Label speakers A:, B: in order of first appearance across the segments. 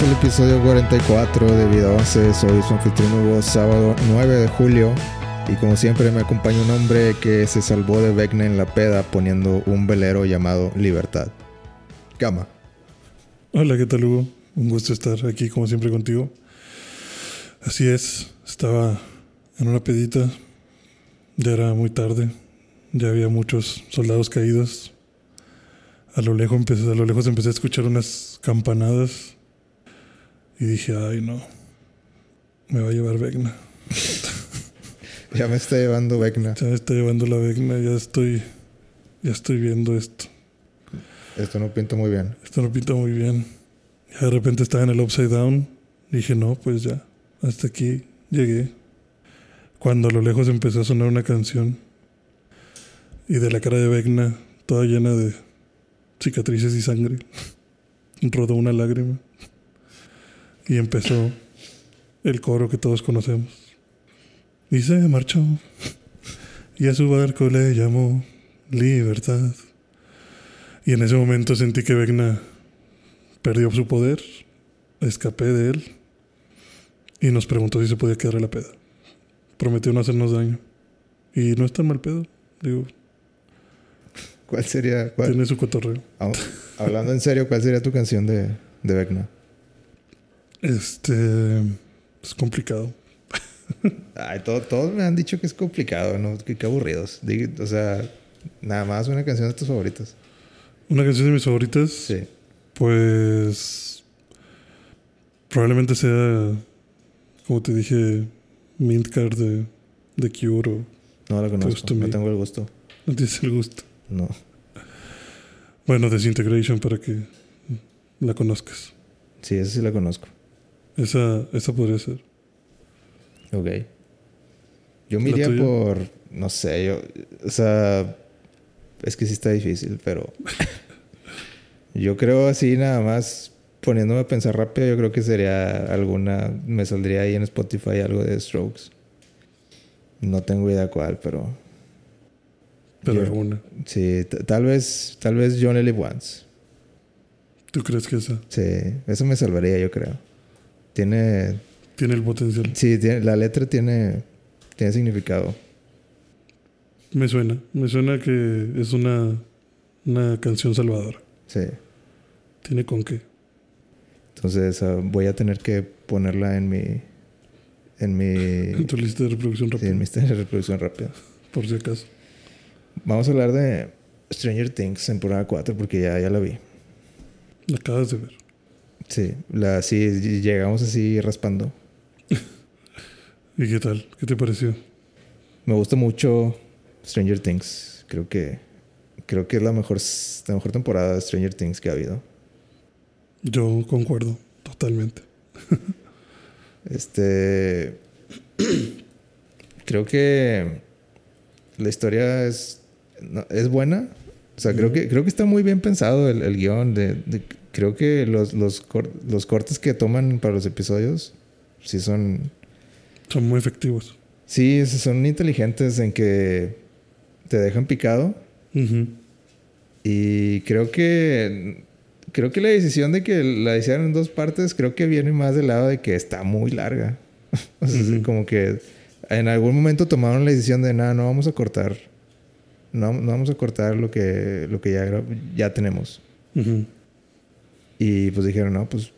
A: Bienvenidos al episodio 44 de Vida 11. Soy su anfitrión Hugo, sábado 9 de julio. Y como siempre me acompaña un hombre que se salvó de Vecna en la peda poniendo un velero llamado Libertad. Gama.
B: Hola, ¿qué tal Hugo? Un gusto estar aquí como siempre contigo. Así es, estaba en una pedita, ya era muy tarde, ya había muchos soldados caídos. A lo lejos empecé, a lo lejos empecé a escuchar unas campanadas y dije, ay no, me va a llevar Vecna.
A: Ya me está llevando Vecna.
B: Ya me está llevando la Vecna, ya estoy, ya estoy viendo esto.
A: Esto no pinta muy bien.
B: Esto no pinta muy bien. Ya de repente estaba en el upside down. Dije, no, pues ya, hasta aquí llegué. Cuando a lo lejos empezó a sonar una canción. Y de la cara de Vecna, toda llena de cicatrices y sangre, rodó una lágrima. Y empezó el coro que todos conocemos. Y se marchó. Y a su barco le llamó Libertad. Y en ese momento sentí que Vecna perdió su poder, escapé de él y nos preguntó si se podía quedar en la peda. Prometió no hacernos daño. Y no es tan mal pedo, digo.
A: ¿Cuál sería? cuál-
B: Tiene su cotorreo.
A: Hablando en serio, ¿cuál sería tu canción de, de Vecna?
B: Este. Es complicado.
A: Ay, todo- todos me han dicho que es complicado, ¿no? Que qué aburridos. O sea, nada más una canción de tus favoritas.
B: Una canción de mis favoritas,
A: Sí.
B: pues. Probablemente sea. Como te dije, Mint Card de, de Cure o.
A: No la conozco. No tengo el gusto.
B: No tienes el gusto.
A: No.
B: Bueno, Desintegration para que la conozcas.
A: Sí, esa sí la conozco.
B: Esa, esa podría ser.
A: Ok. Yo me por. No sé, yo. O sea. Es que sí está difícil, pero. yo creo así nada más. Poniéndome a pensar rápido, yo creo que sería alguna. Me saldría ahí en Spotify algo de Strokes. No tengo idea cuál, pero.
B: Pero
A: Yo-
B: alguna.
A: Sí, tal vez. Tal vez John Only Live Once.
B: ¿Tú crees que esa
A: Sí, eso me salvaría, yo creo. Tiene.
B: tiene el potencial?
A: Sí, tiene, la letra tiene. Tiene significado.
B: Me suena. Me suena que es una, una canción salvadora.
A: Sí.
B: Tiene con qué.
A: Entonces ah, voy a tener que ponerla en mi. En mi.
B: En tu lista de reproducción
A: sí,
B: rápida.
A: en mi lista de reproducción rápida.
B: Por si acaso.
A: Vamos a hablar de Stranger Things, temporada 4, porque ya, ya la vi.
B: La acabas de ver.
A: Sí, la, sí, llegamos así raspando.
B: ¿Y qué tal? ¿Qué te pareció?
A: Me gusta mucho Stranger Things. Creo que. Creo que es la mejor, la mejor temporada de Stranger Things que ha habido.
B: Yo concuerdo. Totalmente.
A: Este. creo que la historia es, es buena. O sea, creo, que, creo que está muy bien pensado el, el guion. De, de- creo que los, los, cor- los cortes que toman para los episodios sí son.
B: Son muy efectivos.
A: Sí, son inteligentes en que te dejan picado. Y creo que. Creo que la decisión de que la hicieran en dos partes, creo que viene más del lado de que está muy larga. o sea, como que en algún momento tomaron la decisión de nada, no vamos a cortar. No, no vamos a cortar lo que, lo que ya, ya tenemos.
B: Ujú.
A: Y pues dijeron, no, pues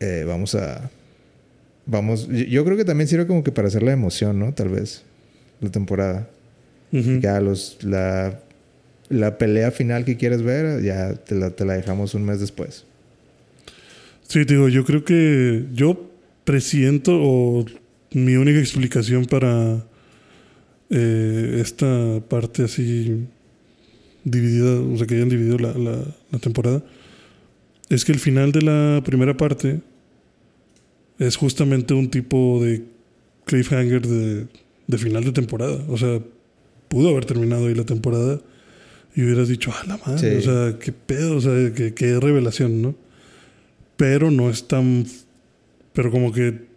A: eh, vamos a. Vamos. Yo, creo que también sirve como que para hacer la emoción, ¿no? Tal vez. La temporada. Ya los, la, la pelea final que quieres ver, ya te la, te la dejamos un mes después.
B: Sí, digo, yo creo que yo presiento o mi única explicación para eh, esta parte así dividida, o sea, que hayan dividido la, la- la temporada, es que el final de la primera parte es justamente un tipo de cliffhanger de, de final de temporada. O sea, pudo haber terminado ahí la temporada y hubieras dicho, ah, la madre,
A: Sí.
B: o sea, qué pedo, o sea, qué, qué revelación, ¿no? Pero no es tan. Pero como que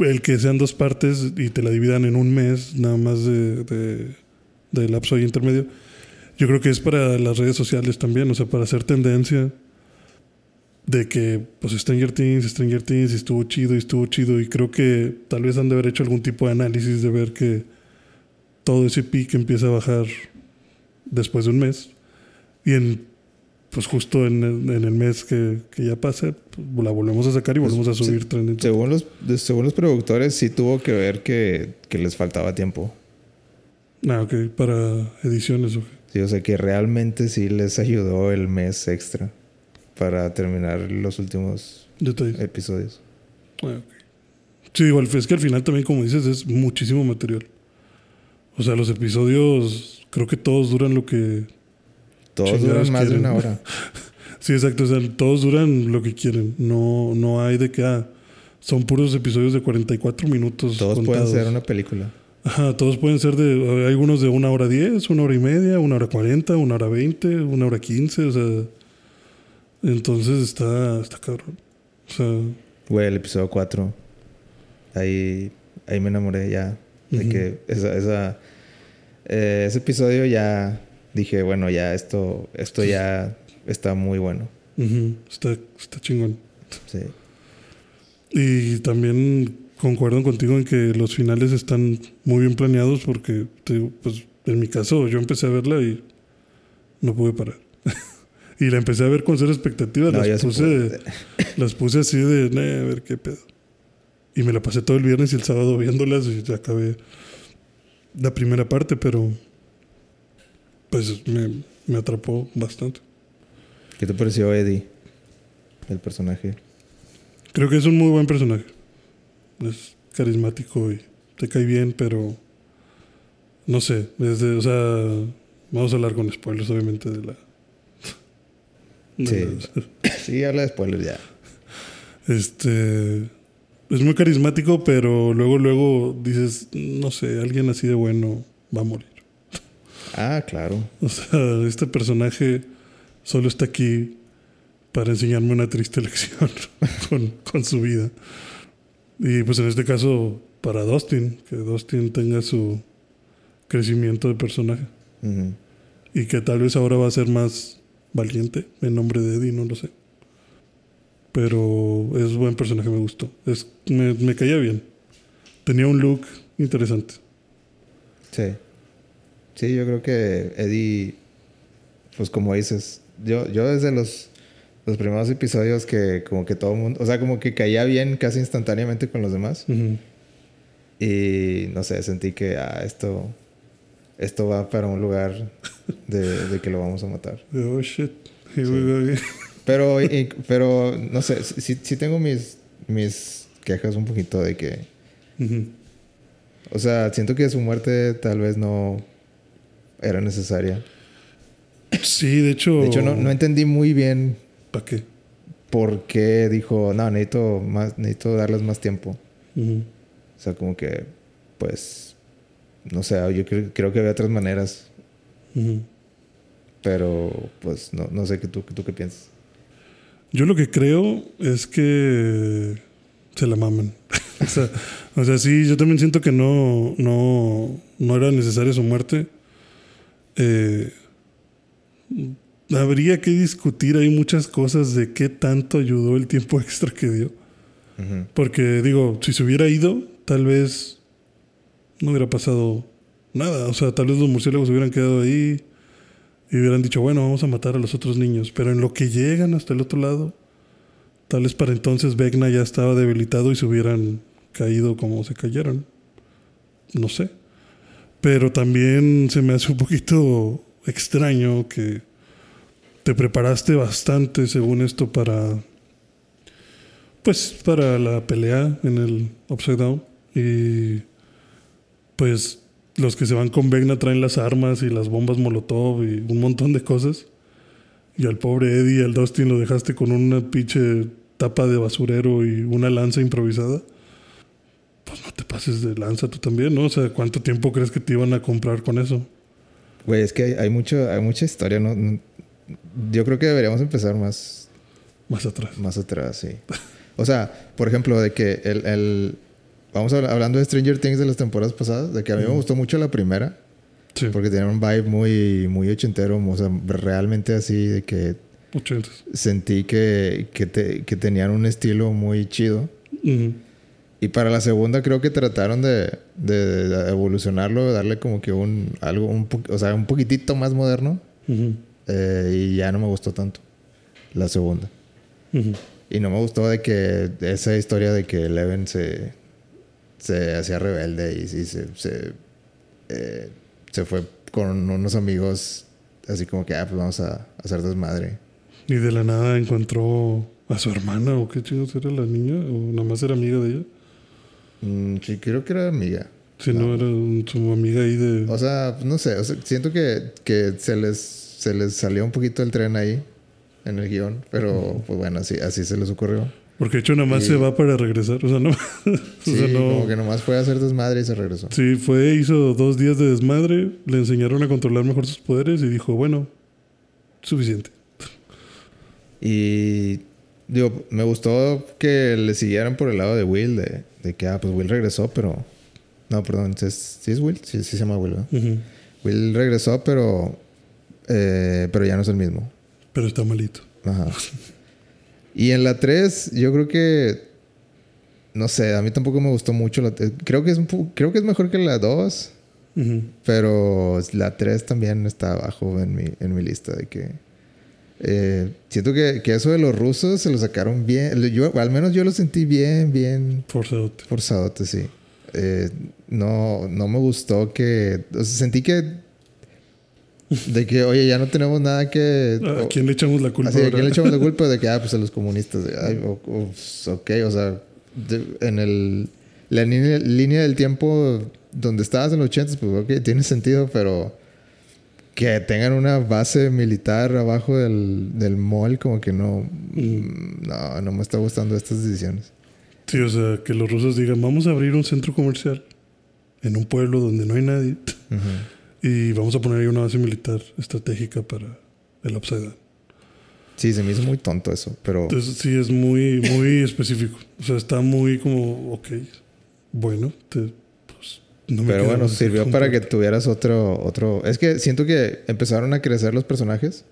B: el que sean dos partes y te la dividan en un mes, nada más de, de, de lapso ahí intermedio, yo creo que es para las redes sociales también, o sea, para hacer tendencia. De que pues Stranger Things, Stranger Things y estuvo chido y estuvo chido y creo que tal vez han de haber hecho algún tipo de análisis de ver que todo ese pic empieza a bajar después de un mes y en pues justo en el, en el mes que, que ya pase pues, la volvemos a sacar y volvemos a subir trending.
A: Según los, según los productores sí tuvo que ver que, que les faltaba tiempo.
B: Ah, ok, para ediciones. ok.
A: Sí, o sea que realmente sí les ayudó el mes extra para terminar los últimos
B: Detalles.
A: episodios.
B: Ah. Sí, igual es que al final también, como dices, es muchísimo material. O sea, los episodios creo que todos duran lo que...
A: Todos duran más de
B: quieren.
A: una hora.
B: Sí, exacto. O sea, todos duran lo que quieren. No, no hay de que... ah, son puros episodios de 44 minutos.
A: Todos pueden
B: contados.
A: ser una película.
B: Ajá, todos pueden ser de... Hay algunos de una hora 10, una hora y media, una hora 40, una hora 20, una hora 15. O sea... Entonces está, está cabrón. O sea...
A: Güey, el episodio 4. Ahí, ahí me enamoré ya. De que esa, esa, eh, ese episodio ya dije, bueno, ya esto, esto ya está muy bueno.
B: está, está chingón.
A: Sí.
B: Y también concuerdo contigo en que los finales están muy bien planeados porque, te digo, pues en mi caso yo empecé a verla y no pude parar. Y la empecé a ver con cero expectativas.
A: No,
B: las, puse, las puse así de, "Nah, a ver qué pedo. Y me la pasé todo el viernes y el sábado viéndolas y ya acabé la primera parte, pero pues me, me atrapó bastante.
A: ¿Qué te pareció Eddie? El personaje.
B: Creo que es un muy buen personaje. Es carismático y te cae bien, pero no sé, desde, o sea, vamos a hablar con spoilers obviamente de la
A: Sí. Sí, habla de spoilers ya.
B: este es muy carismático, pero luego luego dices, no sé, alguien así de bueno va a morir.
A: Ah, claro.
B: O sea, este personaje solo está aquí para enseñarme una triste lección con, con su vida. Y pues en este caso, para Dustin, que Dustin tenga su crecimiento de personaje. Y que tal vez ahora va a ser más valiente en nombre de Eddie, no lo sé. Pero es buen personaje, me gustó. Es, me, me caía bien. Tenía un look interesante.
A: Sí. Sí, yo creo que Eddie, pues como dices, yo, yo desde los, los primeros episodios que como que todo el mundo, o sea, como que caía bien casi instantáneamente con los demás. Y no sé, sentí que ah, esto, esto va para un lugar de, de que lo vamos a matar.
B: Oh shit. Here we go again.
A: Pero, y- pero no sé, sí, sí tengo mis, mis quejas un poquito de que, o sea, siento que su muerte tal vez no era necesaria.
B: Sí, de hecho.
A: De hecho, no, no entendí muy bien
B: ¿Para qué?
A: por qué dijo, no, necesito, más, necesito darles más tiempo. O sea, como que, pues, no sé, yo creo, creo que había otras maneras, pero pues no, no sé qué tú, tú qué piensas.
B: Yo lo que creo es que se la maman. o, sea, o sea, sí, yo también siento que no, no, no era necesaria su muerte. Eh, habría que discutir ahí muchas cosas de qué tanto ayudó el tiempo extra que dio. Porque digo, si se hubiera ido, tal vez no hubiera pasado nada. O sea, tal vez los murciélagos hubieran quedado ahí y hubieran dicho, bueno, vamos a matar a los otros niños. Pero en lo que llegan hasta el otro lado, tal vez para entonces Vecna ya estaba debilitado y se hubieran caído como se cayeron. No sé. Pero también se me hace un poquito extraño que te preparaste bastante, según esto, para pues para la pelea en el Upside Down. Y pues los que se van con Vecna traen las armas y las bombas Molotov y un montón de cosas. Y al pobre Eddie, al Dustin lo dejaste con una pinche tapa de basurero y una lanza improvisada. Pues no te pases de lanza tú también, ¿no? O sea, ¿cuánto tiempo crees que te iban a comprar con eso?
A: Güey, es que hay, hay mucho, hay mucha historia, ¿no? No- Yo creo que deberíamos empezar más,
B: Más atrás.
A: más atrás, sí. O sea, por ejemplo, de que el... el- vamos a- hablando de Stranger Things de las temporadas pasadas, de que a mí me gustó mucho la primera,
B: Sí.
A: porque tenía un vibe muy, muy ochentero, o sea, realmente así, de que sentí que, que, te- que tenían un estilo muy chido. Y para la segunda creo que trataron de, de- de evolucionarlo, darle como que un algo, un o sea, un poquitito más moderno. Eh, y ya no me gustó tanto la segunda. Y no me gustó de que esa historia de que Eleven se, se hacía rebelde y, sí se, se, eh, se fue con unos amigos así como que, ah, pues vamos a, a hacer desmadre.
B: Y de la nada encontró a su hermana, o qué chingos era la niña, o nada más era amiga de ella.
A: Mm, sí, creo que era amiga.
B: Si no, era un- su amiga ahí de.
A: O sea, no sé, o sea, siento que, que se, les, se les salió un poquito el tren ahí en el guion, pero pues bueno, así, así se les ocurrió.
B: Porque de hecho nada más
A: y-
B: se va para regresar. O sea, no. o
A: Sí,
B: sea, no.
A: como que nomás fue a hacer desmadre y se regresó.
B: Sí, fue, hizo dos días de desmadre, le enseñaron a controlar mejor sus poderes y dijo, bueno, suficiente.
A: Y digo, me gustó que le siguieran por el lado de Will, de, de que, ah, pues Will regresó, pero... No, perdón, ¿es- ¿sí es Will? Sí, sí se llama Will. Will regresó, pero... eh, pero ya no es el mismo.
B: Pero está malito.
A: Ajá. Y en la 3, yo creo que. No sé, a mí tampoco me gustó mucho. La, creo, que es creo que es mejor que la 2,
B: Ujú.
A: pero la 3 también está abajo en mi, en mi lista. De que. eh, siento que, que eso de los rusos se lo sacaron bien. Yo, al menos yo lo sentí bien, bien
B: Forzado.
A: forzado, sí. Eh, no, no me gustó que. o sea, sentí que. De que, oye, ya no tenemos nada que.
B: ¿A quién le echamos la culpa?
A: Así, ¿a quién le echamos la culpa? De que, ah, pues a los comunistas. Ay, o- o- pues, ok, o sea, de- en el, la línea, línea del tiempo donde estabas en los 80, pues ok, tiene sentido, pero que tengan una base militar abajo del, del mall, como que no, mm, no, no me está gustando estas decisiones.
B: Sí, o sea, que los rusos digan, vamos a abrir un centro comercial en un pueblo donde no hay nadie y vamos a poner ahí una base militar estratégica para el Upside Down.
A: Sí, se me hizo muy tonto eso, pero
B: Entonces sí es muy, muy específico. O sea, está muy como, ok, bueno, te, pues no me
A: Pero bueno, sirvió para que tuvieras otro, otro... Es que siento que empezaron a crecer los personajes.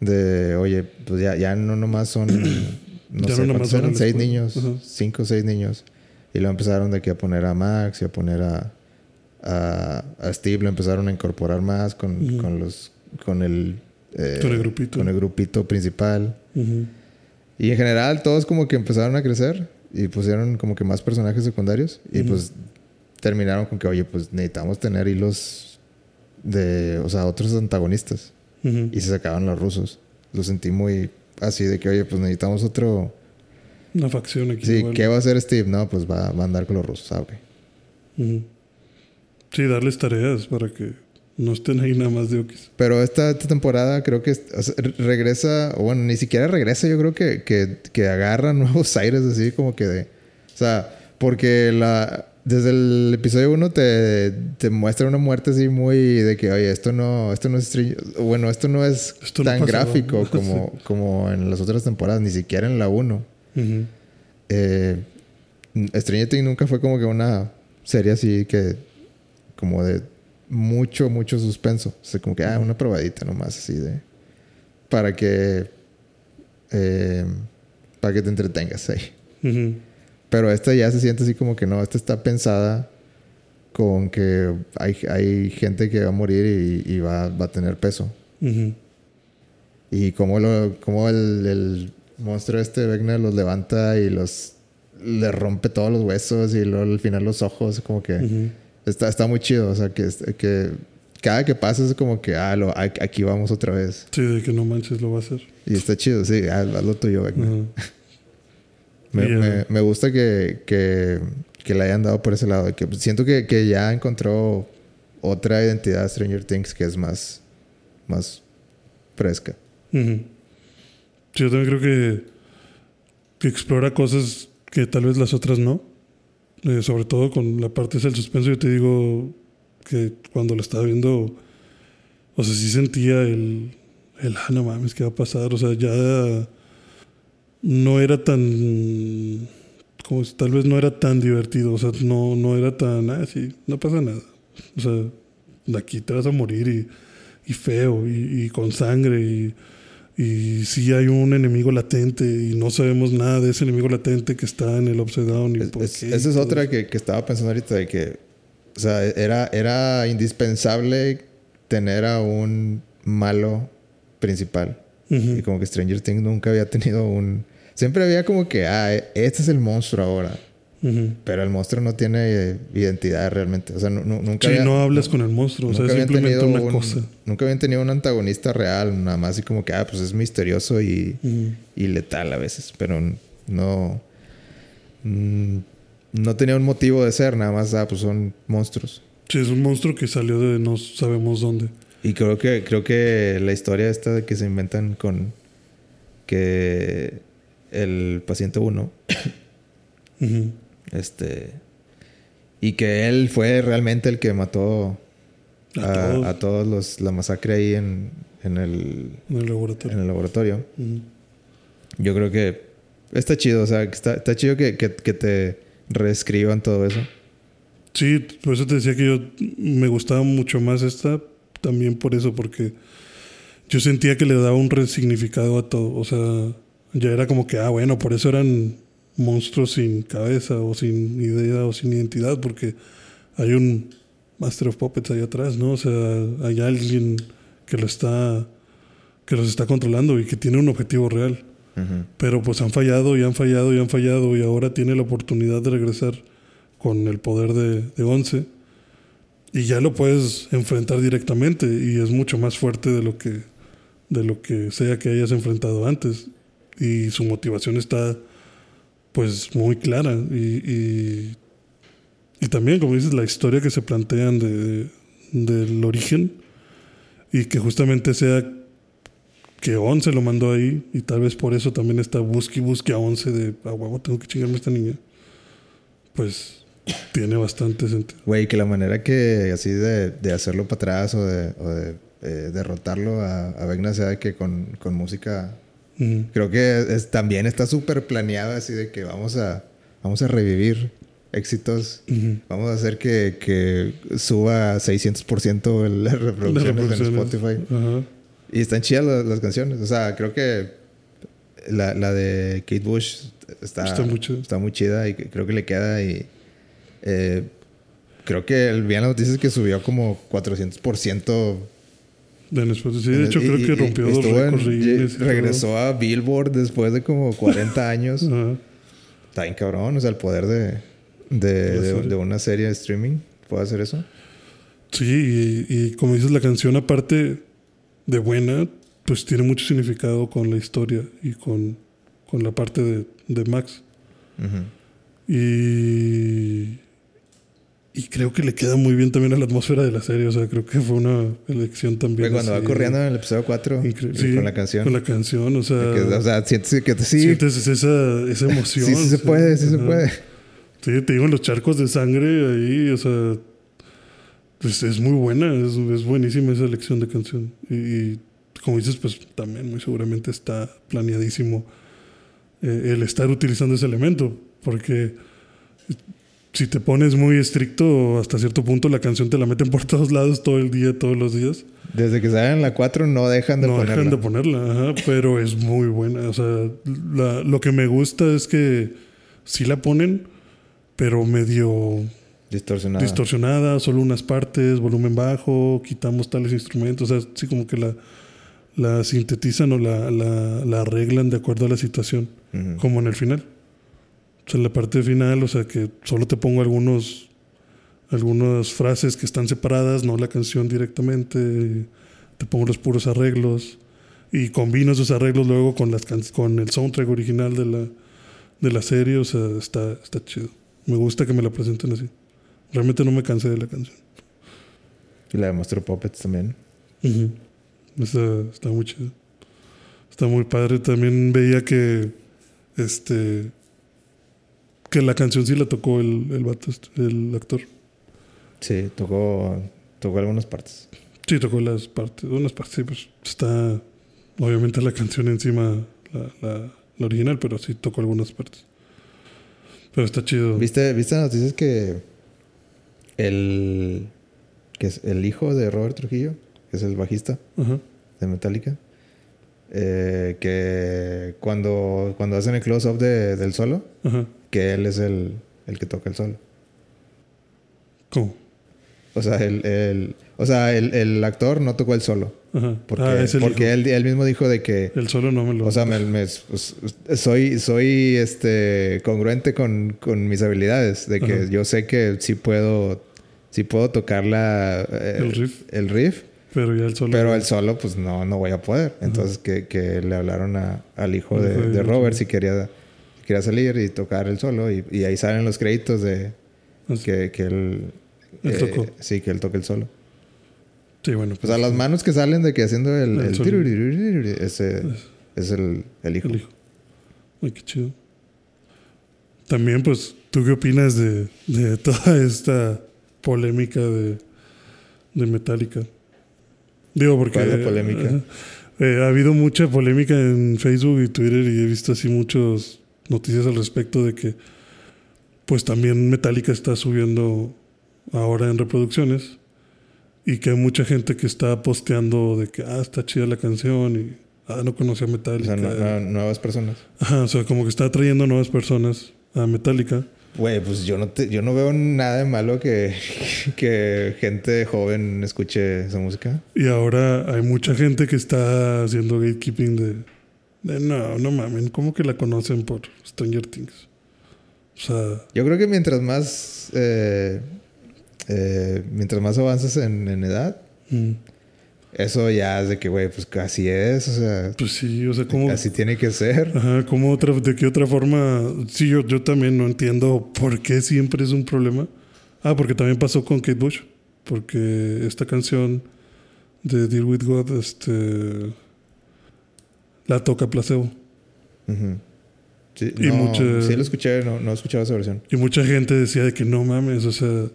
A: De, oye, pues ya, ya no nomás son, no
B: Ya
A: sé,
B: no nomás
A: ¿cuántos
B: son
A: eran? Seis niños, cinco o seis niños. Y luego empezaron de que a poner a Max y a poner a, a, a Steve, lo empezaron a incorporar más con,
B: Ujú.
A: con los, con el, eh,
B: Con el grupito.
A: con el grupito principal. Y en general todos como que empezaron a crecer y pusieron como que más personajes secundarios. Y
B: Ujú.
A: pues terminaron con que, oye, pues necesitamos tener hilos de, o sea, otros antagonistas y se sacaban los rusos. Lo sentí muy así de que, oye, pues necesitamos otro.
B: Una facción aquí.
A: Sí,
B: igual.
A: ¿qué va a hacer Steve? No, pues va, va a andar con los rusos, ah, ok.
B: Sí, darles tareas para que no estén ahí nada más de okis.
A: Pero esta, esta temporada creo que o sea, regresa, o bueno, ni siquiera regresa, yo creo que, que, que agarra nuevos aires así como que de... O sea, porque la, desde el episodio 1 te, te muestra una muerte así muy de que, oye, esto no, esto no es... Bueno, esto no es
B: Esto
A: tan gráfico como, como en las otras temporadas, ni siquiera en la 1.
B: Ujú.
A: eh, Stranger Things nunca fue como que una serie así que como de mucho mucho suspenso. O sea como que ah una probadita nomás así de para que eh, para que te entretengas ahí. Pero esta ya se siente así como que no esta está pensada con que hay, hay gente que va a morir y, y va, va a tener peso. Y cómo, lo, cómo el, el monstruo este Vecna los levanta y los le rompe todos los huesos y luego al final los ojos, como que. Está, está muy chido. O sea, que, que cada que pasa es como que, ah, lo, aquí vamos otra vez.
B: Sí, de que no manches lo va a hacer.
A: Y está chido, sí, haz, haz lo tuyo. Me, me- me gusta que, que, que le hayan dado por ese lado. Que siento que, que ya encontró otra identidad Stranger Things que es más, más fresca.
B: Sí, yo también creo que, que explora cosas que tal vez las otras no. Eh, sobre todo con la parte del suspenso, yo te digo que cuando lo estaba viendo, o sea, sí sentía el, el ah, no mames, ¿qué va a pasar? O sea, ya no era tan, como tal vez no era tan divertido, o sea, no, no era tan, ah, sí, no pasa nada. O sea, de aquí te vas a morir y, y feo y con sangre y, Y sí hay un enemigo latente y no sabemos nada de ese enemigo latente que está en el Upside Down. Y
A: Es-
B: por
A: es-
B: qué
A: esa es otra que, que estaba pensando ahorita de que, o sea, era, era indispensable tener a un malo principal.
B: Ujú.
A: Y como que Stranger Things nunca había tenido un... Siempre había como que, ah, este es el monstruo ahora. Pero el monstruo no tiene eh, identidad realmente. O sea, nu- nu- nunca
B: Sí,
A: había-
B: no hablas con el monstruo, o sea, es simplemente una
A: un-
B: cosa.
A: Nunca habían tenido un antagonista real. Nada más así como que, ah, pues es misterioso y, y letal a veces. Pero no... mm, no tenía un motivo de ser. Nada más, ah, pues son monstruos.
B: Sí, es un monstruo que salió de no sabemos dónde.
A: Y creo que, creo que la historia esta de que se inventan con que el paciente 1,
B: Ujú.
A: Este, y que él fue realmente el que mató
B: A
A: a,
B: todos.
A: a todos los, la masacre ahí en, en, el,
B: En el laboratorio.
A: en el laboratorio. Yo creo que está chido, o sea, está, está chido que, que, que te reescriban todo eso.
B: Sí, por eso te decía que yo me gustaba mucho más esta, también por eso, porque yo sentía que le daba un resignificado a todo. O sea, ya era como que, ah, bueno, por eso eran monstruos sin cabeza o sin idea o sin identidad, porque hay un Master of Puppets ahí atrás, ¿no? O sea, hay alguien que lo está, que los está controlando y que tiene un objetivo real. Pero pues han fallado y han fallado y han fallado y ahora tiene la oportunidad de regresar con el poder de, de Once. Y ya lo puedes enfrentar directamente y es mucho más fuerte de lo que, de lo que sea que hayas enfrentado antes. Y su motivación está pues muy clara. Y, y, también, como dices, la historia que se plantean de, del origen y que justamente sea que Once lo mandó ahí y tal vez por eso también está busque y busque a Once de a huevo tengo que chingarme a esta niña. Pues tiene bastante sentido.
A: Güey, que la manera que así de, de hacerlo para atrás o de, o de eh, derrotarlo a, a Vecna sea que con, con música Creo que es, también está súper planeada así de que vamos a, vamos a revivir éxitos. Vamos a hacer que, que suba 600% el- las reproducciones, en. Spotify. Y están chidas las, las canciones. O sea, creo que la, la de Kate Bush está,
B: Está muy chida.
A: está muy chida y creo que le queda. Y eh, creo que el bien la noticia es que subió como 400%.
B: De sí, de hecho,
A: Y-
B: creo
A: y-
B: que rompió dos récords. Todo.
A: regresó a Billboard después de como 40 años.
B: Ajá.
A: Está bien cabrón, o sea, el poder de, de, de- una serie de streaming. ¿Puede hacer eso?
B: Sí, y, y como dices, la canción, aparte de buena, pues tiene mucho significado con la historia y con, con la parte de, de Max. Y, y creo que le queda muy bien también a la atmósfera de la serie. O sea, creo que fue una elección también.
A: Güey, cuando va
B: así,
A: corriendo en el episodio 4
B: incre-
A: y
B: sí,
A: con la canción.
B: Con la canción, o sea.
A: que, o sea, sientes que sí,
B: sientes esa, esa emoción.
A: sí, sí se puede, sí se
B: Ajá.
A: puede.
B: Sí, te digo, los charcos de sangre ahí, o sea, pues es muy buena, es, es buenísima esa elección de canción. Y, y como dices, pues también muy seguramente está planeadísimo eh, el estar utilizando ese elemento, porque si te pones muy estricto, hasta cierto punto la canción te la meten por todos lados todo el día, todos los días.
A: Desde que salen en la 4 no dejan de
B: no
A: ponerla.
B: dejan de ponerla, ajá, pero es muy buena. O sea, la- lo que me gusta es que sí la ponen, pero medio
A: Distorsionada.
B: distorsionada, solo unas partes, volumen bajo, quitamos tales instrumentos, o sea, sí como que la, la sintetizan o la, la, la arreglan de acuerdo a la situación, como en el final. O sea, en la parte final, o sea, que solo te pongo algunos algunas frases que están separadas, no la canción directamente, te pongo los puros arreglos y combino esos arreglos luego con las can- con el soundtrack original de la de la serie, o sea, está está chido. Me gusta que me la presenten así. Realmente no me cansé de la canción.
A: Y la de Monster Puppets también.
B: Ujú. Está, está muy chido. Está muy padre. También veía que este que la canción sí la tocó el, el vato, este, el actor.
A: Sí, tocó, tocó algunas partes.
B: Sí, tocó las partes, unas partes, sí, pues está obviamente la canción encima, la, la, la original, pero sí tocó algunas partes. Pero está chido.
A: ¿Viste, ¿Viste noticias que el, que es el hijo de Robert Trujillo, que es el bajista
B: Ajá.
A: de Metallica, eh, que cuando, cuando hacen el close-up de- del solo,
B: Ajá.
A: Que él es el, el que toca el solo.
B: ¿Cómo?
A: O sea, el, el- o sea, el, el actor no tocó el solo.
B: Ajá.
A: Porque,
B: ah,
A: porque él, él mismo dijo de que...
B: El solo no me lo...
A: O sea, me, me- pues, soy, soy este, congruente con, con mis habilidades. De que
B: Ajá.
A: yo sé que sí puedo, sí puedo tocar la, eh,
B: El riff.
A: el riff,
B: pero ya el solo...
A: pero el solo, pues no, no voy a poder. Entonces, que, que le hablaron a- al hijo de,
B: de.
A: Robert si quería, quería salir y tocar el solo. Y, y ahí salen los créditos de que, que él.
B: Él
A: eh,
B: tocó.
A: Sí, que él toca el solo.
B: Sí, bueno.
A: Pues a las manos que salen de que haciendo el.
B: El
A: el ese es el, el hijo.
B: El hijo. Ay, qué chido. También, pues, ¿tú qué opinas de, de toda esta polémica de, de Metallica? Digo, porque...
A: ¿Cuál es la polémica?
B: ajá, eh, ha habido mucha polémica en Facebook y Twitter y he visto así muchas noticias al respecto de que, pues, también Metallica está subiendo ahora en reproducciones y que hay mucha gente que está posteando de que, ah, está chida la canción y, ah, no conocía
A: O
B: Metallica.
A: sea, no- no- nuevas personas.
B: Ajá, o sea, como que está atrayendo nuevas personas a Metallica.
A: Güey, pues yo no, te- yo no veo nada de malo que, que gente joven escuche esa música.
B: Y ahora hay mucha gente que está haciendo gatekeeping de no, no mamen, ¿cómo que la conocen por Stranger Things? O sea,
A: Yo creo que mientras más. eh, eh, mientras más avanzas en, en edad,
B: mm,
A: eso ya es de que, güey, pues así es. O sea,
B: pues sí, o sea, ¿cómo,
A: así tiene que ser.
B: ajá, ¿cómo otra, de qué otra forma? Sí, yo, yo también no entiendo por qué siempre es un problema. Ah, porque también pasó con Kate Bush. Porque esta canción de Deal With God, este, la toca placebo.
A: Ujú. Sí,
B: Y
A: no,
B: mucha-
A: sí lo escuché, no, no he escuchado esa versión.
B: Y mucha gente decía de que no mames, o sea,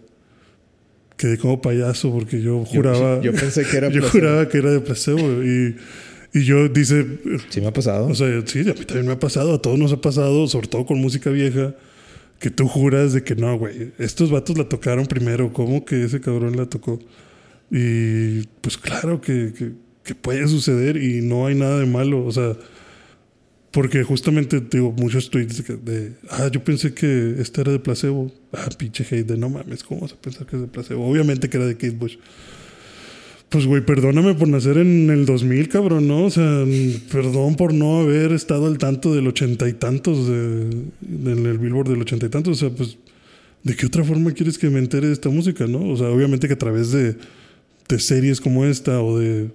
B: quedé como payaso porque yo juraba,
A: Yo, pensé que era
B: yo
A: placebo.
B: juraba que era de placebo y, y yo dice,
A: Sí me ha pasado.
B: o sea, sí, a mí también me ha pasado, a todos nos ha pasado, sobre todo con música vieja, que tú juras de que no, güey, estos vatos la tocaron primero, ¿cómo que ese cabrón la tocó? Y pues claro que, que, que puede suceder y no hay nada de malo, o sea, porque justamente digo muchos tweets de, de, ah, yo pensé que esta era de placebo. Ah, pinche hate de no mames, ¿cómo vas a pensar que es de placebo? Obviamente que era de Kate Bush. Pues, güey, perdóname por nacer en el 2000, cabrón, ¿no? O sea, perdón por no haber estado al tanto del ochenta y tantos, de, en el Billboard del ochenta y tantos. O sea, pues, ¿de qué otra forma quieres que me entere de esta música, no? O sea, obviamente que a través de, de series como esta o de,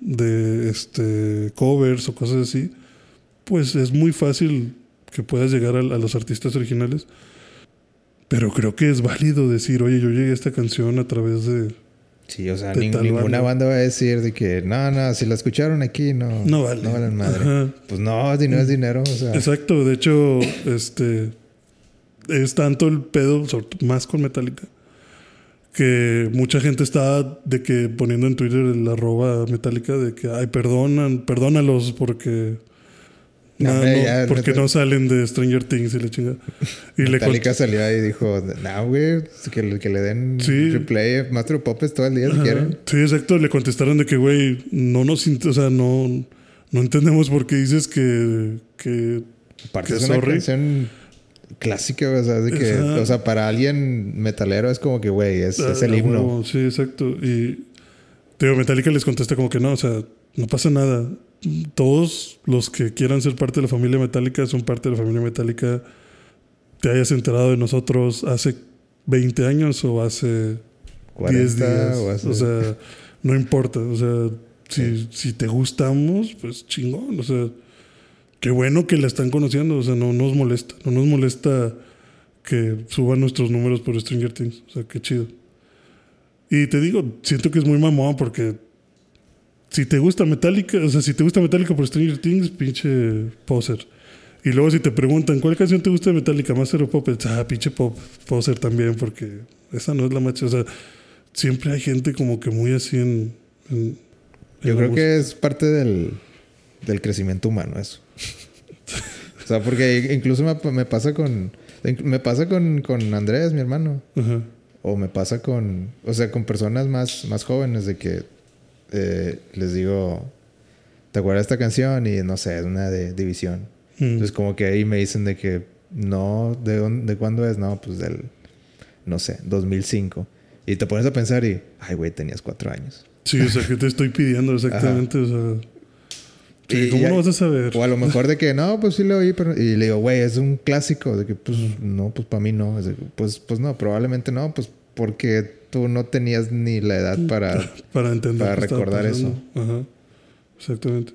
B: de este, covers o cosas así, pues es muy fácil que puedas llegar a, a los artistas originales. Pero creo que es válido decir, oye, yo llegué a esta canción a través de...
A: Sí, o sea, ninguna
B: banda.
A: banda va a decir de que no, no, si la escucharon aquí, no,
B: No vale.
A: no valen madre.
B: Ajá.
A: Pues no, dinero es dinero. O sea,
B: Exacto, de hecho, este es tanto el pedo, más con Metallica, que mucha gente está de que poniendo en Twitter el arroba Metallica de que ay perdonan, perdónalos porque
A: No, ya,
B: porque no salen de Stranger Things y la chingada. Y le
A: Metallica
B: cont-
A: salió ahí y dijo, no, güey, que, le- que le den
B: Sí.
A: replay Master of Puppets todo el día si
B: Ajá.
A: quieren.
B: Sí, exacto. Le contestaron de que, güey, no nos... O sea, no, no entendemos por qué dices que... que
A: Aparte
B: Que
A: es una
B: sorry.
A: canción clásica, o sea, de que,
B: Ajá.
A: o sea, para alguien metalero es como que, güey, es, es
B: Ah,
A: el
B: a
A: himno.
B: Sí, exacto. Y digo, Metallica les contesta como que no, o sea, no pasa nada. Todos los que quieran ser parte de la familia Metallica son parte de la familia Metallica. Te hayas enterado de nosotros hace 20 años o hace 10 días.
A: o hace-
B: O sea, no importa. O sea, si, si te gustamos, pues chingón. O sea, qué bueno que la están conociendo. O sea, no nos molesta. No nos molesta que suban nuestros números por Stranger Things. O sea, qué chido. Y te digo, siento que es muy mamón porque si te gusta Metallica, o sea, si te gusta Metallica por Stranger Things, pinche poser. Y luego si te preguntan, ¿cuál canción te gusta de Metallica? Master of Puppets. Ah, pinche pop, poser también, porque esa no es la macha. O sea, siempre hay gente como que muy así en... en-
A: Yo creo que es parte del, del crecimiento humano eso. O sea, porque incluso me, me pasa con... Me pasa con, con Andrés, mi hermano. O me pasa con... O sea, con personas más, más jóvenes de que... eh, les digo... ¿te acuerdas de esta canción? Y no sé, es una de División.
B: Mm.
A: Entonces como que ahí me dicen de que no, ¿de, dónde- de cuándo es? No, pues del, no sé, 2005. Y te pones a pensar y, ay, güey, tenías cuatro años.
B: Sí, o sea, ¿qué te estoy pidiendo exactamente? O sea, sí, ¿cómo
A: y-
B: no vas a saber?
A: O a lo mejor de que, no, pues sí lo oí, pero... Y le digo, güey, es un clásico. De que, pues, no, pues para mí no. De pues, pues no, probablemente no. Pues porque tú no tenías ni la edad para...
B: Para entender.
A: para recordar eso.
B: Ajá. Exactamente.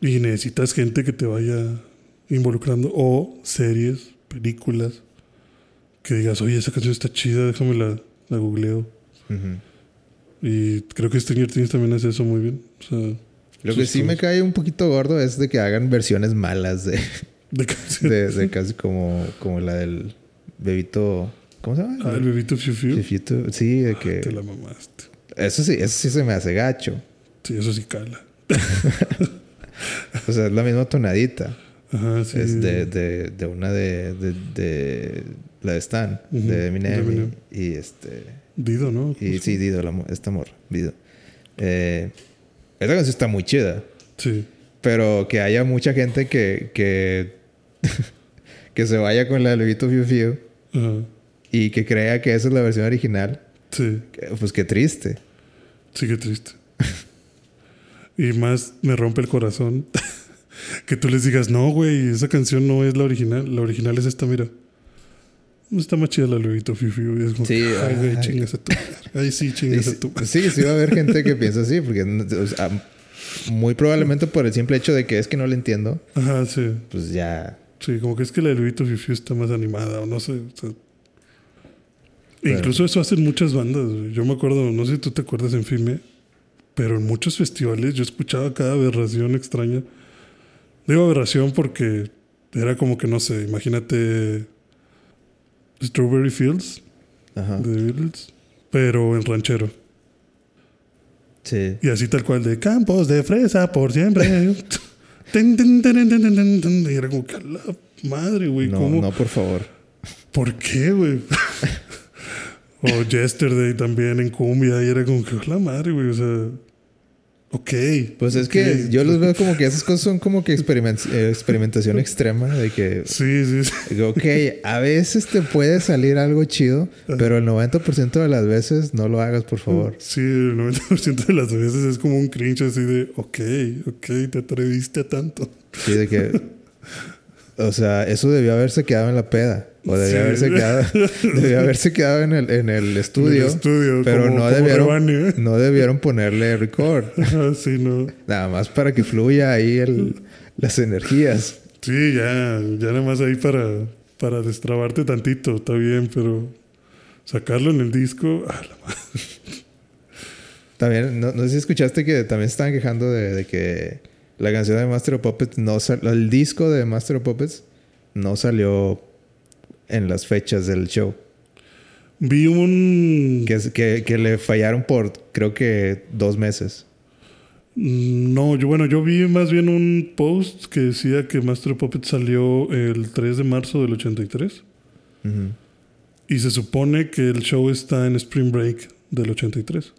B: Y necesitas gente que te vaya involucrando. O series, películas. Que digas, oye, esa canción está chida, déjame la, la googleo. Y creo que Stranger Things también hace eso muy bien. O sea,
A: Lo que sí me cae un poquito gordo es de que hagan versiones malas de,
B: De canciones.
A: de, de casi como, como la del bebito... ¿Cómo se llama?
B: Ah, el bebito Fiu Fiu.
A: Fifito. Sí, de que...
B: Te la mamaste.
A: Eso sí, eso sí se me hace gacho.
B: Sí, eso sí cala.
A: O sea, es la misma tonadita.
B: Ajá, sí.
A: Es de, de, de una de, de, la de Stan, de Eminem.
B: de Eminem.
A: Y, y este.
B: Dido, ¿no?
A: Y sí, Dido, la, esta morra, Dido. Eh, esta canción está muy chida.
B: Sí.
A: Pero que haya mucha gente que. que, que se vaya con la de Levito Fiu Fiu y que crea que esa es la versión original.
B: Sí.
A: Pues qué triste.
B: Sí, qué triste. y más me rompe el corazón que tú les digas, no, güey, esa canción no es la original. La original es esta, mira. Está más chida la Luisito Fiu Y es como,
A: Sí,
B: ay, güey, chingas a tu. Ay, sí, chingas
A: sí,
B: a tu.
A: sí, sí va a haber gente que piensa así, porque o sea, muy probablemente por el simple hecho de que es que no le entiendo,
B: Ajá, sí.
A: pues ya.
B: Sí, como que es que la Luisito Fiu está más animada o no sé. o sea.
A: Pero-
B: Incluso eso hacen muchas bandas. güey. Yo me acuerdo, no sé si tú te acuerdas en Filme, pero en muchos festivales yo escuchaba cada aberración extraña. Digo aberración porque era como que, no sé, imagínate Strawberry Fields
A: Ajá.
B: de Beatles, pero en ranchero.
A: Sí.
B: Y así tal cual de campos de fresa por siempre. Ten, ten, ten, ten, ten, ten, ten. Y era como que la madre, güey.
A: No,
B: ¿Cómo?
A: no, por favor.
B: ¿Por qué, güey? o Yesterday también en cumbia. Y era como que la madre, güey. O sea, ok.
A: Pues es que yo los veo como que esas cosas son como que experiment- eh, experimentación extrema, de que,
B: Sí, sí, sí.
A: ok, a veces te puede salir algo chido, pero el 90% de las veces no lo hagas, por favor.
B: Sí, el 90% de las veces es como un cringe así de, ok, ok, te atreviste a tanto.
A: Sí, de que, o sea, eso debió haberse quedado en la peda. O
B: Sí.
A: haberse quedado, debió haberse quedado en el, en el estudio.
B: En el estudio,
A: pero
B: como-
A: no,
B: como
A: debieron, no debieron ponerle record.
B: Sí, no.
A: Nada más para que fluya ahí el, las energías.
B: Sí, ya, ya nada más ahí para, para destrabarte tantito, está bien, pero sacarlo en el disco, ah, la madre.
A: También, no, no sé si escuchaste que también estaban quejando de, de que la canción de Master of Puppets no sal- el disco de Master of Puppets no salió en las fechas del show.
B: vi un...
A: Que, es- que, que le fallaron por creo que dos meses.
B: No, yo bueno, yo vi más bien un post que decía que Master of Puppets salió el 3 de marzo del 83
A: Ujú.
B: y se supone que el show está en Spring Break del 83.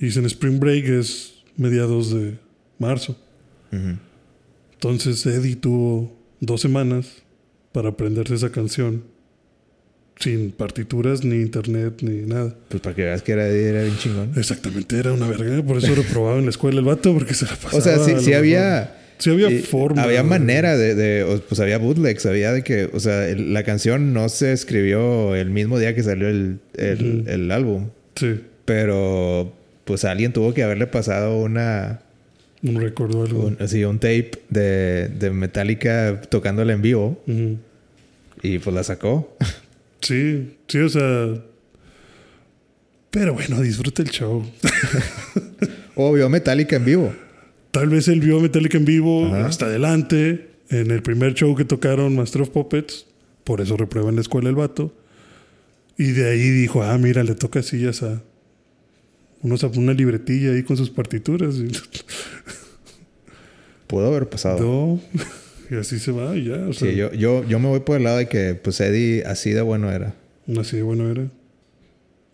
B: Y dice en Spring Break es mediados de marzo. Entonces Eddie tuvo dos semanas para aprenderse esa canción sin partituras, ni internet, ni nada.
A: Pues para que veas que era, era bien chingón.
B: Exactamente, era una verga. Por eso reprobaba en la escuela el vato, porque se la pasaba.
A: O sea, sí,
B: lo
A: sí había...
B: Sí había
A: y
B: forma.
A: Había manera de, Pues había bootlegs. Había de que... O sea, el- la canción no se escribió el mismo día que salió el, el, el álbum.
B: Sí,
A: Pero... Pues alguien tuvo que haberle pasado una...
B: un récord o algo.
A: Un, así, un tape de, de Metallica tocándola en vivo. Y pues la sacó.
B: Sí, sí, o sea. Pero bueno, disfruta el show.
A: o vio Metallica en vivo.
B: Tal vez él vio Metallica en vivo
A: Ajá.
B: hasta adelante. En el primer show que tocaron Master of Puppets. Por eso reprueba en la escuela el vato. Y de ahí dijo, ah, mira, le toca ya a unos, una libretilla ahí con sus partituras. Y,
A: Pudo haber pasado.
B: no, y así se va y ya. O sea,
A: Sí, yo, yo, yo me voy por el lado de que pues Eddie así de bueno era.
B: Así de bueno era.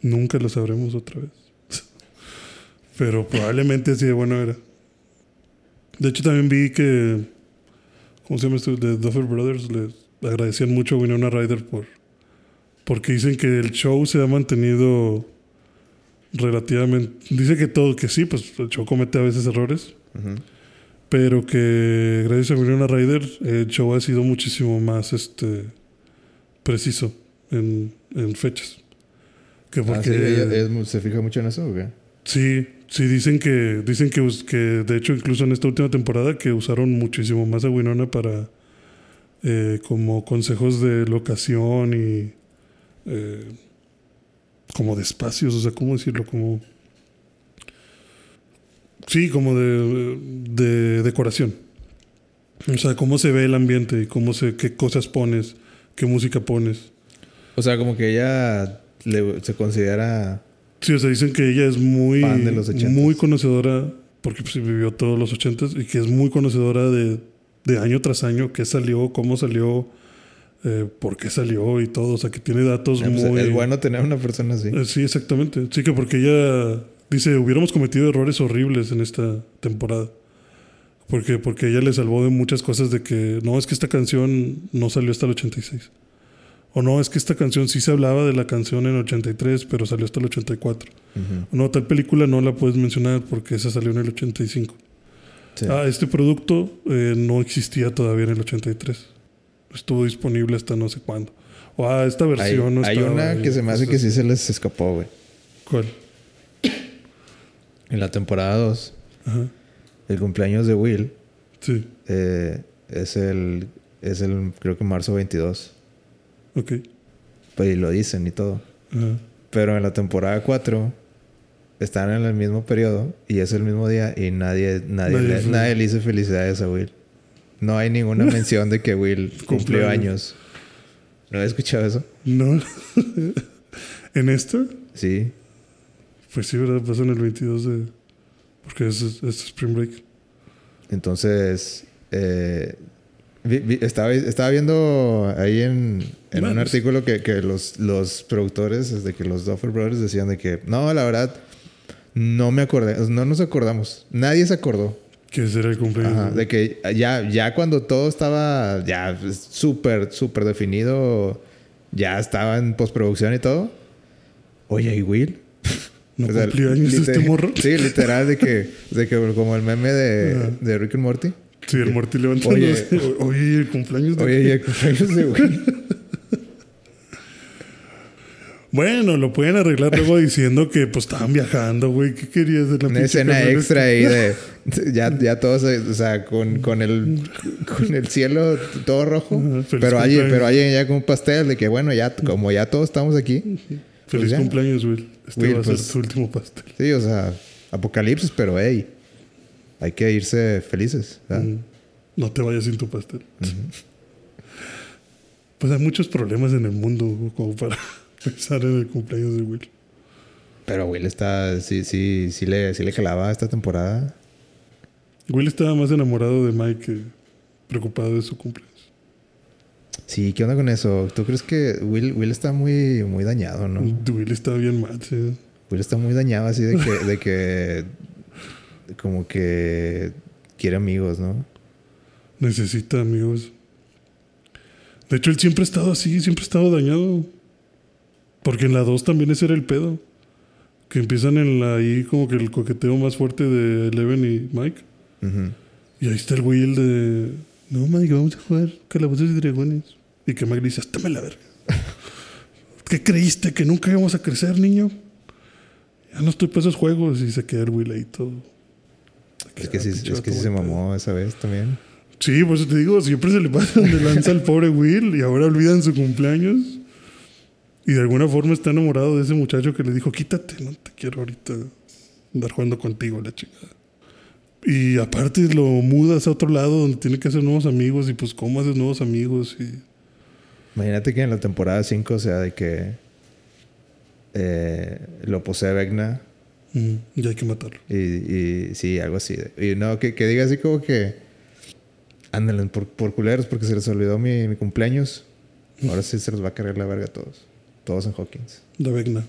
B: Nunca lo sabremos otra vez. Pero probablemente así de bueno era. De hecho, también vi que. ¿Cómo se llama esto? De Duffer Brothers le agradecían mucho a Winona Ryder por. Porque dicen que el show se ha mantenido relativamente. Dice que todo, que sí, pues el show comete a veces errores. Pero que gracias a Winona Ryder el show ha sido muchísimo más este preciso en, en fechas. Que
A: Ah,
B: porque
A: sí, ella- ¿Se fija mucho en eso o qué?
B: Sí, sí, dicen que, dicen que, que de hecho incluso en esta última temporada que usaron muchísimo más a Winona para eh, como consejos de locación y eh, como de espacios, o sea, ¿cómo decirlo? Como... Sí, como de, de decoración. O sea, cómo se ve el ambiente y cómo se, qué cosas pones, qué música pones.
A: O sea, como que ella le- se considera...
B: Sí, o sea, dicen que ella es muy,
A: Fan de los
B: muy conocedora, porque pues, vivió todos los ochentas, y que es muy conocedora de, de año tras año, qué salió, cómo salió, eh, por qué salió y todo. O sea, que tiene datos
A: Ah, pues,
B: muy...
A: Es bueno tener una persona así.
B: Eh, Sí, exactamente. Sí, que porque ella dice, hubiéramos cometido errores horribles en esta temporada. Porque, porque ella le salvó de muchas cosas de que, no, es que esta canción no salió hasta el 86. O no, es que esta canción sí se hablaba de la canción en el 83, pero salió hasta el 84.
A: Ujú.
B: O no, tal película no la puedes mencionar porque esa salió en el 85.
A: Sí.
B: Ah, este producto eh, no existía todavía en el 83. Estuvo disponible hasta no sé cuándo. O ah, esta
A: hay,
B: versión no
A: hay una
B: ahí.
A: que se me hace que sí se les escapó, güey.
B: ¿Cuál?
A: En la temporada 2,
B: Ajá.
A: el cumpleaños de Will
B: Sí,
A: eh, es el... Es el, creo que marzo 22.
B: ok.
A: Pues y lo dicen y todo.
B: Ajá.
A: Pero en la temporada 4 están en el mismo periodo y es el mismo día y nadie, nadie,
B: Nadie
A: le, nadie le hizo felicidades a Will. No hay ninguna mención de que Will cumplió años. ¿No he escuchado eso?
B: No. ¿En esta?
A: Sí.
B: Pues sí, ¿verdad? Pasa en el 22 de... Porque es, es Spring Break.
A: Entonces, eh, vi- vi- estaba, estaba viendo ahí en, en
B: Bueno,
A: un
B: pues-
A: artículo que, que los, los productores, desde que los Duffer Brothers decían de que, no, la verdad, no me acordé, no nos acordamos. Nadie se acordó.
B: Que será el cumpleaños.
A: Ajá, de que ya, ya cuando todo estaba ya súper, súper definido, ya estaba en postproducción y todo. Oye, ¿y Will?
B: ¿No
A: O sea,
B: cumplió años este morro?
A: Sí, literal, de que, de que como el meme de,
B: Ajá.
A: de Rick and Morty.
B: Sí, el Morty levantándose. Oye, Oye, el cumpleaños de...
A: Oye, ¿y el cumpleaños de Will?
B: Bueno, lo pueden arreglar luego diciendo que pues estaban viajando, güey. ¿Qué querías de la
A: Una escena extra ahí de... Ya, ya todos, o sea, con, con, el, con el cielo todo rojo.
B: Feliz
A: pero, alguien,
B: cumpleaños.
A: pero ya con un pastel de que, bueno, ya como ya todos estamos aquí.
B: Feliz
A: Pues ya.
B: cumpleaños, Will. Este
A: Will,
B: va a ser
A: pues-
B: tu último pastel.
A: Sí, o sea, apocalipsis, pero hey, hay que irse felices. ¿verdad?
B: No te vayas sin tu pastel. Pues hay muchos problemas en el mundo como para pensar en el cumpleaños de Will.
A: Pero Will está, sí, sí, sí le, sí le calaba esta temporada.
B: Will estaba más enamorado de Mike que preocupado de su cumpleaños.
A: Sí, ¿qué onda con eso? ¿Tú crees que Will, Will está muy, muy dañado, no?
B: Will estaba bien mal, sí.
A: Will está muy dañado así de que, de que como que quiere amigos, ¿no?
B: Necesita amigos. De hecho, él siempre ha estado así, siempre ha estado dañado. Porque en la 2 también ese era el pedo. Que empiezan en la ahí como que el coqueteo más fuerte de Eleven y Mike.
A: Ujú.
B: Y ahí está el Will de... No, Mike, vamos a jugar calabozos y dragones. Y que Mike dice, hasta la verga. ¿Qué creíste? ¿Que nunca íbamos a crecer, niño? Ya no estoy para esos juegos. Y se queda el Will ahí todo.
A: Es que sí, es que sí se mamó esa vez también.
B: Sí, por eso te digo, siempre se le pasa donde lanza al pobre Will y ahora olvidan su cumpleaños. Y de alguna forma está enamorado de ese muchacho que le dijo, quítate, no te quiero ahorita andar jugando contigo, la chingada. Y aparte lo mudas a otro lado donde tiene que hacer nuevos amigos y pues cómo haces nuevos amigos y...
A: Imagínate que en la temporada 5, o sea, de que eh, lo posee Vecna
B: mm, y hay que matarlo.
A: y, y sí, algo así. Y no, que, que diga así como que ándale por, por culeros porque se les olvidó mi, mi cumpleaños. Ahora sí se los va a cargar la verga a todos. Todos en Hawkins.
B: La Vecna.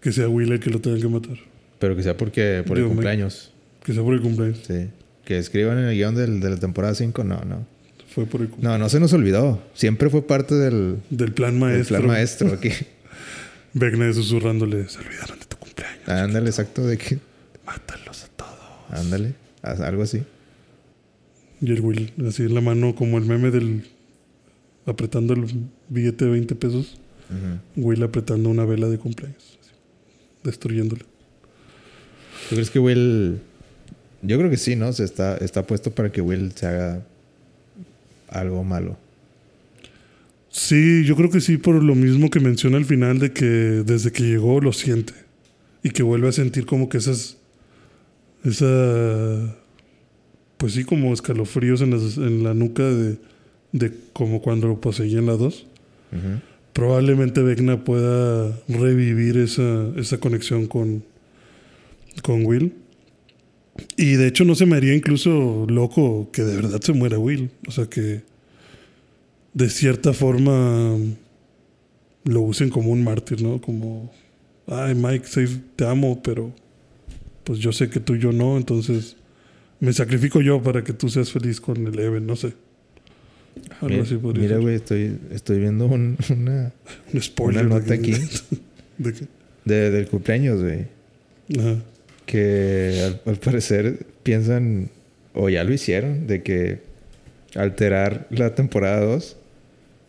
B: que sea Will el que lo tengan que matar.
A: Pero que sea porque por el
B: me-
A: cumpleaños.
B: Que sea por el cumpleaños.
A: Sí. Que escriban en el guion del- de la temporada 5, no, no.
B: Fue por el cumpleaños.
A: No, no se nos olvidó. Siempre fue parte del,
B: Del plan
A: del
B: maestro.
A: plan maestro aquí.
B: Vecna susurrándole, se olvidaron de tu cumpleaños.
A: Ándale, exacto, de que.
B: Mátalos a todos.
A: Ándale, haz algo así.
B: Y el Will, así en la mano, como el meme del. Apretando el billete de 20 pesos. Will apretando una vela de cumpleaños. así, destruyéndola.
A: ¿Tú crees que Will.? Yo creo que sí, ¿no? Está, está puesto para que Will se haga algo malo.
B: Sí, yo creo que sí, por lo mismo que menciona al final de que desde que llegó lo siente. Y que vuelve a sentir como que esas. Esa. Pues sí, como escalofríos en, las- en la nuca de, de como cuando lo poseía en la 2.
A: Ujú.
B: Probablemente Vecna pueda revivir esa, esa conexión con, con Will. Y de hecho no se me haría incluso loco que de verdad se muera Will. O sea que de cierta forma lo usen como un mártir, ¿no? Como, ay Mike, sí, te amo, pero pues yo sé que tú y yo no, entonces me sacrifico yo para que tú seas feliz con el Even, no sé. Algo
A: Mira,
B: así podría
A: mira,
B: ser.
A: güey, estoy, estoy viendo un- una
B: Un spoiler.
A: Una nota aquí.
B: de
A: de- del cumpleaños, güey.
B: Ajá.
A: Que al, al parecer piensan, o ya lo hicieron, de que alterar la temporada 2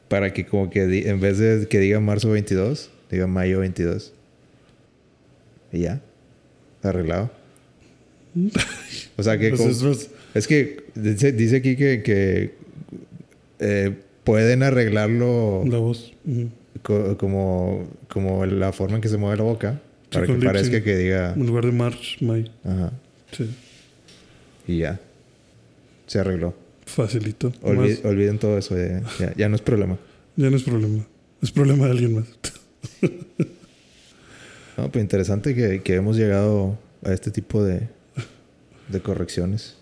A: para que como que di- en vez de que diga marzo 22, diga mayo 22. Y ya. Arreglado. O sea que
B: Pues
A: como-
B: es
A: es que dice, dice aquí que, que, eh, pueden arreglarlo
B: la voz.
A: Co- como, como la forma en que se mueve la boca para
B: con
A: que parezca que diga
B: En lugar de March, May.
A: ajá,
B: Sí.
A: y ya se arregló
B: Facilito.
A: Olvi-
B: Más-
A: olviden todo eso ya, ya, ya no es problema
B: ya no es problema. Es problema de alguien más.
A: no, pues interesante que, que hemos llegado a este tipo de, de correcciones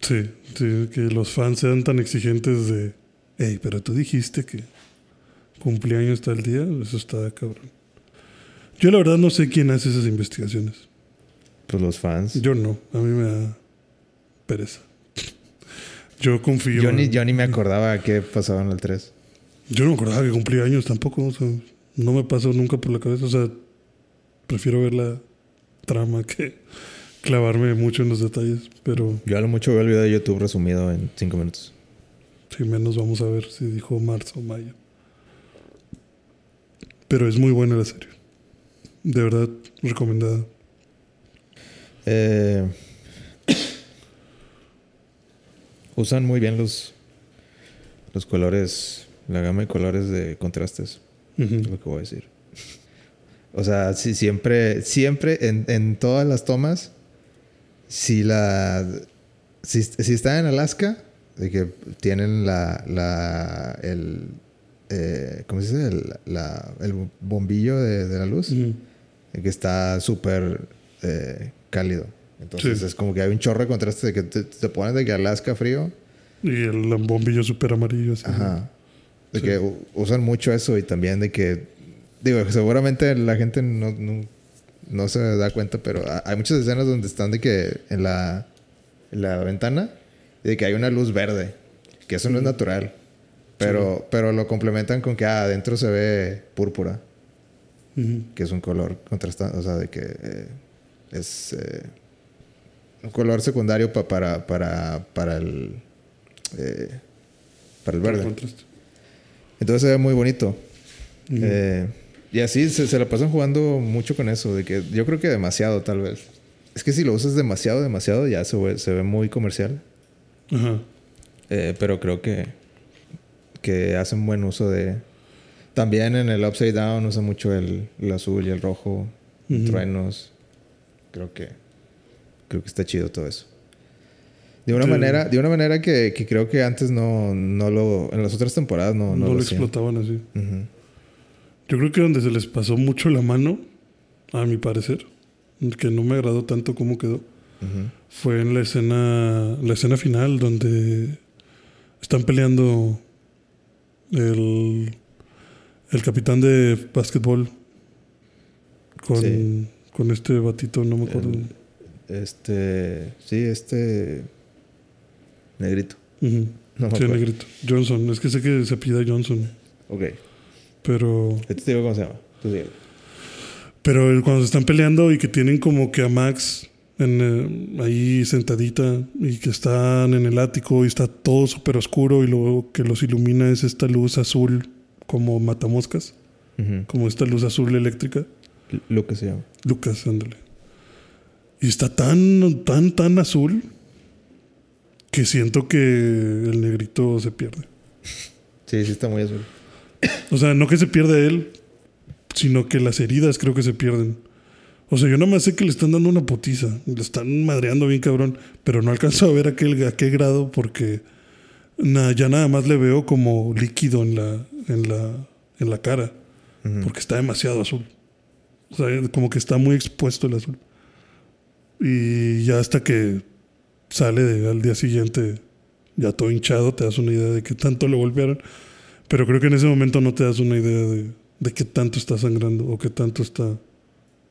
B: Sí, sí, que los fans sean tan exigentes de, hey, pero tú dijiste que cumpleaños tal día, eso está cabrón. Yo la verdad no sé quién hace esas investigaciones.
A: pues los fans
B: Yo no, a mí me da pereza. Yo confío.
A: yo ni, yo ni me acordaba qué pasaba en el 3
B: Yo no me acordaba que cumplía años tampoco. O sea, no me pasó nunca por la cabeza. O sea, prefiero ver la trama que clavarme mucho en los detalles. Pero
A: yo a lo mucho veo el video de YouTube resumido en 5 minutos
B: si menos vamos a ver si dijo marzo o mayo. Pero es muy buena la serie. De verdad, recomendada.
A: Eh, usan muy bien los, los colores, la gama de colores de contrastes, es lo que voy a decir. O sea, si siempre, siempre en, en todas las tomas, si la, si, si está en Alaska, de que tienen la, la, el, eh, ¿cómo se dice? El, la- el bombillo de, de la luz de que está súper eh, cálido. Entonces
B: Sí.
A: es como que hay un chorro de contraste de que te, te pones de que Alaska frío.
B: Y el bombillo súper amarillo. así.
A: Ajá. De
B: Sí.
A: que usan mucho eso y también de que, digo, seguramente la gente no, no, no se da cuenta, pero ha- hay muchas escenas donde están de que en la, en la ventana, de que hay una luz verde, que eso no es natural. Pero, pero lo complementan con que ah, adentro se ve púrpura. Que es un color contrastante, o sea, de que eh, es eh, un color secundario pa- para, para, para el eh, para el verde. Entonces se ve muy bonito. Eh, y así se, se la pasan jugando mucho con eso, de que yo creo que demasiado tal vez. Es que si lo usas demasiado, demasiado, ya se ve, se ve muy comercial.
B: Ajá.
A: Eh, pero creo que, que hacen buen uso de... También en el Upside Down usa mucho el, el azul y el rojo, truenos. Creo que, creo que está chido todo eso. De una
B: Sí.
A: manera, de una manera que, que creo que antes no, no lo... En las otras temporadas no,
B: No,
A: no,
B: lo explotaban así. Yo creo que donde se les pasó mucho la mano, a mi parecer, que no me agradó tanto cómo quedó, fue en la escena, la escena final donde están peleando el, el capitán de básquetbol con,
A: Sí.
B: con este batito, no me acuerdo.
A: El- Este. Sí, este. Negrito. No
B: Sí, negrito. Johnson. Es que sé que se pida Johnson.
A: Ok.
B: Pero.
A: Este te digo cómo se llama.
B: Pero cuando se están peleando y que tienen como que a Max en, eh, ahí sentadita y que están en el ático y está todo súper oscuro y luego que los ilumina es esta luz azul como matamoscas,
A: Ujú.
B: como esta luz azul eléctrica.
A: Lu- Lucas se llama.
B: Lucas, ándale. Y está tan, tan, tan azul que siento que el negrito se pierde.
A: Sí, sí, está muy azul.
B: O sea, no que se pierde él, sino que las heridas creo que se pierden. O sea, yo nada más sé que le están dando una potiza, le están madreando bien cabrón, pero no alcanzo a ver a qué, a qué grado porque na- ya nada más le veo como líquido en la, en la, en la cara, porque está demasiado azul. O sea, como que está muy expuesto el azul. Y ya hasta que sale de- al día siguiente, ya todo hinchado, te das una idea de qué tanto lo golpearon. Pero creo que en ese momento no te das una idea de, de qué tanto está sangrando o qué tanto está,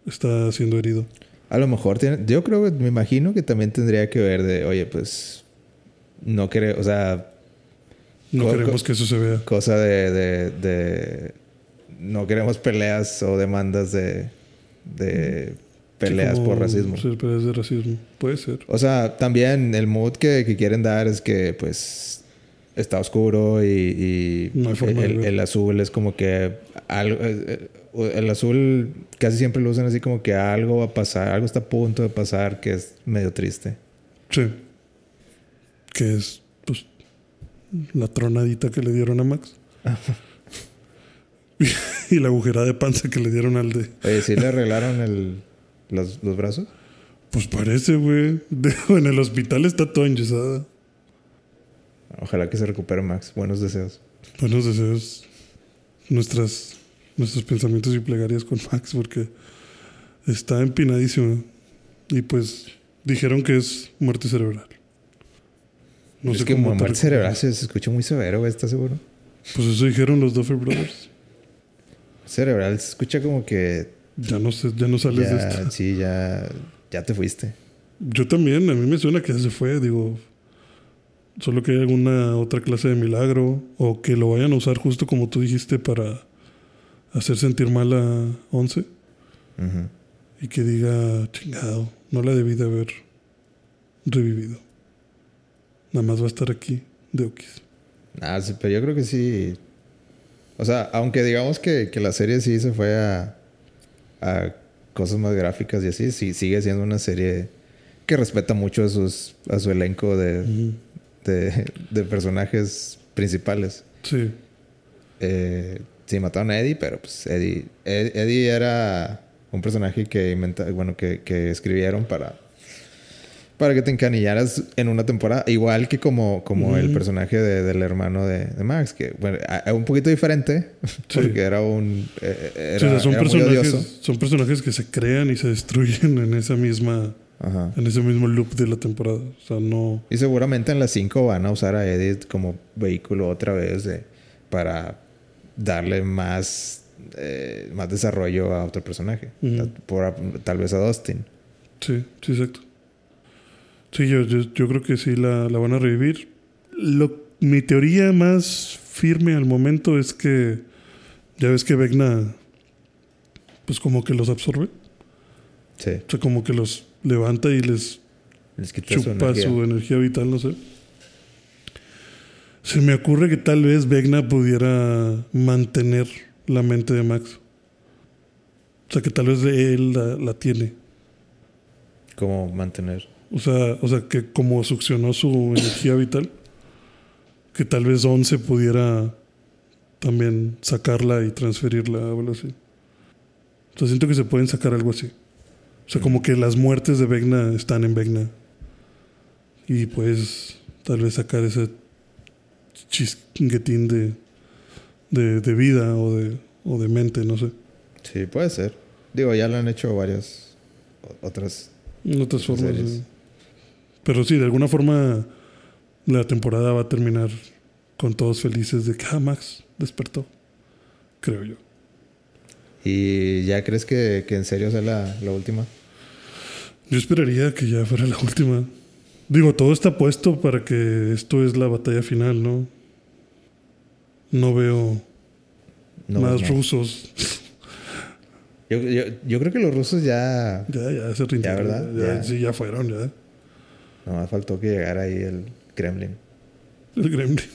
B: está siendo herido.
A: A lo mejor tiene. Yo creo que me imagino que también tendría que ver de, oye, pues. No creo, o sea,
B: No queremos que eso se vea.
A: cosa de, de, de- No queremos peleas o demandas de. de peleas
B: Sí,
A: por racismo.
B: Sí, peleas de racismo. Puede ser.
A: O sea, también el mood que, que quieren dar es que, pues, está oscuro y, y
B: No
A: el, el azul es como que algo, eh, eh, el azul casi siempre lo usan así como que algo va a pasar, algo está a punto de pasar que es medio triste.
B: Sí. Que es, pues, la tronadita que le dieron a Max. y la agujerada de panza que le dieron al de.
A: Oye, ¿sí le arreglaron el, los, los brazos?
B: Pues parece, güey. En el hospital está todo enyesada.
A: Ojalá que se recupere Max. Buenos deseos.
B: Buenos deseos. Nuestras, nuestros pensamientos y plegarias con Max porque está empinadísimo. Y pues dijeron que es muerte cerebral. No
A: es
B: sé
A: que
B: cómo
A: muerte
B: te
A: cerebral se, se escucha muy severo. ¿Estás seguro?
B: Pues eso dijeron los Duffer Brothers.
A: Cerebral se escucha como que
B: Ya no sé, ya no sales de
A: ya,
B: esto.
A: sí, ya, ya te fuiste.
B: Yo también, a mí me suena que ya se fue, digo. Solo que hay alguna otra clase de milagro o que lo vayan a usar justo como tú dijiste para hacer sentir mal a Once
A: Ujú.
B: y que diga, chingado, no la debí de haber revivido. Nada más va a estar aquí de Okis.
A: Ah, sí, pero yo creo que sí. O sea, aunque digamos que, que la serie sí se fue a, a cosas más gráficas y así, sí sigue siendo una serie que respeta mucho a, sus, a su elenco de. De, de personajes principales.
B: Sí,
A: Eh, sí, mataron a Eddie, pero pues Eddie, Ed- Eddie era un personaje que inventa, bueno, que, que escribieron para para que te encanillaras en una temporada, igual que como, como el personaje de- del hermano de, de Max, que bueno, a- a un poquito diferente,
B: Sí.
A: porque era un eh, era,
B: Sí, o sea, son,
A: era muy odioso.
B: personajes, son personajes que se crean y se destruyen en esa misma,
A: Ajá.
B: en ese mismo loop de la temporada. O sea, no.
A: Y seguramente en las 5 van a usar a Eddie como vehículo otra vez de, para darle más, eh, más desarrollo a otro personaje.
B: Ujú.
A: Por- tal vez a Dustin.
B: Sí, sí, exacto. Sí, yo, yo, yo creo que sí la, la van a revivir. Lo, mi teoría más firme al momento es que ya ves que Vecna pues como que los absorbe.
A: Sí.
B: O sea, como que los levanta y les
A: Les quita su
B: chupa
A: energía.
B: su energía vital, no sé. Se me ocurre que tal vez Vecna pudiera mantener la mente de Max. O sea, que tal vez él la, la tiene.
A: Como mantener.
B: O sea, o sea, que como succionó su energía vital, que tal vez Once pudiera también sacarla y transferirla o algo así. O sea, siento que se pueden sacar algo así. O sea, como que las muertes de Vecna están en Vecna. Y pues tal vez sacar ese chisguetín de, de, de vida o de, o de mente, no sé.
A: Sí, puede ser. Digo, ya lo han hecho varias otras.
B: Otras formas.
A: series.
B: Pero sí, de alguna forma la temporada va a terminar con todos felices de que ah, Max despertó. Creo yo.
A: ¿Y ya crees que, que en serio sea la, la última?
B: Yo esperaría que ya fuera la última. Digo, todo está puesto para que esto es la batalla final, ¿no? No veo
A: No,
B: más
A: no.
B: rusos.
A: Yo, yo, yo creo que los rusos ya.
B: Ya, ya se rindieron.
A: ¿verdad?
B: Ya,
A: Ya.
B: Sí, ya fueron, ya.
A: Nomás faltó que llegara ahí el Kremlin.
B: El Gremlin.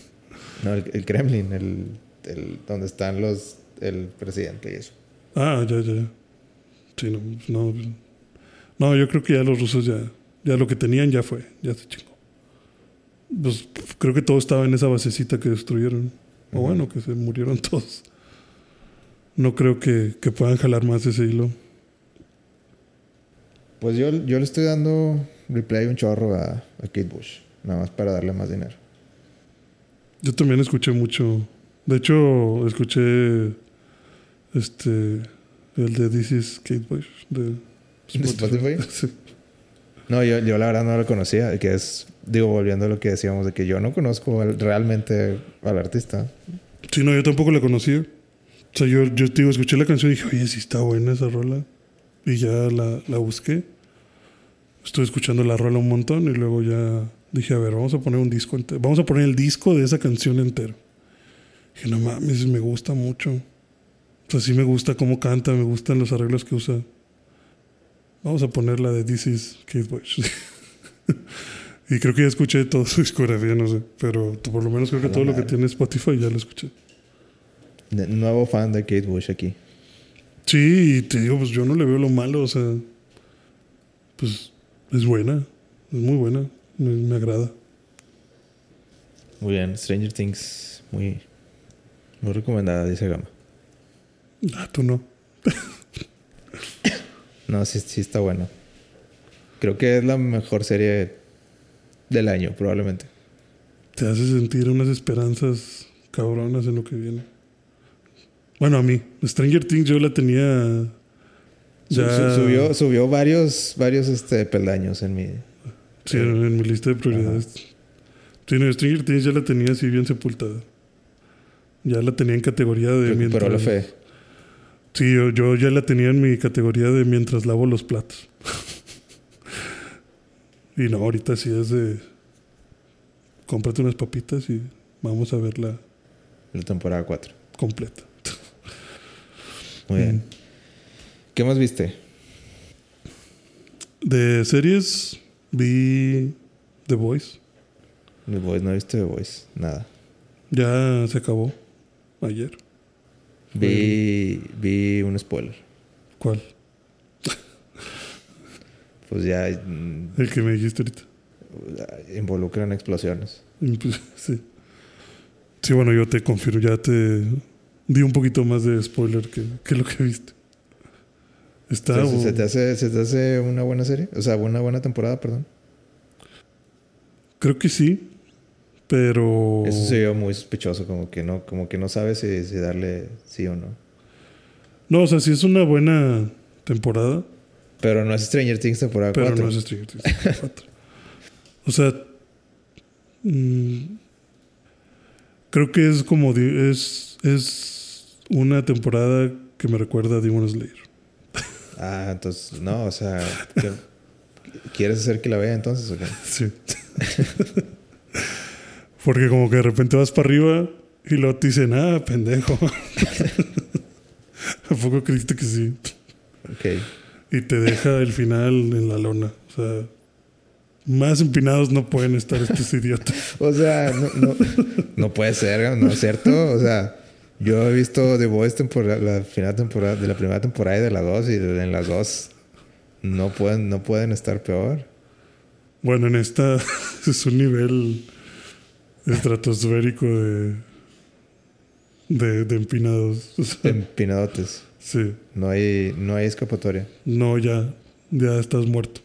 A: No, el, el Kremlin, el, el donde están los el presidente y eso.
B: Ah, ya, ya. Sí, no, no. No, yo creo que ya los rusos ya, ya lo que tenían ya fue, ya se chingó. Pues creo que todo estaba en esa basecita que destruyeron. O bueno, que se murieron todos. No creo que, que puedan jalar más ese hilo.
A: Pues yo, yo le estoy dando replay un chorro a, a Kate Bush. Nada más para darle más dinero.
B: Yo también escuché mucho. De hecho, escuché este el de This is Kate Bush de
A: ¿De Spotify?
B: Sí.
A: No, yo, yo la verdad no lo conocía. Que es, digo, volviendo a lo que decíamos, de que yo no conozco al- realmente al artista.
B: Sí, no, yo tampoco la conocía. O sea, yo, yo digo, escuché la canción y dije, oye, sí está buena esa rola. Y ya la, la busqué. Estuve escuchando la rola un montón y luego ya dije, a ver, vamos a poner un disco entero. Vamos a poner el disco de esa canción entero. Dije, no mames, me gusta mucho. O sea, sí me gusta cómo canta, me gustan los arreglos que usa. Vamos a poner la de This is Kate Bush. y creo que ya escuché toda su discografía, no sé. Pero por lo menos creo que todo lo que tiene Spotify ya lo escuché.
A: Nuevo fan de Kate Bush aquí.
B: Sí, y te digo, pues yo no le veo lo malo, o sea, pues es buena, es muy buena, me, me agrada.
A: Muy bien. Stranger Things, muy, muy recomendada, dice Gama.
B: Ah, tú no.
A: No, sí, sí está bueno. Creo que es la mejor serie del año, probablemente.
B: Te hace sentir unas esperanzas cabronas en lo que viene. Bueno, a mí, Stranger Things yo la tenía ya
A: su- subió, subió varios, varios este, peldaños en mi.
B: sí, en, en mi lista de prioridades. Sí, no, Stranger Things ya la tenía así bien sepultada. Ya la tenía en categoría de
A: Recuperó la
B: mientras-
A: fe.
B: Sí, yo, yo ya la tenía en mi categoría de mientras lavo los platos. y no, ahorita sí es de. Cómprate unas papitas y vamos a verla
A: La temporada 4.
B: completa.
A: Muy bien.
B: Mm.
A: ¿Qué más viste?
B: De series vi The Voice.
A: The Voice, no viste The Voice. Nada.
B: Ya se acabó ayer.
A: Vi, vi un spoiler.
B: ¿Cuál?
A: Pues ya mm,
B: El que me dijiste ahorita.
A: involucran explosiones.
B: Y pues, Sí. Sí, bueno, yo te confirmo, ya te di un poquito más de spoiler que, que lo que viste. Está.
A: Entonces, ¿se, te hace, ¿Se te hace una buena serie? O sea, una buena temporada, perdón.
B: Creo que sí, pero.
A: Eso se vio muy sospechoso, como que no, como que no sabes si, si darle sí o no.
B: No, o sea, sí es una buena temporada,
A: Pero no es Stranger Things temporada
B: pero
A: 4.
B: no es Stranger Things 4. O sea, mm, creo que es como. Es, es una temporada que me recuerda a Demon Slayer.
A: Ah, entonces, no, o sea, ¿qué- ¿quieres hacer que la vea entonces o qué?
B: Sí. Porque como que de repente vas para arriba y luego te dicen, ah, pendejo. ¿A poco creíste que sí?
A: Ok.
B: Y te deja el final en la lona. O sea, más empinados no pueden estar estos idiotas.
A: O sea, no, no, no puede ser, ¿no es cierto? O sea, yo he visto The Voice temporada, la final temporada, de la primera temporada y de la dos, y en las dos no pueden, no pueden estar peor.
B: Bueno, en esta es un nivel estratosférico de, de, de empinados. O sea,
A: Empinadotes.
B: sí.
A: No hay, no hay escapatoria.
B: No, ya, ya estás muerto.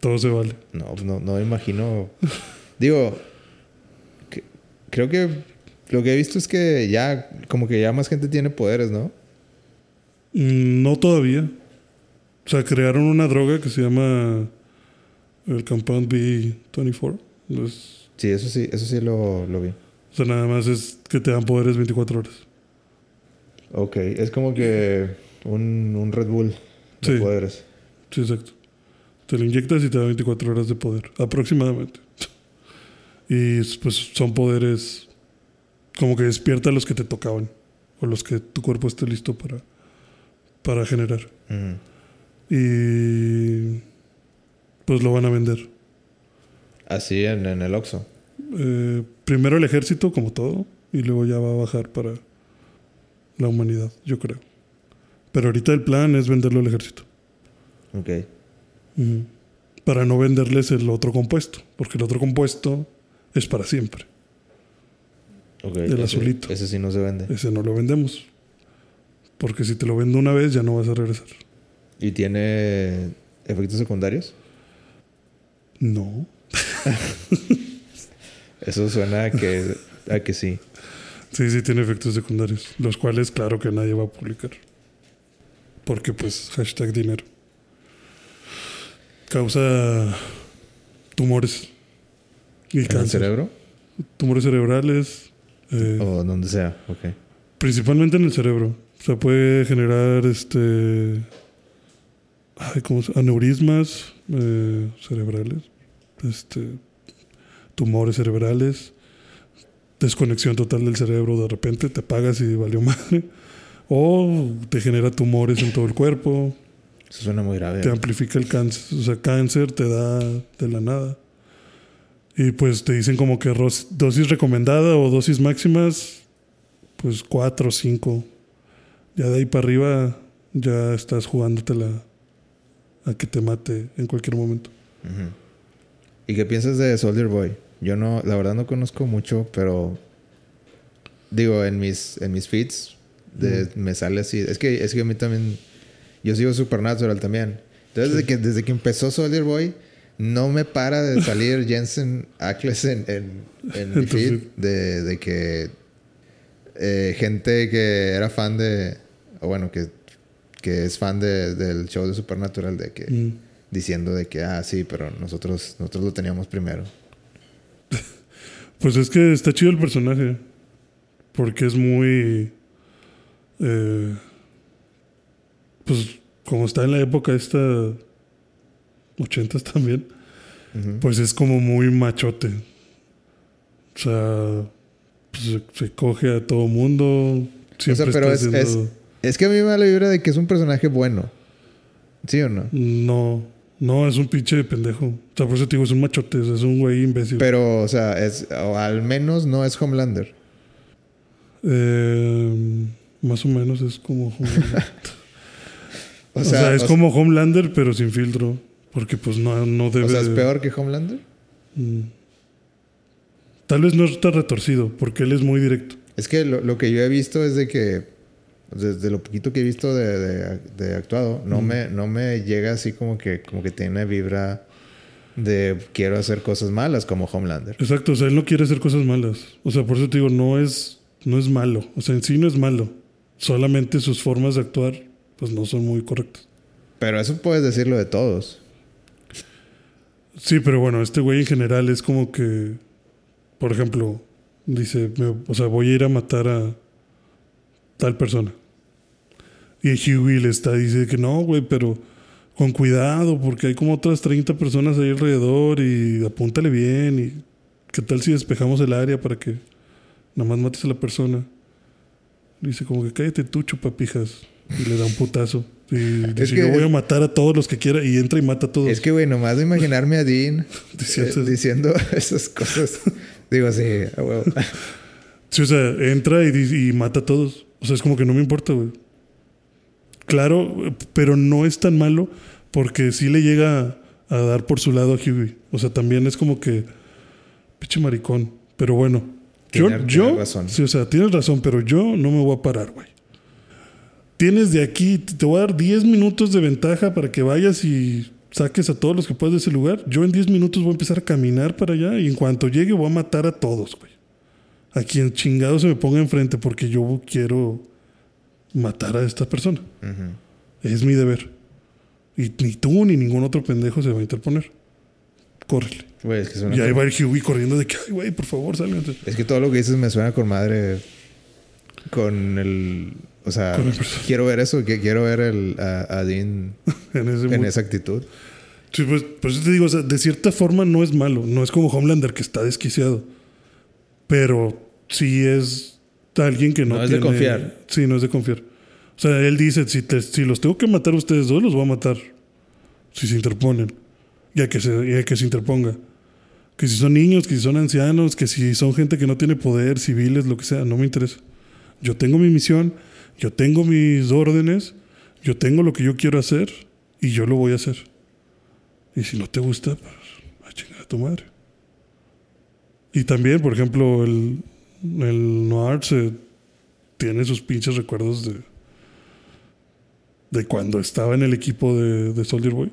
B: Todo se vale.
A: No, no, no me imagino. Digo, que- creo que lo que he visto es que ya, como que ya más gente tiene poderes, ¿no?
B: Mm, No todavía. O sea, crearon una droga que se llama el Compound B24. Entonces,
A: Sí, eso sí, eso sí lo, lo vi.
B: o sea, nada más es que te dan poderes 24 horas.
A: Ok, es como que un, un Red Bull de
B: Sí.
A: poderes.
B: Sí, exacto. Te lo inyectas y te da 24 horas de poder, aproximadamente. Y pues son poderes como que despierta los que te tocaban o los que tu cuerpo esté listo para, para generar. Y pues lo van a vender.
A: Así en, en el Oxxo.
B: Eh, primero el ejército, como todo, y luego ya va a bajar para la humanidad, yo creo. Pero ahorita el plan es venderlo al ejército.
A: Ok.
B: Para no venderles el otro compuesto, porque el otro compuesto es para siempre.
A: Ok.
B: El
A: ese-
B: azulito.
A: Ese sí no se vende.
B: Ese no lo vendemos. Porque si te lo vendo una vez ya no vas a regresar.
A: ¿Y tiene efectos secundarios?
B: No.
A: Eso suena a que, a que sí.
B: Sí, sí tiene efectos secundarios. Los cuales claro que nadie va a publicar. Porque pues hashtag dinero. Causa tumores. Y
A: ¿En el
B: cáncer.
A: cerebro?
B: Tumores cerebrales. eh,
A: O donde sea. Ok.
B: Principalmente en el cerebro. O sea, puede generar este. Ay, ¿cómo se- Aneurismas eh, cerebrales. Este. Tumores cerebrales. Desconexión total del cerebro. De repente te apagas y valió madre. O te genera tumores en todo el cuerpo.
A: Eso suena muy grave.
B: Te amplifica el cáncer. O sea, cáncer te da de la nada. Y pues te dicen como que dosis recomendada o dosis máximas, pues cuatro o cinco. Ya de ahí para arriba ya estás jugándotela a que te mate en cualquier momento.
A: ¿Y qué piensas de Soldier Boy? Yo no, la verdad no conozco mucho, pero digo, en mis, en mis feeds de- me sale así. Es que, es que a mí también, yo sigo Supernatural también. Entonces, desde, que, desde que empezó Soldier Boy, no me para de salir Jensen Ackles en, en, en mi feed. de, de que eh, gente que era fan de, o bueno, que, que es fan de- del show de Supernatural, de que
B: Mm.
A: Diciendo de que, ah, sí, pero nosotros, nosotros lo teníamos primero.
B: Pues es que está chido el personaje. Porque es muy. eh, pues como está en la época esta. 80 también. Pues es como muy machote. O sea, pues se, se coge a todo mundo. Siempre
A: o sea, pero
B: está
A: es,
B: haciendo-
A: es que a mí me da la vibra de que es un personaje bueno. ¿Sí o no?
B: No, no, es un pinche pendejo. O sea, por eso te digo, es un machote, es un güey imbécil.
A: Pero, o sea, es, o al menos no es Homelander.
B: Eh, más o menos es como Homelander.
A: O
B: o,
A: sea,
B: es
A: o-
B: como Homelander, pero sin filtro. Porque pues no, no debe
A: O sea, es peor que Homelander.
B: Mm. Tal vez no está retorcido, porque él es muy directo.
A: Es que lo, lo que yo he visto es de que, desde lo poquito que he visto de, de- de actuado, no,
B: Mm.
A: me, no me llega así como que, como que tiene vibra de quiero hacer cosas malas como Homelander.
B: Exacto, o sea, él no quiere hacer cosas malas. O sea, por eso te digo, no es, no es malo. O sea, en sí no es malo. Solamente sus formas de actuar, pues no son muy correctas.
A: Pero eso puedes decirlo de todos.
B: Sí, pero bueno, este güey en general es como que, por ejemplo, dice, me- o sea, voy a ir a matar a tal persona. Y Huey le está, dice que no, güey, pero con cuidado, porque hay como otras 30 personas ahí alrededor y apúntale bien. Y qué tal si despejamos el área para que nada más mates a la persona. Dice como que cállate tú, chupapijas. Y le da un putazo. Y dice,
A: que
B: yo voy
A: es-
B: a matar a todos los que quiera. Y entra y mata a todos.
A: Es que, güey, nomás de imaginarme a Dean
B: Diciendo-
A: eh, diciendo esas cosas. Digo, sí, a huevo.
B: Sí, o sea, entra y, y mata a todos. O sea, es como que no me importa, güey. Claro, pero no es tan malo porque sí le llega a dar por su lado a Huey. O sea, también es como que. Pinche maricón. Pero bueno. Yo, yo.
A: razón.
B: Sí, o sea, tienes razón, pero yo no me voy a parar, güey. Tienes de aquí, te voy a dar 10 minutos de ventaja para que vayas y saques a todos los que puedas de ese lugar. Yo en 10 minutos voy a empezar a caminar para allá y en cuanto llegue voy a matar a todos, güey. A quien chingado se me ponga enfrente porque yo quiero matar a esta persona.
A: Ujú.
B: Es mi deber. Y ni tú ni ningún otro pendejo se va a interponer. Córrele.
A: Güey, es que suena
B: Y ahí va el Huey corriendo de que, ay, güey, por favor, sálganse.
A: Es que todo lo que dices me suena con madre. Con el. O sea,
B: el
A: quiero ver eso. Que quiero ver el, a, a Dean
B: En ese
A: en esa actitud.
B: Sí, pues, por eso te digo, o sea, de cierta forma no es malo. No es como Homelander que está desquiciado. Pero sí es alguien que no,
A: No es de
B: tiene-
A: confiar.
B: Sí, no es de confiar. O sea, él dice, si, te- si los tengo que matar a ustedes dos, los voy a matar. Si se interponen. Y a que se, y a que se interponga. Que si son niños, que si son ancianos, que si son gente que no tiene poder, civiles, lo que sea, no me interesa. Yo tengo mi misión, yo tengo mis órdenes, yo tengo lo que yo quiero hacer y yo lo voy a hacer. Y si no te gusta, pues a chingar a tu madre. Y también, por ejemplo, el, el Noir se tiene sus pinches recuerdos de, de cuando estaba en el equipo de, de Soldier Boy.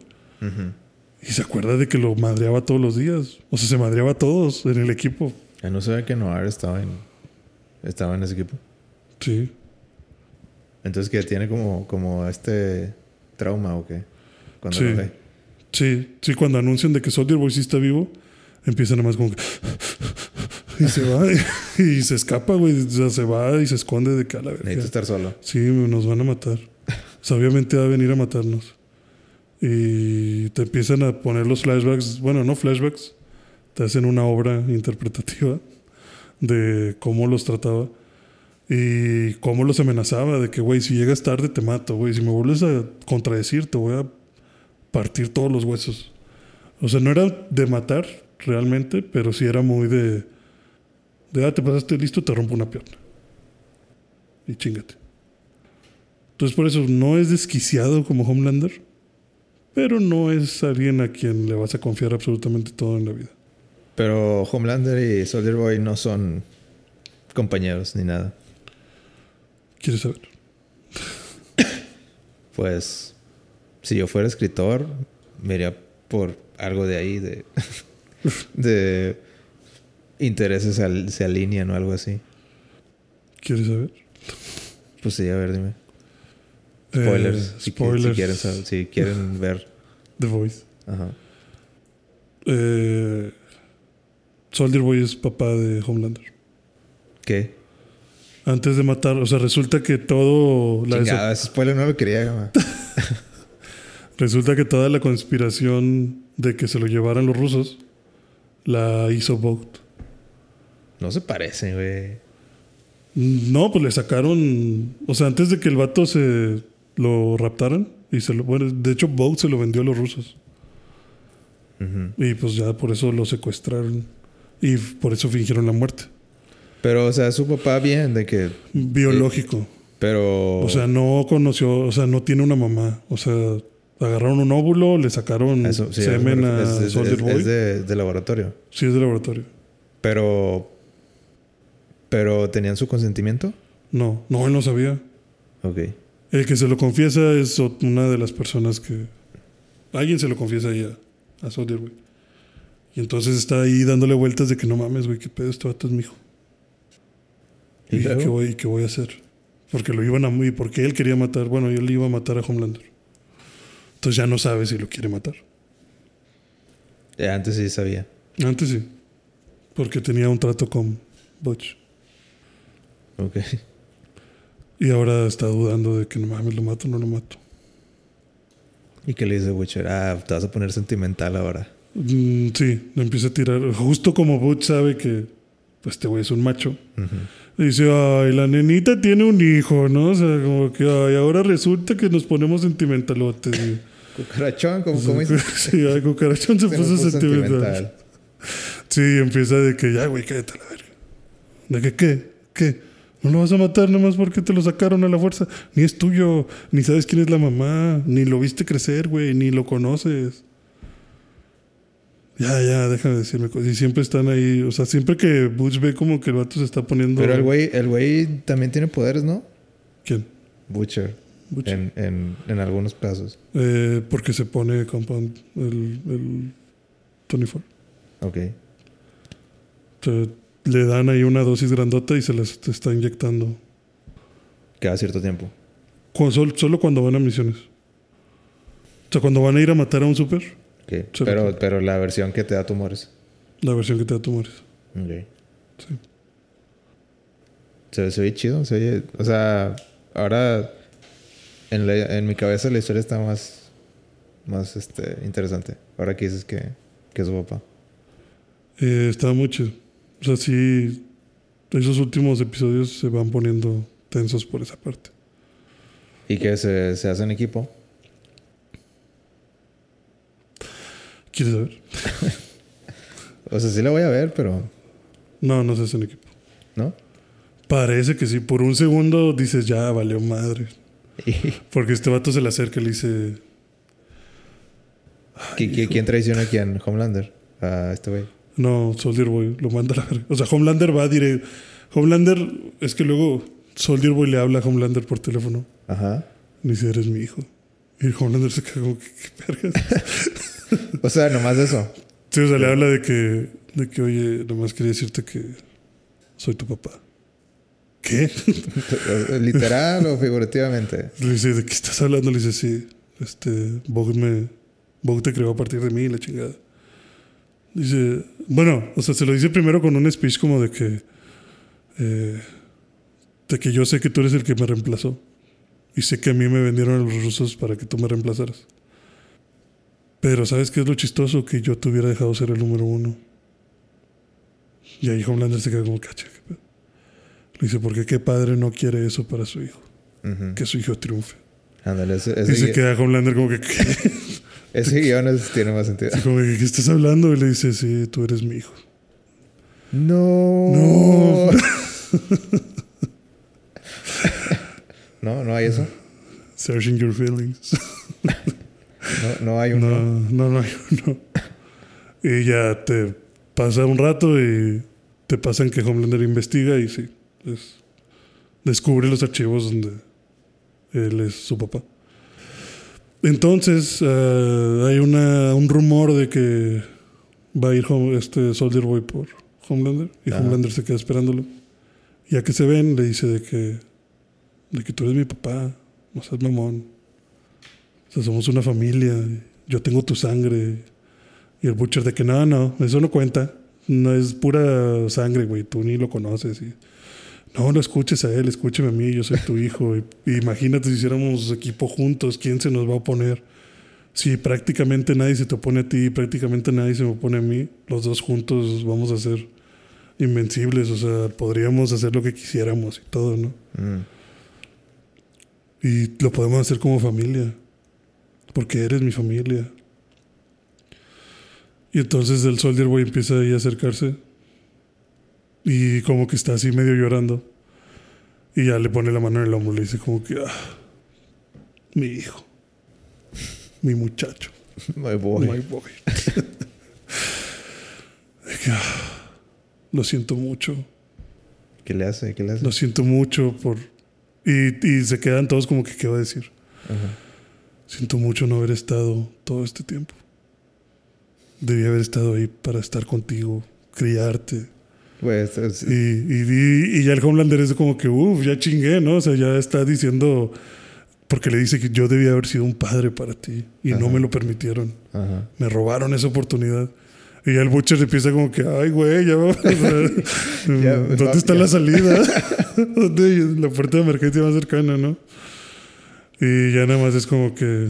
B: Y se acuerda de que lo madreaba todos los días. O sea, se madreaba a todos en el equipo.
A: Ya no sabía que Noir estaba en, estaba en ese equipo.
B: Sí.
A: Entonces que tiene como, como este trauma o qué. Cuando
B: Sí. Sí, sí, cuando anuncian de que Soldier Boy sí está vivo, empieza nada más como que... y se va y, se escapa, güey. O sea, se va y se esconde de que a la verga.
A: Necesito estar solo.
B: Sí, nos van a matar. O sea, obviamente va a venir a matarnos. Y te empiezan a poner los flashbacks, bueno, no flashbacks, te hacen una obra interpretativa de cómo los trataba y cómo los amenazaba, de que, güey, si llegas tarde te mato, güey, si me vuelves a contradecir te voy a partir todos los huesos. O sea, no era de matar realmente, pero sí era muy de, de, ah, te pasaste listo, te rompo una pierna. Y chingate. Entonces por eso no es desquiciado como Homelander, pero no es alguien a quien le vas a confiar absolutamente todo en la vida.
A: Pero Homelander y Soldier Boy no son compañeros ni nada.
B: ¿Quieres saber?
A: Pues si yo fuera escritor, me iría por algo de ahí, de, de intereses al- se alinean o algo así.
B: ¿Quieres saber?
A: Pues sí, a ver, dime.
B: Eh,
A: Spoilers. si,
B: spoilers.
A: Si, quieren, si quieren ver.
B: The Voice.
A: Ajá.
B: Eh, Soldier Boy es papá de Homelander.
A: ¿Qué?
B: Antes de matar, o sea, resulta que todo... La
A: Chingada, ese spoiler no lo quería.
B: Resulta que toda la conspiración de que se lo llevaran los rusos la hizo Vogt.
A: No se parece, güey.
B: No, pues le sacaron. O sea, antes de que el vato se lo raptaran. Y se lo, bueno, de hecho, Vogt se lo vendió a los rusos. Y pues ya por eso lo secuestraron. Y por eso fingieron la muerte.
A: Pero, o sea, su papá bien de que...
B: Biológico.
A: Pero...
B: O sea, no conoció, o sea, no tiene una mamá. O sea, agarraron un óvulo, le sacaron
A: eso, sí,
B: semen
A: es-
B: a
A: es,
B: Soldier
A: es-
B: Boy.
A: es de, de laboratorio.
B: Sí, es de laboratorio.
A: Pero... Pero, ¿tenían su consentimiento?
B: No, no, él no sabía.
A: Ok.
B: El que se lo confiesa es una de las personas que. Alguien se lo confiesa ahí a, a Soldier, güey. Y entonces está ahí dándole vueltas de que no mames, güey, qué pedo, este vato es mi hijo.
A: ¿Y
B: ¿Y, qué voy, qué voy a hacer? Porque lo iban a. Y porque él quería matar. Bueno, él iba a matar a Homelander. Entonces ya no sabe si lo quiere matar.
A: Ya, antes sí sabía.
B: Antes sí. Porque tenía un trato con Butch.
A: Ok.
B: Y ahora está dudando de que no mames, lo mato o no lo mato.
A: ¿Y qué le dice Witcher? Ah, te vas a poner sentimental ahora.
B: Mm, sí, le empieza a tirar. Justo como Butch sabe que pues, este güey es un macho.
A: Ujú.
B: Dice, ay, la nenita tiene un hijo, ¿no? O sea, como que, ay, ahora resulta que nos ponemos sentimentalotes.
A: Cucarachón, como, como dice.
B: sí, ay, cucarachón se,
A: Se
B: puso
A: puso
B: sentimental.
A: sentimental.
B: Sí, empieza de que, ya, güey, cállate la verga. ¿De que qué? ¿Qué? ¿No lo vas a matar nomás porque te lo sacaron a la fuerza? Ni es tuyo, ni sabes quién es la mamá, ni lo viste crecer, güey, ni lo conoces. Ya, ya, déjame decirme cosas. Y siempre están ahí, o sea, siempre que Butch ve como que el vato se está poniendo...
A: Pero el güey, el güey también tiene poderes, ¿no?
B: ¿Quién?
A: Butcher. En, en, en algunos casos.
B: Eh, porque se pone compound el, el Tony Ford.
A: Ok.
B: Te- le dan ahí una dosis grandota y se les te está inyectando.
A: Cada cierto tiempo.
B: Cu- sol- solo cuando van a misiones. O sea, cuando van a ir a matar a un super,
A: Pero, pero la versión que te da tumores.
B: la versión que te da tumores.
A: Ok.
B: Sí.
A: Se, chido. Se oye... O sea, ahora... En, la- en mi cabeza la historia está más... más este, interesante. Ahora que dices que, que es su papá.
B: Eh, estaba muy chido. O sea, sí, esos últimos episodios se van poniendo tensos por esa parte.
A: ¿Y que se, se hace en equipo?
B: ¿Quieres saber?
A: O sea, sí la voy a ver, pero...
B: No, no se hace en equipo.
A: ¿No?
B: Parece que sí. Por un segundo dices, ya, valió madre. Porque este vato se le acerca y le dice...
A: ¿Qui- qui- ¿Quién traiciona a quién? Homelander. A este güey.
B: No, Soldier Boy lo manda a la verga. O sea, Homelander va directo. Homelander, es que luego Soldier Boy le habla a Homelander por teléfono.
A: Ajá.
B: Y dice, eres mi hijo. Y Homelander se como, ¿qué, qué vergas?
A: O sea, nomás eso.
B: Sí, o sea, le habla de que, de que, oye, nomás quería decirte que soy tu papá. ¿Qué?
A: Literal o figurativamente.
B: Le dice, ¿de qué estás hablando? Le dice, sí, este, Vogue me, Vogue te creó a partir de mí, la chingada. Dice, bueno, o sea, se lo dice primero con un speech como de que, eh, de que yo sé que tú eres el que me reemplazó. Y sé que a mí me vendieron a los rusos para que tú me reemplazaras. Pero ¿sabes qué es lo chistoso? Que yo te hubiera dejado ser el número uno. Y ahí Homelander se queda como, cacha. ¿qué pedo?". Le dice, porque qué padre no quiere eso para su hijo? Que su hijo triunfe.
A: Ándale, ese,
B: Y
A: ese,
B: se
A: gui-
B: queda Homelander como que,
A: ese guion es- tiene más sentido.
B: Como que, ¿qué estás hablando? Y le dice, sí, tú eres mi hijo.
A: No.
B: No.
A: no, no hay eso.
B: Searching your feelings.
A: No, no hay un
B: No,
A: no.
B: no, no, no. Y ya te pasa un rato y te pasan que Homelander investiga y sí, es- descubre los archivos donde él es su papá. Entonces eh, hay una, un rumor de que va a ir Hom- este Soldier Boy por Homelander y
A: Ajá.
B: Homelander se queda esperándolo. Ya que se ven, le dice de que, de que tú eres mi papá, no seas mamón. O sea, somos una familia, yo tengo tu sangre. Y el Butcher de que no, no, eso no cuenta. No es pura sangre, güey, tú ni lo conoces. Y, no, no escuches a él, escúcheme a mí, yo soy tu hijo. Imagínate si hiciéramos equipo juntos, ¿quién se nos va a oponer? Si prácticamente nadie se te opone a ti, prácticamente nadie se me opone a mí, los dos juntos vamos a ser invencibles, o sea, podríamos hacer lo que quisiéramos y todo, ¿no?
A: Mm.
B: Y lo podemos hacer como familia. Porque eres mi familia. Y entonces el Soldier Boy empieza ahí a acercarse. Y como que está así medio llorando. Y ya le pone la mano en el hombro. Le dice como que... "Ah, mi hijo. Mi muchacho.
A: My boy.
B: My boy. De que, "Ah, lo siento mucho.
A: ¿Qué le hace? ¿Qué le hace?
B: Lo siento mucho por... Y, y se quedan todos como que, ¿qué va a decir?
A: Ajá.
B: Siento mucho no haber estado todo este tiempo. Debí haber estado ahí para estar contigo, criarte.
A: Pues, es-
B: Y, y, y- y ya el Homelander es como que, uff, ya chingué, ¿no? O sea, ya está diciendo, porque le dice que yo debía haber sido un padre para ti y no me lo permitieron.
A: Ajá.
B: Me robaron esa oportunidad. Y ya el Butcher empieza como que, ay, güey, ya vamos. o sea,
A: Ya,
B: ¿Dónde está la salida? ¿Dónde? La puerta de emergencia más cercana, ¿no? Y ya nada más es como que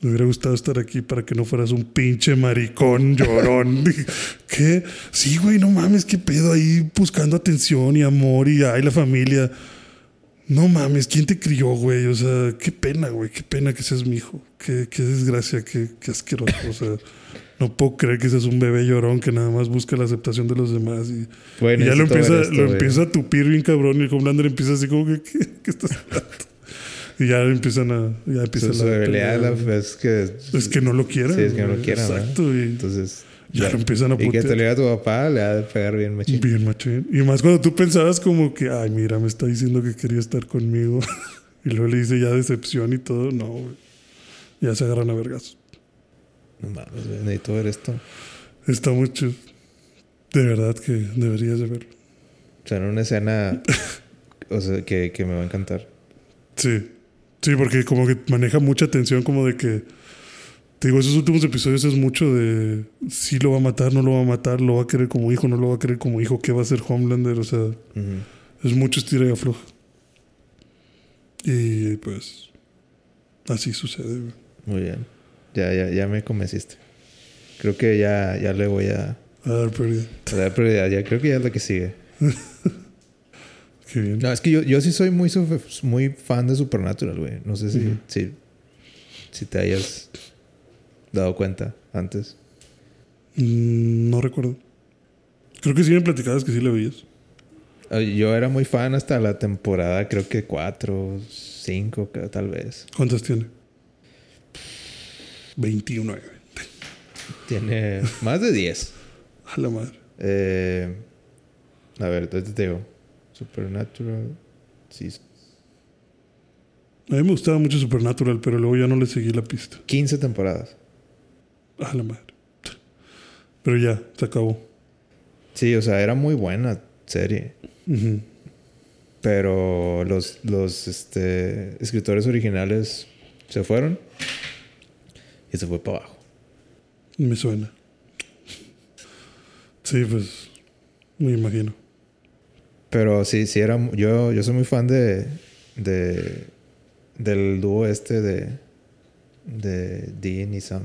B: me hubiera gustado estar aquí para que no fueras un pinche maricón llorón. ¿Qué? Sí, güey, no mames, qué pedo ahí buscando atención y amor y ay, la familia. No mames, ¿quién te crió, güey? O sea, qué pena, güey, qué pena que seas mi hijo. Qué, qué desgracia, qué, qué asqueroso. O sea, no puedo creer que seas un bebé llorón que nada más busca la aceptación de los demás. Y, ya lo empieza,
A: esto,
B: lo
A: güey.
B: empieza a tupir bien cabrón y el Homelander empieza así como que, ¿qué, qué estás hablando? Y ya empiezan a... Ya empieza
A: Su,
B: la pelea,
A: es que...
B: Es que no lo quieren.
A: Sí, es que no lo ¿verdad?
B: Exacto. Y
A: Entonces...
B: ya lo empiezan a
A: Y que
B: putear.
A: te lo diga tu papá, le ha de pegar bien machín.
B: Bien machín. Y más cuando tú pensabas como que, ay, mira, me está diciendo que quería estar conmigo. y luego le dice ya decepción y todo. No, güey. Ya se agarran a vergas.
A: No mames, güey, necesito ver esto.
B: Está mucho. De verdad que deberías de verlo.
A: O sea, en una escena... o sea, que, que me va a encantar.
B: Sí. Sí, porque como que maneja mucha tensión como de que... Te digo, esos últimos episodios es mucho de si lo va a matar, no lo va a matar, lo va a querer como hijo, no lo va a querer como hijo, qué va a hacer Homelander, o sea,
A: Ujú.
B: es mucho estira y afloja. Y pues así sucede. güey.
A: Muy bien. Ya, ya, ya me convenciste. Creo que ya, ya le voy a,
B: A dar prioridad.
A: a dar prioridad. Ya creo que ya es la que sigue.
B: Qué bien.
A: No, es que yo, yo sí soy muy, muy fan de Supernatural, güey. No sé si, si, si te hayas dado cuenta antes.
B: Mm, no recuerdo. Creo que sí me platicabas que sí la veías.
A: Yo era muy fan hasta la temporada, creo que cuatro, cinco, tal vez.
B: ¿Cuántas tiene? 21. güey.
A: Tiene más de 10.
B: A la madre.
A: Eh, a ver, entonces te digo. Supernatural. Sí.
B: A mí me gustaba mucho Supernatural, pero luego ya no le seguí la pista.
A: 15 temporadas.
B: A la madre. Pero ya, se acabó.
A: Sí, o sea, era muy buena serie. Pero los, los este, escritores originales se fueron. Y se fue para abajo.
B: Me suena. Sí, pues me imagino.
A: Pero sí, sí era... Yo, yo soy muy fan de... de del dúo este de... De Dean y Sam.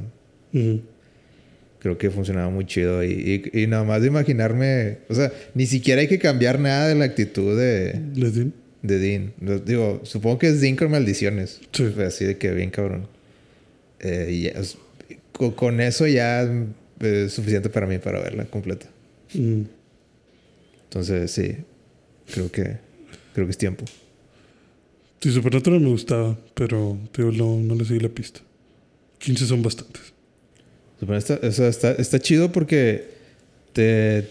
A: Creo que funcionaba muy chido. Y, y, y nada más de imaginarme... O sea, ni siquiera hay que cambiar nada de la actitud de,
B: ¿Le di?
A: de Dean. Digo, supongo que es Dean con maldiciones.
B: Sí.
A: Así de que bien cabrón. Eh, y ya, con, con eso ya es suficiente para mí para verla completa.
B: Mm.
A: Entonces, sí. Creo que... Creo que es tiempo.
B: Sí, Supernatural me gustaba, pero digo, no, no le seguí la pista. 15 son bastantes.
A: Está, o sea, está, está chido porque te,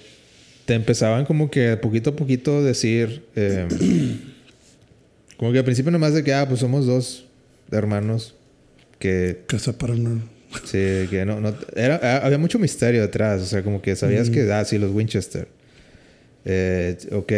A: te empezaban como que poquito a poquito decir, eh, como que al principio nomás de que, ah, pues somos dos hermanos que,
B: Casa Paranormal.
A: sí, que no, no, era, ah, había mucho misterio detrás, o sea, como que sabías
B: Ujú.
A: que, ah, sí, los Winchester. Eh, ok,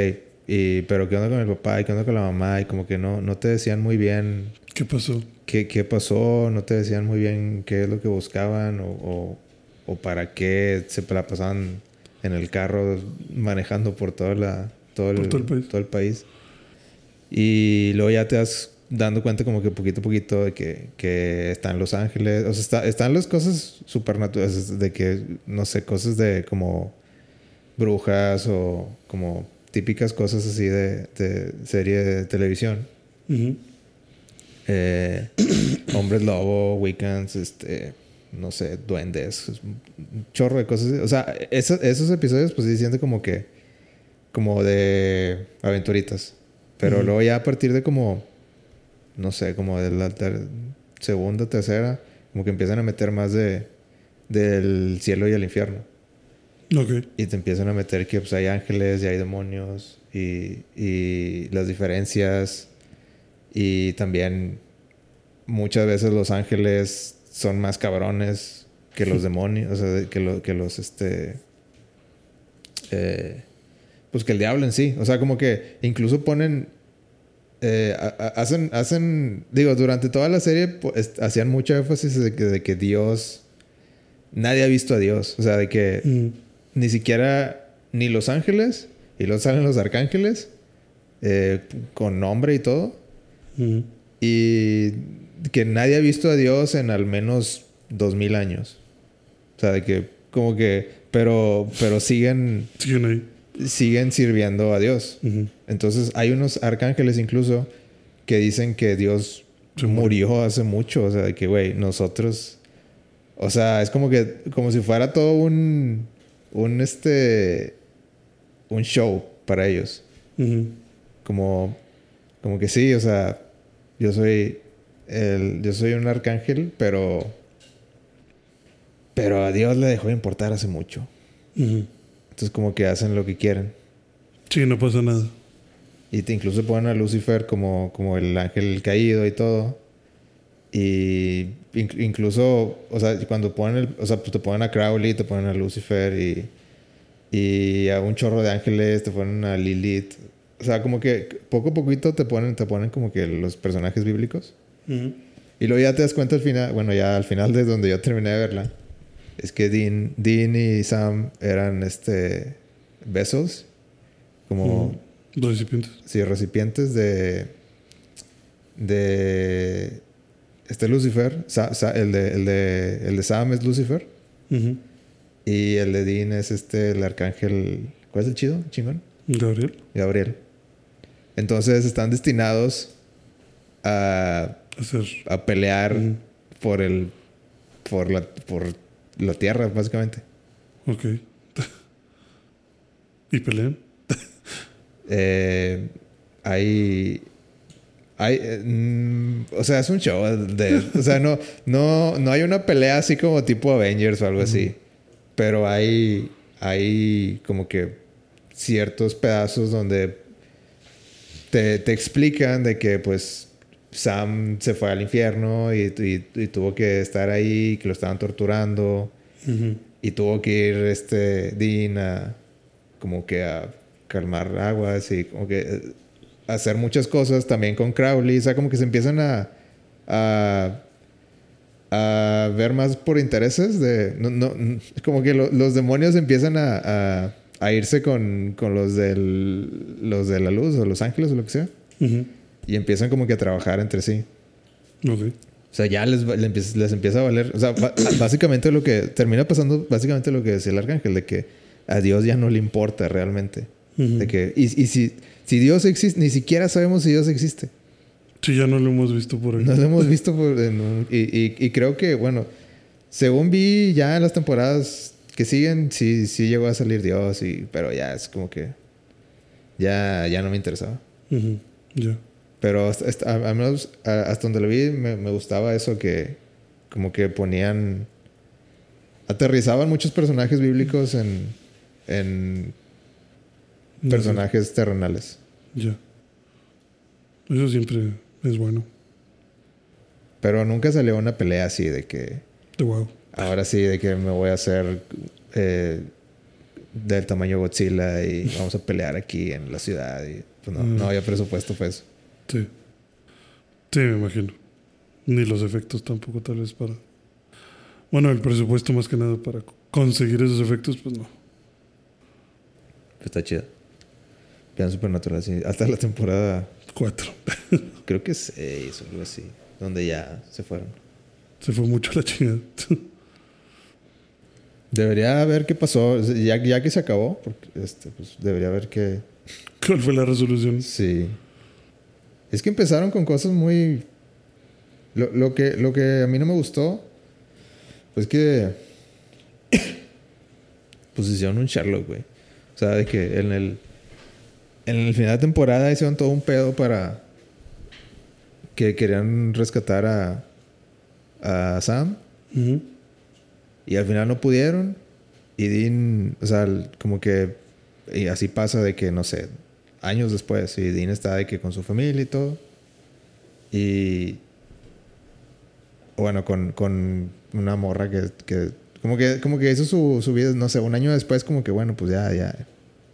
A: y, pero ¿qué onda con el papá y qué onda con la mamá? Y como que no, no te decían muy bien
B: ¿Qué pasó?
A: qué, qué pasó, no te decían muy bien qué es lo que buscaban o, o, o para qué se la pasaban en el carro manejando por toda la, todo, el,
B: Por todo el país.
A: todo el país. Y luego ya te vas dando cuenta como que poquito a poquito de que, que están Los Ángeles, o sea, está- están las cosas supernaturales, de que, no sé, cosas de como brujas o como típicas cosas así de, de serie de televisión eh, hombres lobo, weekends, este, no sé, duendes, un chorro de cosas. O sea, esos, esos episodios, pues sí sienten como que, como de aventuritas. Pero luego ya a partir de como, no sé, como de la ter- segunda, tercera, como que empiezan a meter más de, del cielo y el infierno. Y te empiezan a meter que pues, hay ángeles y hay demonios y, y las diferencias. Y también muchas veces los ángeles son más cabrones que los demonios, o sea, que, lo- que los, este... eh, pues que el diablo en sí. O sea, como que incluso ponen... eh, ha- ha- hacen, hacen, digo, durante toda la serie pues, hacían mucho énfasis de que, de que Dios, nadie ha visto a Dios. O sea, de que
B: Mm.
A: Ni siquiera ni los ángeles y luego salen los arcángeles eh, con nombre y todo. Y que nadie ha visto a Dios en al menos dos mil años. O sea de que como que pero pero siguen
B: Siguen ahí.
A: siguen sirviendo a Dios. Entonces hay unos arcángeles incluso que dicen que Dios
B: Se murió.
A: murió hace mucho. O sea de que güey nosotros o sea es como que como si fuera todo un un este un show para ellos. Como como que sí o sea yo soy el yo soy un arcángel pero pero a Dios le dejó de importar hace mucho. Entonces como que hacen lo que quieren.
B: Sí, no pasa nada.
A: y te incluso ponen a Lucifer como como el ángel caído y todo y in- incluso o sea cuando ponen el, o sea pues te ponen a Crowley te ponen a Lucifer y y a un chorro de ángeles te ponen a Lilith o sea como que poco a poquito te ponen te ponen como que los personajes bíblicos
B: Ujú.
A: y luego ya te das cuenta al final bueno ya al final de donde yo terminé de verla es que Dean Dean y Sam eran este vessels como
B: recipientes.
A: Sí, recipientes de. de. Este Lucifer, Sa- Sa- el, de, el, de, el de Sam es Lucifer. Y el de Dean es este, el arcángel. ¿Cuál es el chido? ¿Chingón?
B: Gabriel.
A: Gabriel. Entonces están destinados a, a pelear por el. por la. por la tierra, básicamente.
B: Ok. ¿Y pelean?
A: Eh, hay. Hay. eh, mm, o sea, es un show de. o sea, no, no, no hay una pelea así como tipo Avengers o algo así. Pero hay. Hay como que ciertos pedazos donde te, te explican de que pues Sam se fue al infierno y, y- y tuvo que estar ahí, que lo estaban torturando. Y tuvo que ir este Dean a como que a calmar aguas y como que eh, hacer muchas cosas también con Crowley. O sea, como que se empiezan a, a, a ver más por intereses de... No, no, como que lo- los demonios empiezan a, a, a irse con, con los, del, los de la luz o los ángeles o lo que sea. Y empiezan como que a trabajar entre sí. O sea, ya les, va- le empieza- les empieza a valer. O sea, básicamente lo que termina pasando, básicamente lo que decía el arcángel, de que a Dios ya no le importa realmente. De que, y, y si, si Dios existe, ni siquiera sabemos si Dios existe.
B: Sí, ya no lo hemos visto por ahí.
A: No lo hemos visto por- y, y- y creo que, bueno, según vi ya en las temporadas que siguen, sí, sí llegó a salir Dios, y, pero ya es como que ya, ya no me interesaba.
B: Ya.
A: Pero hasta, hasta- al menos hasta donde lo vi me, me gustaba eso que como que ponían... Aterrizaban muchos personajes bíblicos en, en Personajes terrenales.
B: Ya. Eso siempre es bueno.
A: Pero nunca salió una pelea así de que...
B: De wow.
A: Ahora sí, de que me voy a hacer eh, del tamaño Godzilla y vamos a pelear aquí en la ciudad. Y, pues no,
B: Mm.
A: no había presupuesto para eso.
B: Sí. Sí, me imagino. Ni los efectos tampoco, tal vez para. Bueno, el presupuesto más que nada para conseguir esos efectos, pues no.
A: Está chido. Vean Supernatural, sí. Hasta la temporada,
B: Cuatro.
A: creo que seis o algo así. Donde ya se fueron.
B: Se fue mucho la chingada.
A: Debería ver qué pasó. Ya, ya que se acabó, porque este, pues debería ver qué.
B: ¿Cuál fue la resolución?
A: Sí. Es que empezaron con cosas muy. Lo, lo que, lo que a mí no me gustó. Pues que. pues hicieron un Sherlock, güey. O sea, de que en el. En el final de temporada hicieron todo un pedo para. Que querían rescatar a. A Sam.
B: Ujú.
A: Y al final no pudieron. Y Dean, o sea, como que. Y así pasa de que, no sé, años después. Y Dean está de que con su familia y todo. Y. Bueno, con, con una morra que, que. como que, como que hizo su, su vida, no sé, un año después, como que bueno, pues ya, ya.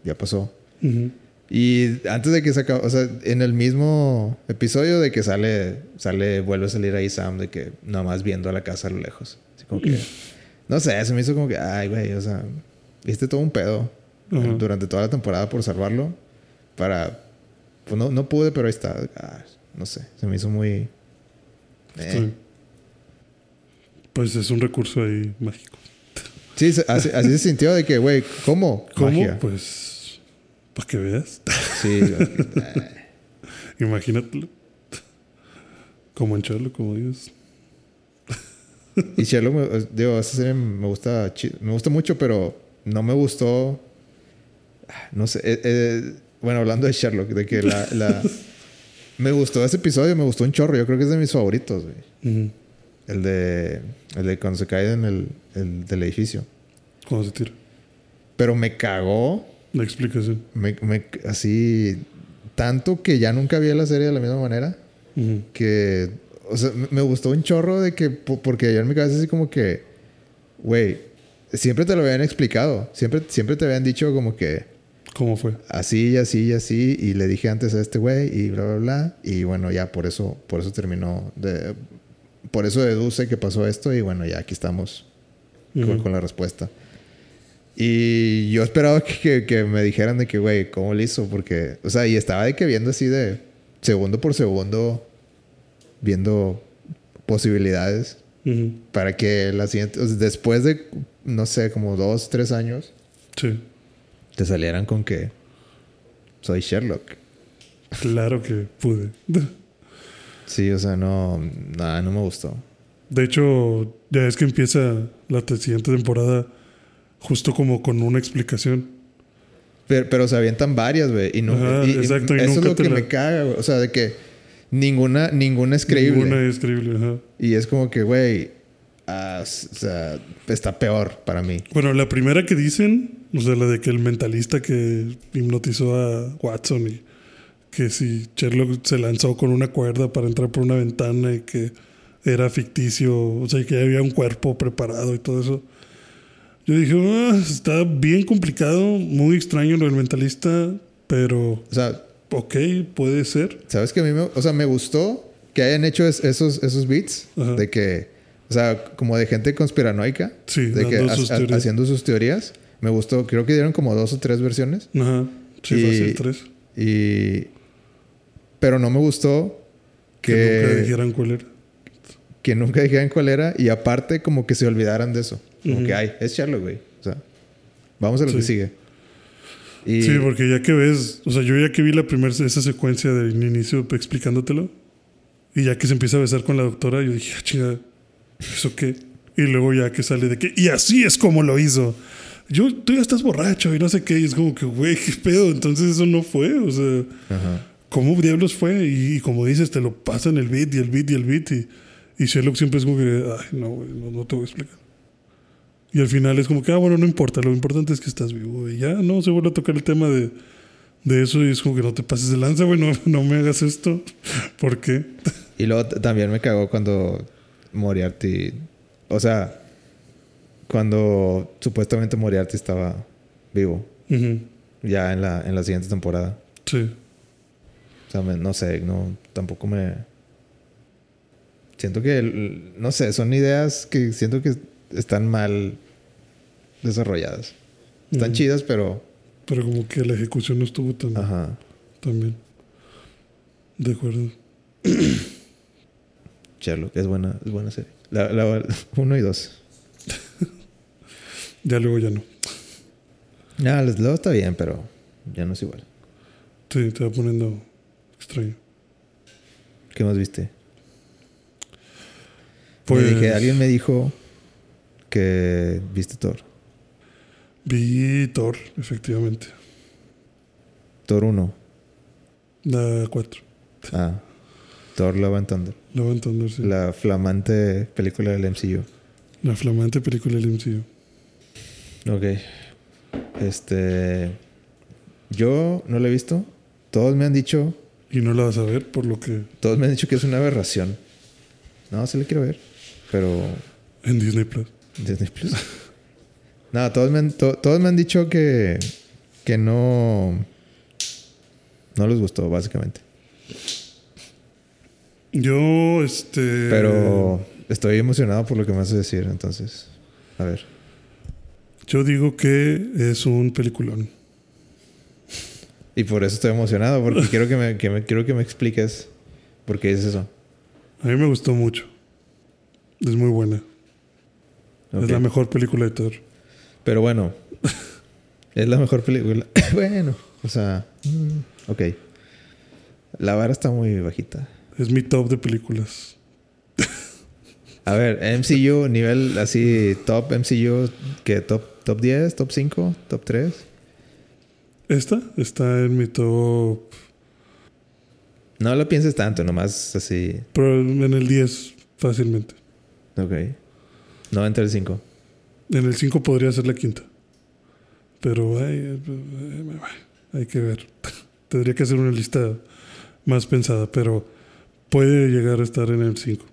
A: Ya pasó.
B: Ujú.
A: Y antes de que se acabó, o sea, en el mismo episodio de que sale, sale, vuelve a salir ahí Sam, de que nada más viendo a la casa a lo lejos. Así como que, no sé, se me hizo como que, ay, güey, o sea, viste todo un pedo durante toda la temporada por salvarlo. Para, pues no, no pude, pero ahí está. Ah, no sé, se me hizo muy. eh.
B: Pues es un recurso ahí mágico.
A: Sí, así se sintió de que, güey, ¿cómo?
B: ¿Cómo?
A: Magia.
B: Pues. Para que veas.
A: Sí,
B: Imagínatelo. Como en Charlo, como dices.
A: Y me- digo, esa serie me gusta, me gusta mucho, pero no me gustó. No sé. eh, eh, bueno, hablando de Sherlock, de que la, la- me gustó ese episodio, me gustó un chorro. Yo creo que es de mis favoritos, güey. El de, el de cuando se cae en el, el del edificio.
B: Cuando se tira.
A: Pero me cagó,
B: La explicación.
A: me, me- así, tanto que ya nunca vi la serie de la misma manera.
B: Ujú.
A: que, o sea, me- gustó un chorro de que, po- porque yo en mi cabeza así como que, güey, siempre te lo habían explicado, siempre, siempre te habían dicho como que
B: ¿Cómo fue?
A: así y así y así, y le dije antes a este güey y bla, bla, bla, y bueno, ya por eso, por eso terminó, de, por eso deduce que pasó esto y bueno, ya aquí estamos con, con la respuesta. Y yo esperaba que, que- que me dijeran de que, güey, ¿cómo lo hizo? Porque, o sea, y estaba de que viendo así de segundo por segundo, viendo posibilidades para que la siguiente, o sea, después de, no sé, como dos, tres años,
B: Sí.
A: te salieran con que soy Sherlock.
B: Claro que pude.
A: Sí, o sea, no, nada, no me gustó.
B: De hecho, ya es que empieza la te- siguiente temporada justo como con una explicación.
A: Pero, pero se avientan varias, güey. Y no,
B: Ajá,
A: y- y
B: exacto, y
A: eso es
B: nunca
A: lo
B: te
A: que
B: la-
A: me caga, güey. O sea, de que ninguna, ninguna es creíble.
B: Ninguna es creíble, ajá.
A: Y es como que, güey, s- o sea, está peor para mí.
B: Bueno, la primera que dicen, o sea, la de que el mentalista que hipnotizó a Watson y que si Sherlock se lanzó con una cuerda para entrar por una ventana y que era ficticio, o sea, que había un cuerpo preparado y todo eso. Yo dije, "Ah, está bien complicado, muy extraño lo del mentalista, pero
A: O sea,
B: ok, puede ser.
A: ¿sabes que a mí me, o sea, me gustó que hayan hecho es- esos, esos beats
B: Ajá.
A: de que, o sea, como de gente conspiranoica,
B: Sí,
A: de que ha- ha- haciendo sus teorías. Me gustó, creo que dieron como dos o tres versiones.
B: Ajá, sí,
A: Y-
B: fácil, tres.
A: Y. Pero no me gustó
B: Que,
A: que,
B: nunca dijeran cuál era.
A: que nunca dijeran cuál era y aparte como que se olvidaran de eso. Como
B: Ujú.
A: que, ay, es Sherlock, güey. O sea, vamos a lo
B: Sí.
A: que sigue. Y,
B: Sí, porque ya que ves, o sea, yo ya que vi la primera, esa secuencia del inicio explicándotelo, y ya que se empieza a besar con la doctora, yo dije, ah, chinga, ¿eso qué? Y luego ya que sale de que, y así es como lo hizo. Yo, tú ya estás borracho y no sé qué, y es como que, güey, qué pedo, entonces eso no fue, o sea,
A: Ajá.
B: ¿cómo diablos fue? Y, y como dices, te lo pasan el beat y el beat y el beat, y, y Sherlock siempre es como que, ay, no, güey, no, no te voy a explicar. Y al final es como que, ah, bueno, no importa, lo importante es que estás vivo. Y ya no se vuelve a tocar el tema de, de eso y es como que no te pases de lanza, güey, no, no me hagas esto. ¿Por qué?
A: Y luego también me cagó cuando Moriarty. O sea, cuando supuestamente Moriarty estaba vivo. Ya en la, en la siguiente temporada.
B: Sí.
A: O sea, me- no sé, no, tampoco me. Siento que, no sé, son ideas que siento que están mal desarrolladas. Están
B: Ujú.
A: chidas, pero.
B: Pero como que la ejecución no estuvo tan,
A: Ajá.
B: tan bien. De acuerdo.
A: Sherlock, es buena, es buena serie. La, la- uno y dos.
B: Ya luego ya no.
A: No, les- luego está bien, pero ya no es igual.
B: Sí, te va poniendo extraño.
A: ¿Qué más viste?
B: Pues
A: Me dije, alguien me dijo que viste Thor.
B: vi Thor, efectivamente.
A: Thor 1.
B: La 4.
A: Ah. Thor Love and Thunder.
B: La voy a entender, sí. La,
A: La flamante película del MCU.
B: flamante película del MCU.
A: Ok. Este. Yo no la he visto. Todos me han dicho.
B: Y no la vas a ver por lo que
A: Todos me han dicho que es una aberración. No, se le quiero ver. Pero.
B: en Disney Plus.
A: Disney Plus. no, todos me han, to- todos me han dicho que. Que no. No les gustó, básicamente.
B: Yo, este.
A: Pero estoy emocionado por lo que me vas a decir, entonces. A ver.
B: Yo digo que es un peliculón.
A: Y por eso estoy emocionado, porque quiero que me, que me- quiero que me expliques por qué es eso.
B: A mí me gustó mucho. Es muy buena. Es la mejor película de Thor.
A: Pero bueno, es la mejor película. bueno, o sea, mm, ok. La vara está muy bajita.
B: Es mi top de películas.
A: A ver, MCU, nivel así, top MCU, que top, top 10, top 5, top 3.
B: Esta está en mi top.
A: No lo pienses tanto, nomás así.
B: Pero en el 10 fácilmente.
A: Ok. No entra el 5.
B: En el 5 podría ser la quinta. Pero ay, eh, eh, hay que ver. Tendría que hacer una lista más pensada, pero puede llegar a estar en el 5.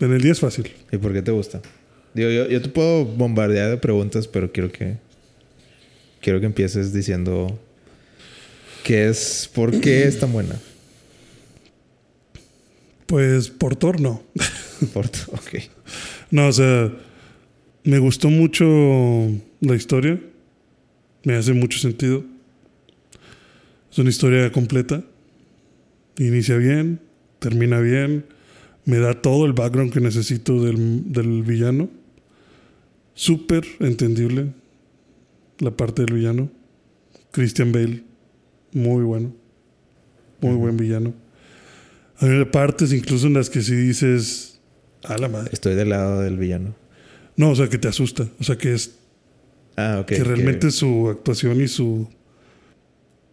B: En el 10 fácil.
A: ¿Y por qué te gusta? Digo, yo, yo te puedo bombardear de preguntas, pero quiero que. Quiero que empieces diciendo. ¿Qué es. ¿Por qué es tan buena?
B: Pues por Thor no.
A: Por, ok.
B: No, o sea, me gustó mucho la historia. Me hace mucho sentido. Es una historia completa. Inicia bien, termina bien. Me da todo el background que necesito del, del villano. Súper entendible la parte del villano. Christian Bale, muy bueno. Muy buen villano. Hay partes incluso en las que si dices, a la madre.
A: Estoy del lado del villano.
B: No, o sea, que te asusta. O sea, que es
A: Ah, ok.
B: que realmente su actuación y su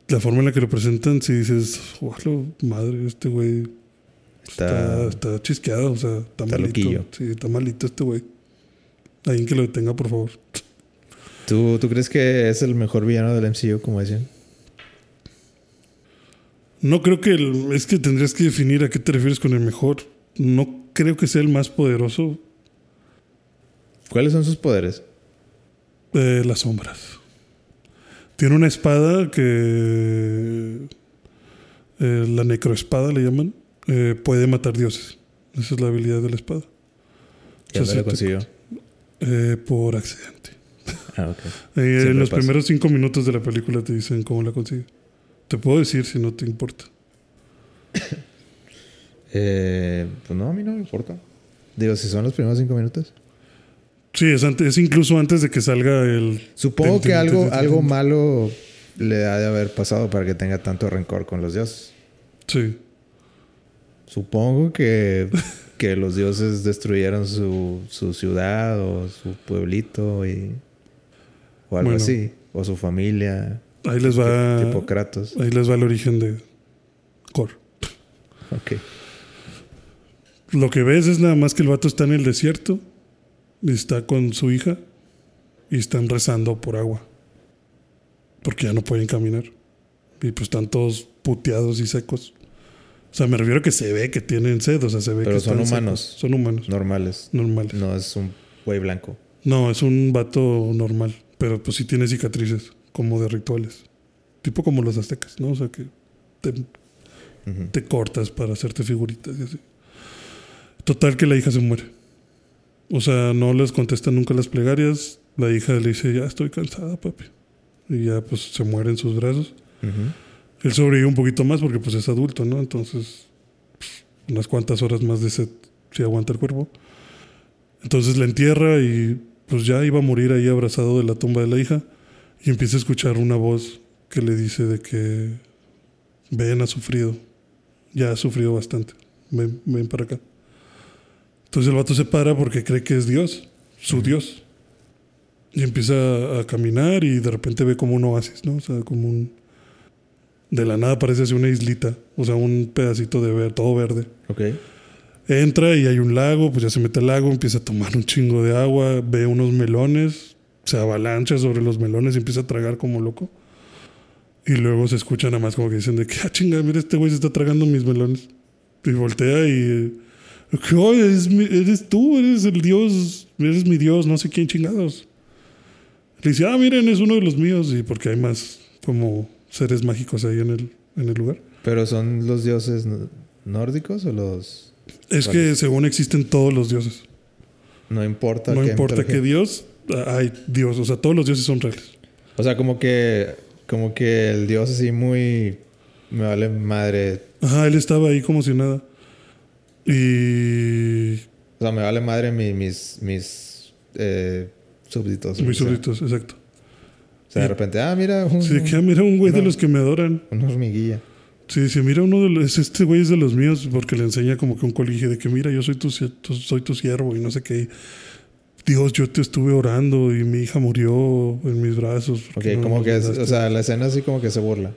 B: la forma en la que lo presentan, si dices, "Ojalo, madre, este güey está,
A: Está-
B: está, chisqueado, o sea, está,
A: está
B: malito.
A: loquillo.
B: Sí, está malito este güey. Alguien que lo detenga, por favor.
A: ¿Tú, ¿Tú crees que es el mejor villano del MCU, como decían?
B: No creo que el- es que tendrías que definir a qué te refieres con el mejor. No creo que sea el más poderoso
A: ¿Cuáles son sus poderes?
B: de las sombras. Tiene una espada que eh, la necroespada le llaman. eh, puede matar dioses. Esa es la habilidad de la espada.
A: ¿Y
B: O sea, sí
A: lo
B: te-
A: consiguió?
B: Eh, por accidente.
A: Ah, ok.
B: Eh, en los
A: pasa.
B: primeros cinco minutos de la película te dicen cómo la consigue. Te puedo decir si no te importa.
A: Eh, pues no, a mí no me importa. Digo, si son los primeros cinco minutos.
B: Sí, es, antes, es incluso antes de que salga el...
A: Supongo
B: Ten,
A: que
B: ten,
A: algo,
B: ten,
A: algo malo le ha de haber pasado para que tenga tanto rencor con los dioses.
B: Sí.
A: Supongo que, que los dioses destruyeron su, su ciudad o su pueblito y, o algo
B: Bueno.
A: así. O su familia.
B: Ahí les va...
A: Tipo Kratos.
B: Ahí les va el origen de Cor.
A: Ok.
B: Lo que ves es nada más que el vato está en el desierto y está con su hija y están rezando por agua. Porque ya no pueden caminar. Y pues están todos puteados y secos. O sea, me refiero a que se ve que tienen sed, o sea, se ve
A: Pero
B: que
A: son
B: están
A: humanos.
B: secos. Son humanos.
A: Normales.
B: Normales.
A: No es un güey blanco.
B: No, es un vato normal, pero pues sí tiene cicatrices, como de rituales. Tipo como los aztecas, ¿no? O sea, que te,
A: Ujú.
B: te cortas para hacerte figuritas y así. Total que la hija se muere. O sea, no les contesta nunca las plegarias. La hija le dice, ya estoy cansada, papi. Y ya pues se muere en sus brazos.
A: Ujú.
B: Él sobrevive un poquito más porque pues es adulto, ¿no? Entonces, pues, unas cuantas horas más de sed si aguanta el cuerpo. Entonces la entierra y pues ya iba a morir ahí abrazado de la tumba de la hija y empieza a escuchar una voz que le dice de que ven, ha sufrido, ya ha sufrido bastante, ven, ven para acá. Entonces el vato se para porque cree que es Dios, su Dios. Y empieza a caminar y de repente ve como un oasis, ¿no? O sea, como un... De la nada parece así una islita, o sea, un pedacito de ver, todo verde.
A: Ok.
B: Entra y hay un lago, pues ya se mete al lago, empieza a tomar un chingo de agua, ve unos melones, se avalancha sobre los melones y empieza a tragar como loco. Y luego se escucha nada más como que dicen de que, ah, chinga, mira, este güey se está tragando mis melones. Y voltea y... "Oh, eres, eres tú, eres el dios, eres mi dios, no sé quién chingados. Le dice, ah, miren, es uno de los míos. Y porque hay más como seres mágicos ahí en el, en el lugar.
A: ¿Pero son los dioses nórdicos o los...?
B: Es que según existen todos los dioses.
A: No importa
B: No importa qué dios, hay dios. O sea, todos los dioses son reales.
A: O sea, como que... Como que el dios así muy... Me vale madre...
B: Ajá, él estaba ahí como si nada. Y.
A: O sea, me vale madre mi- mis... Mis... eh, súbditos. Sea.
B: súbditos, exacto.
A: O sea, de repente... Ah, mira... Un,
B: Sí, que ah, mira un güey de los que me adoran.
A: Una hormiguilla.
B: Sí, sí, mira uno de los. Este güey es de los míos porque le enseña como que un colegio de que mira, yo soy tu, soy tu siervo y no sé qué. Dios, yo te estuve orando y mi hija murió en mis brazos.
A: Ok,
B: no
A: como que... es-
B: mandaste".
A: o sea, la escena así como que se burla.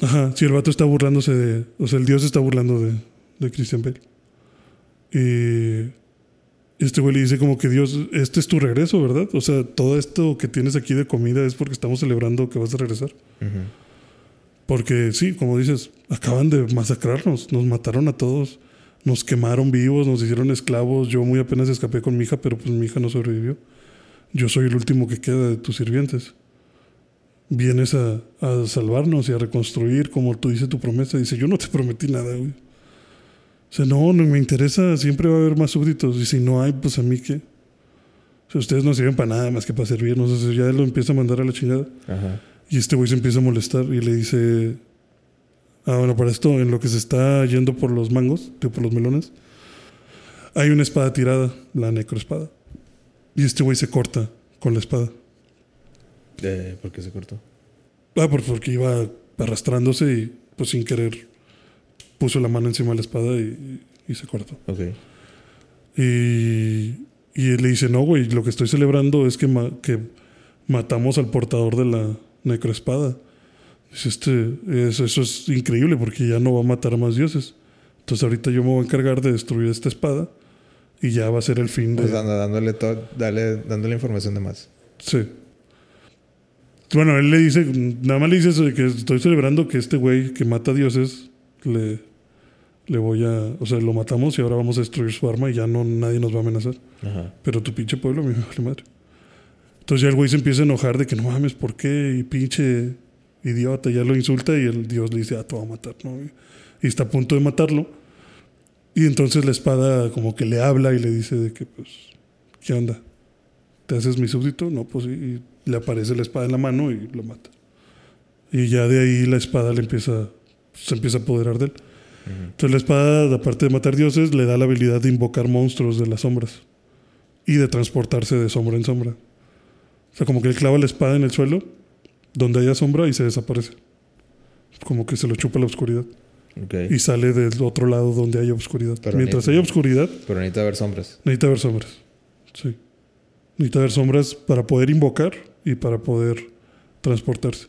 B: Ajá, sí, el vato está burlándose de. O sea, el dios está burlando de, de Christian Bale. Y. Este güey le dice como que Dios, este es tu regreso, ¿verdad? O sea, todo esto que tienes aquí de comida es porque estamos celebrando que vas a regresar. Porque sí, como dices, acaban de masacrarnos, nos mataron a todos, nos quemaron vivos, nos hicieron esclavos. Yo muy apenas escapé con mi hija, pero pues mi hija no sobrevivió. Yo soy el último que queda de tus sirvientes. Vienes a, a salvarnos y a reconstruir, como tú dices tu promesa. Dice, yo no te prometí nada, güey. O sea, no, no me interesa, siempre va a haber más súbditos. Y si no hay, pues a mí qué. O sea, ustedes no sirven para nada más que para servirnos. O sea, ya lo empieza a mandar a la chingada.
A: Ajá.
B: Y este güey se empieza a molestar y le dice, ah, bueno, para esto, en lo que se está yendo por los mangos, tío, por los melones, Hay una espada tirada, la necroespada. Y este güey se corta con la espada.
A: Eh, ¿Por qué se cortó?
B: Ah, por- porque iba arrastrándose y pues sin querer puso la mano encima de la espada y, y se cortó.
A: Ok.
B: Y, y él le dice, no, güey, lo que estoy celebrando es que, ma- que matamos al portador de la necroespada. Dice, este, eso, eso es increíble porque ya no va a matar a más dioses. Entonces ahorita yo me voy a encargar de destruir esta espada y ya va a ser el fin de...
A: Pues anda dándole, todo, dale, dándole información de más.
B: Sí. Bueno, él le dice, nada más le dice eso de que estoy celebrando que este güey que mata dioses, le, le voy a, o sea, lo matamos y ahora vamos a destruir su arma y ya no nadie nos va a amenazar.
A: Ajá.
B: Pero tu pinche pueblo me vale madre. Entonces ya el güey se empieza a enojar de que no mames, ¿por qué? Y pinche idiota, ya lo insulta y el dios le dice, ah, te voy a matar, ¿no? Y, está a punto de matarlo. Y entonces la espada como que le habla y le dice de que, pues, ¿qué onda? ¿Te haces mi súbdito? No, pues. Y le aparece la espada en la mano y lo mata. Y ya de ahí la espada le empieza, se empieza a apoderar de él. Entonces la espada, aparte de matar dioses, le da la habilidad de invocar monstruos de las sombras y de transportarse de sombra en sombra. O sea, como que él clava la espada en el suelo, donde haya sombra y se desaparece. Como que se lo chupa la oscuridad.
A: Ok.
B: Y sale del otro lado donde haya oscuridad.
A: Pero
B: Mientras haya oscuridad,
A: Pero necesita ver sombras.
B: necesita ver sombras. Sí. Necesita ver sombras para poder invocar y para poder transportarse.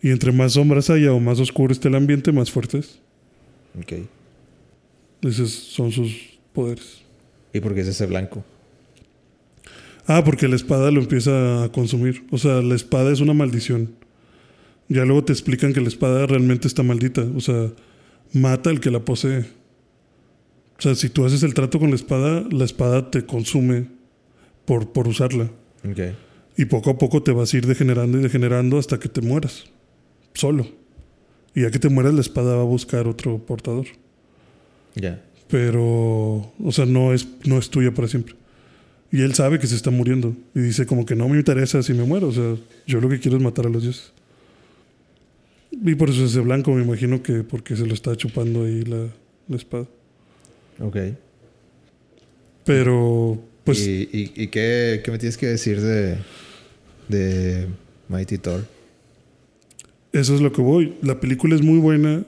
B: Y entre más sombras haya o más oscuro esté el ambiente, más fuerte es.
A: Ok.
B: Esos son sus poderes.
A: ¿Y por qué es ese blanco?
B: Ah, porque la espada lo empieza a consumir. O sea, la espada es una maldición. Ya luego te explican que la espada realmente está maldita. O sea, mata al que la posee. O sea, si tú haces el trato con la espada, la espada te consume por, por usarla.
A: Ok.
B: Y poco a poco te vas a ir degenerando y degenerando hasta que te mueras. Solo. Y ya que te mueras, la espada va a buscar otro portador.
A: Ya.
B: Pero, o sea, no es, no es tuya para siempre. Y él sabe que se está muriendo. Y dice como que no me interesa si me muero. O sea, yo lo que quiero es matar a los dioses. Y por eso ese blanco, me imagino que porque se lo está chupando ahí la, la espada.
A: Ok.
B: Pero, pues,
A: ¿Y, y, y qué, qué me tienes que decir de, de Mighty Thor?
B: Eso es lo que voy. La película es muy buena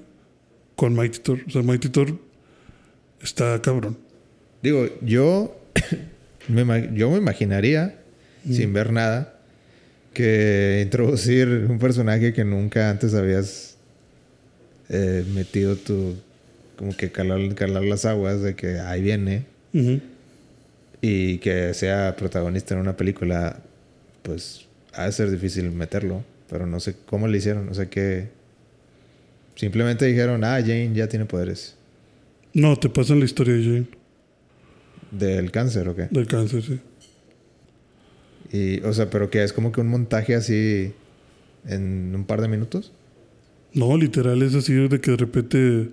B: con Mighty Thor. O sea, Mighty Thor está cabrón.
A: Digo, yo me, yo me imaginaría, sin ver nada, que introducir un personaje que nunca antes habías eh, metido tu... Como que calar, calar las aguas de que ahí viene y que sea protagonista en una película, pues ha de ser difícil meterlo, pero no sé cómo le hicieron, o sea que simplemente dijeron, ah, Jane ya tiene poderes
B: No, te pasan la historia de Jane,
A: del cáncer o qué.
B: del cáncer, sí.
A: Y, o sea, pero que es como que un montaje así en un par de minutos.
B: No, literal, es así de que de repente.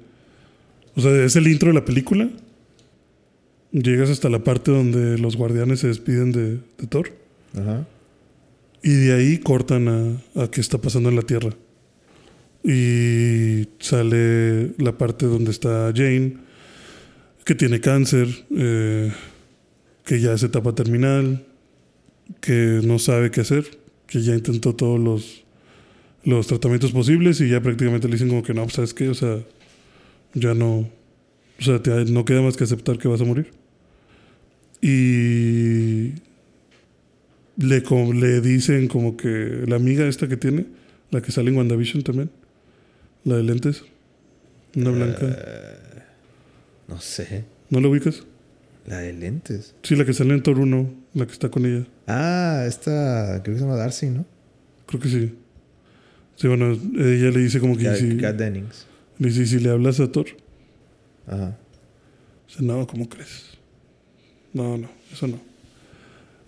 B: O sea, es el intro de la película. Llegas hasta la parte donde los guardianes se despiden de, de Thor.
A: Ajá.
B: Y de ahí cortan a, a qué está pasando en la Tierra. Y sale la parte donde está Jane, que tiene cáncer, eh, que ya es etapa terminal, que no sabe qué hacer, que ya intentó todos los, los tratamientos posibles y ya prácticamente le dicen como que no, pues, ¿sabes qué? O sea, ya no, o sea, te- no queda más que aceptar que vas a morir. Y le, co- le dicen como que la amiga esta que tiene, la que sale en WandaVision también, la de lentes, una blanca,
A: Eh, no sé.
B: ¿no la ubicas?
A: La de lentes.
B: Sí, la que sale en Thor 1, la que está con ella,
A: Ah, esta, creo que se llama Darcy, ¿no?
B: creo que sí. Sí, bueno, ella le dice como que
A: Kat,
B: si,
A: Kat Dennings.
B: le dice, "¿Y si le hablas a Thor,
A: Ajá.
B: dice, no, ¿cómo crees? No, no, eso no.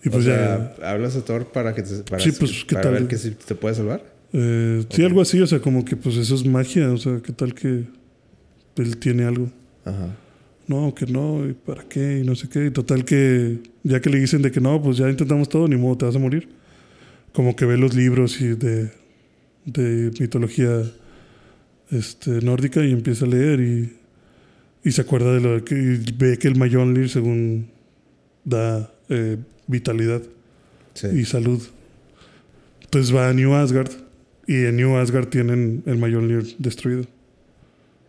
B: Y
A: o
B: pues
A: sea,
B: ya,
A: hablas a Thor para que te, para,
B: Sí, pues, ¿qué
A: para
B: tal?
A: ver que si te puede salvar.
B: eh, sí,
A: ok.
B: algo así, o sea, como que pues eso es magia, o sea, ¿qué tal que él tiene algo?
A: Ajá.
B: no, que no, y para qué, y no sé qué. Y total que ya que le dicen de que no, pues ya intentamos todo, ni modo, te vas a morir. Como que ve los libros y de, de mitología este, nórdica y empieza a leer y, Y se acuerda de lo que y ve que el Mjolnir, según da eh, vitalidad
A: Sí.
B: y salud. Entonces va a New Asgard y en New Asgard tienen el Mjolnir destruido.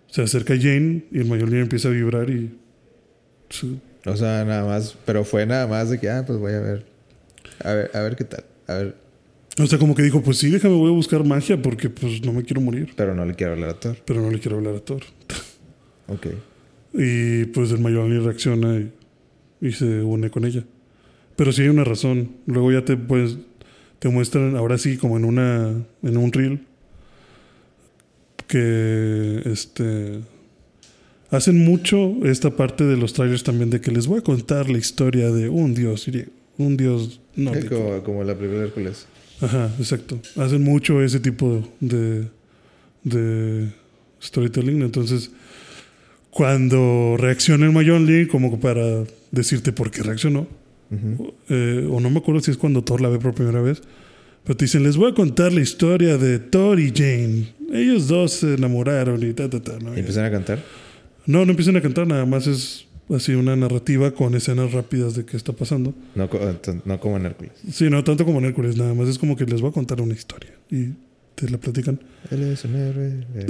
B: Se acerca Jane y el Mjolnir empieza a vibrar y... su-
A: O sea, nada más, pero fue nada más de que, ah, pues voy a ver. A ver, a ver qué tal. A ver,
B: O sea, como que dijo, pues sí, déjame, voy a buscar magia porque pues no me quiero morir.
A: pero no le quiero hablar a Thor.
B: Pero no le quiero hablar a Thor.
A: Ok.
B: Y pues el Mjolnir reacciona y, y se une con ella. Pero sí hay una razón. Luego ya te pues te muestran ahora sí como en una en un reel que este hacen mucho esta parte de los trailers también de que les voy a contar la historia de un dios un dios nórdico.
A: como, como la de Hércules.
B: Ajá, exacto. Hacen mucho ese tipo de, de storytelling. Entonces, cuando reacciona el Mjolnir, como para decirte por qué reaccionó, Eh, o no me acuerdo si es cuando Thor la ve por primera vez, pero te dicen, les voy a contar la historia de Thor y Jane. Ellos dos se enamoraron y ta, ta, ta. ¿no?
A: Y empiezan a cantar.
B: no, no empiezan a cantar, nada más es así una narrativa con escenas rápidas de qué está pasando.
A: No, ent- no como en Hércules.
B: Sí, no tanto como en Hércules, nada más es como que les voy a contar una historia y te la platican.
A: Él es un héroe.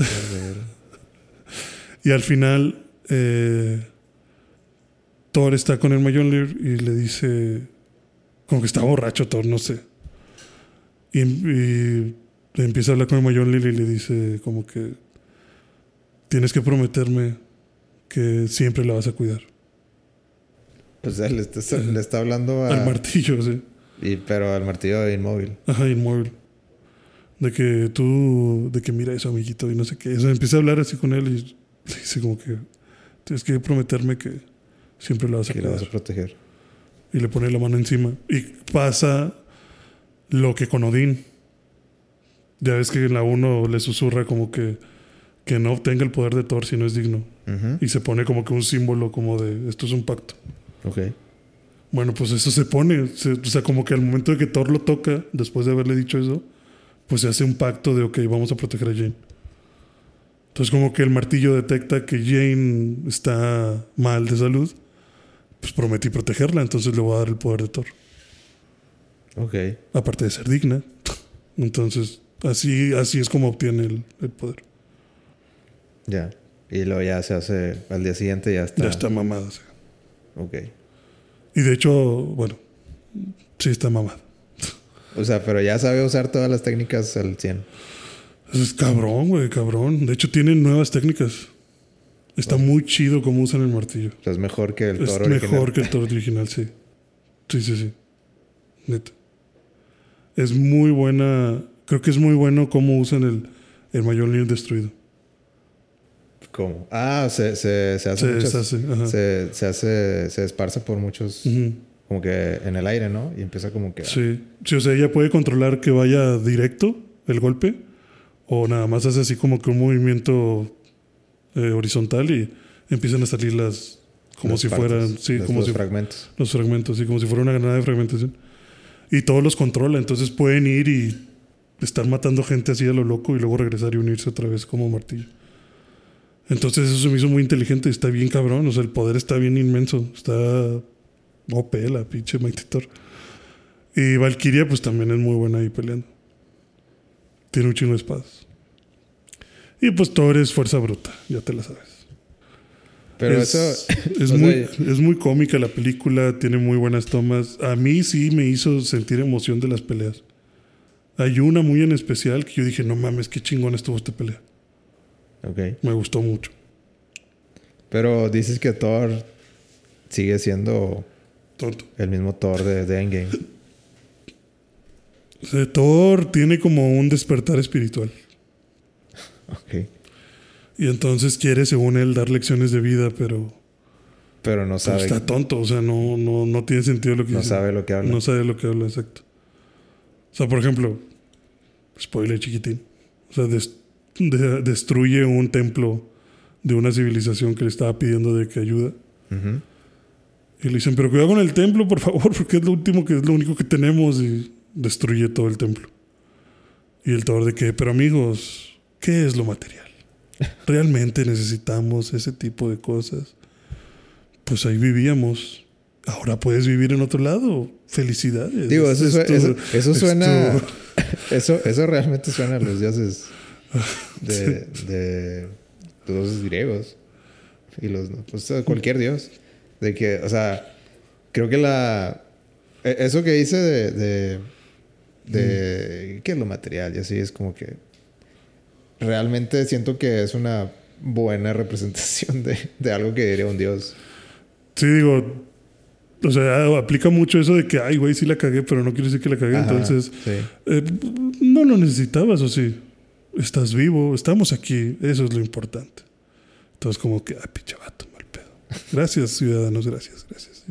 B: Y al final, eh, Thor está con el Mjolnir y le dice, como que está borracho Thor, no sé. Y, y le empieza a hablar con el Mjolnir y le dice como que tienes que prometerme que siempre la vas a cuidar.
A: Pues él le está, le está hablando a.
B: Al martillo, sí.
A: y, pero al martillo inmóvil.
B: Ajá, inmóvil. De que tú, de que mira eso, amiguito, y no sé qué. O sea, empieza a hablar así con él y le dice como que tienes que prometerme que siempre la vas a
A: vas a proteger.
B: Y le pone la mano encima. Y pasa lo que con Odín. Ya ves que en la 1 le susurra como que, que no obtenga el poder de Thor si no es digno. Y se pone como que un símbolo como de esto es un pacto.
A: Ok.
B: Bueno, pues eso se pone. Se- o sea, como que al momento de que Thor lo toca, después de haberle dicho eso, pues se hace un pacto de, ok, vamos a proteger a Jane. Entonces como que el martillo detecta que Jane está mal de salud, pues prometí protegerla, entonces le voy a dar el poder de Thor.
A: Ok.
B: Aparte de ser digna. Entonces, así, así es como obtiene el, el poder.
A: Ya. Y luego ya se hace. Al día siguiente ya está.
B: Ya está mamada. sea.
A: Ok.
B: Y de hecho, bueno, sí está mamada.
A: O sea, pero ya sabe usar todas las técnicas al 100.
B: Es cabrón, güey, cabrón. De hecho, tienen nuevas técnicas. Está muy chido cómo usan el martillo.
A: O sea, es mejor que el
B: es
A: toro
B: mejor
A: original.
B: que el toro original, sí. Sí, sí, sí. Neta. Es muy buena. Creo que es muy bueno cómo usan el, el Mjolnir destruido.
A: ¿Cómo? Ah, se, se, se hace.
B: Se
A: muchas-
B: ajá.
A: se, se hace. Se esparce por muchos. Como que en el aire, ¿no? Y empieza como que.
B: Sí. sí, o sea, ella puede controlar que vaya directo el golpe o nada más hace así como que un movimiento eh, horizontal y empiezan a salir las como
A: las
B: si
A: partes,
B: fueran sí,
A: los,
B: como
A: los
B: si
A: fragmentos.
B: los fragmentos, sí, como si fuera una granada de fragmentación. Y todos los controla, entonces pueden ir y estar matando gente así a lo loco y luego regresar y unirse otra vez como martillo. Entonces eso se me hizo muy inteligente, está bien cabrón, o sea, el poder está bien inmenso, está OP la pinche Mighty Thor. Y Valkyria pues también es muy buena ahí peleando. Tiene un chingo de espadas. Y pues Thor es fuerza bruta, ya te la sabes.
A: Pero
B: es,
A: eso.
B: es muy,
A: sea,
B: es muy cómica la película, tiene muy buenas tomas. A mí sí me hizo sentir emoción de las peleas. Hay una muy en especial que yo dije, no mames, qué chingón estuvo esta pelea.
A: Ok.
B: Me gustó mucho.
A: Pero dices que Thor sigue siendo
B: Tonto.
A: el mismo Thor de, de Endgame.
B: Thor tiene como un despertar espiritual.
A: Ok.
B: Y entonces quiere, según él, dar lecciones de vida, pero,
A: Pero no sabe.
B: está tonto. O sea, no, no, no tiene sentido lo que
A: no
B: dice.
A: sabe lo que habla.
B: No sabe lo que habla, exacto. O sea, por ejemplo, spoiler chiquitín. O sea, des- de- destruye un templo de una civilización que le estaba pidiendo de que ayuda.
A: Ujú.
B: Y le dicen, pero cuidado con el templo, por favor, porque es lo último que es lo único que tenemos. Y destruye todo el templo. Y el Thor de que, pero amigos, ¿qué es lo material? realmente necesitamos ese tipo de cosas. Pues ahí vivíamos. Ahora puedes vivir en otro lado. Felicidades.
A: Digo, eso,
B: Es tu-
A: eso, eso
B: es
A: suena.
B: tu-
A: Eso, eso realmente suena a los dioses de, de los dioses griegos. Y los. Pues, cualquier dios. De que, o sea, creo que la. e- Eso que dice de. de, de que lo material y así es como que. Realmente siento que es una buena representación de, de algo que diría un dios.
B: Sí, digo. O sea, aplica mucho eso de que, ay, güey, sí la cagué, pero no quiere decir que la cagué.
A: Ajá,
B: Entonces,
A: sí.
B: eh, no lo necesitabas, o sí. Estás vivo, estamos aquí, eso es lo importante. Entonces, como que, ay, pinche vato, mal pedo. Gracias, ciudadanos, gracias, gracias.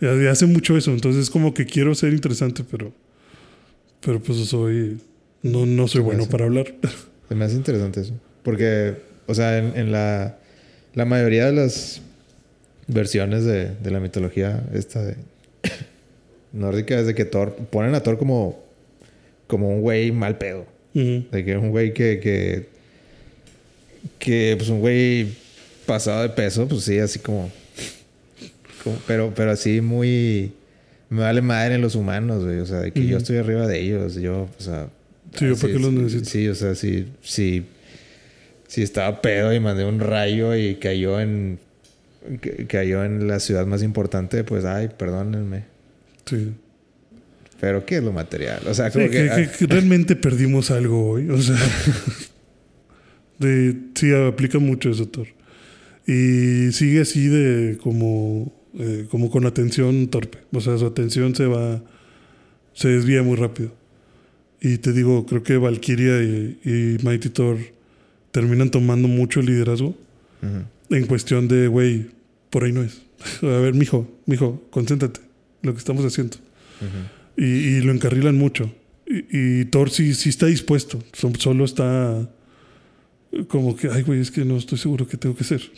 B: Y, y hace mucho eso, entonces, como que quiero ser interesante, pero. Pero pues soy. No, no soy bueno para hablar.
A: Se me hace interesante eso. Porque, o sea, en, en la, la mayoría de las versiones de, de la mitología esta de nórdica es de que Thor ponen a Thor como, como un güey mal pedo. De que un güey que, que, que pues un güey pasado de peso, pues sí, así como, como- pero, pero así muy, me vale madre en los humanos, güey. O sea, de que yo estoy arriba de ellos, yo, o sea.
B: Sí, ¿yo para qué los
A: sí,
B: necesito?
A: Sí, o sea, sí, sí estaba pedo y mandé un rayo y cayó en, cayó en la ciudad más importante, pues, ay, perdónenme.
B: Sí.
A: Pero ¿qué es lo material? O sea,
B: Sí,
A: como
B: que,
A: que...
B: realmente perdimos algo hoy. O sea, de, sí, aplica mucho eso, Thor. Y sigue así de como, eh, como con atención torpe. O sea, su atención se va, se desvía muy rápido. Y te digo, creo que Valkyria y, y Mighty Thor terminan tomando mucho liderazgo en cuestión de, güey, por ahí no es. A ver, mijo, mijo, concéntrate, lo que estamos haciendo y, y lo encarrilan mucho. Y, y Thor sí, sí está dispuesto, so- solo está como que, ay, güey, es que no estoy seguro qué tengo que hacer.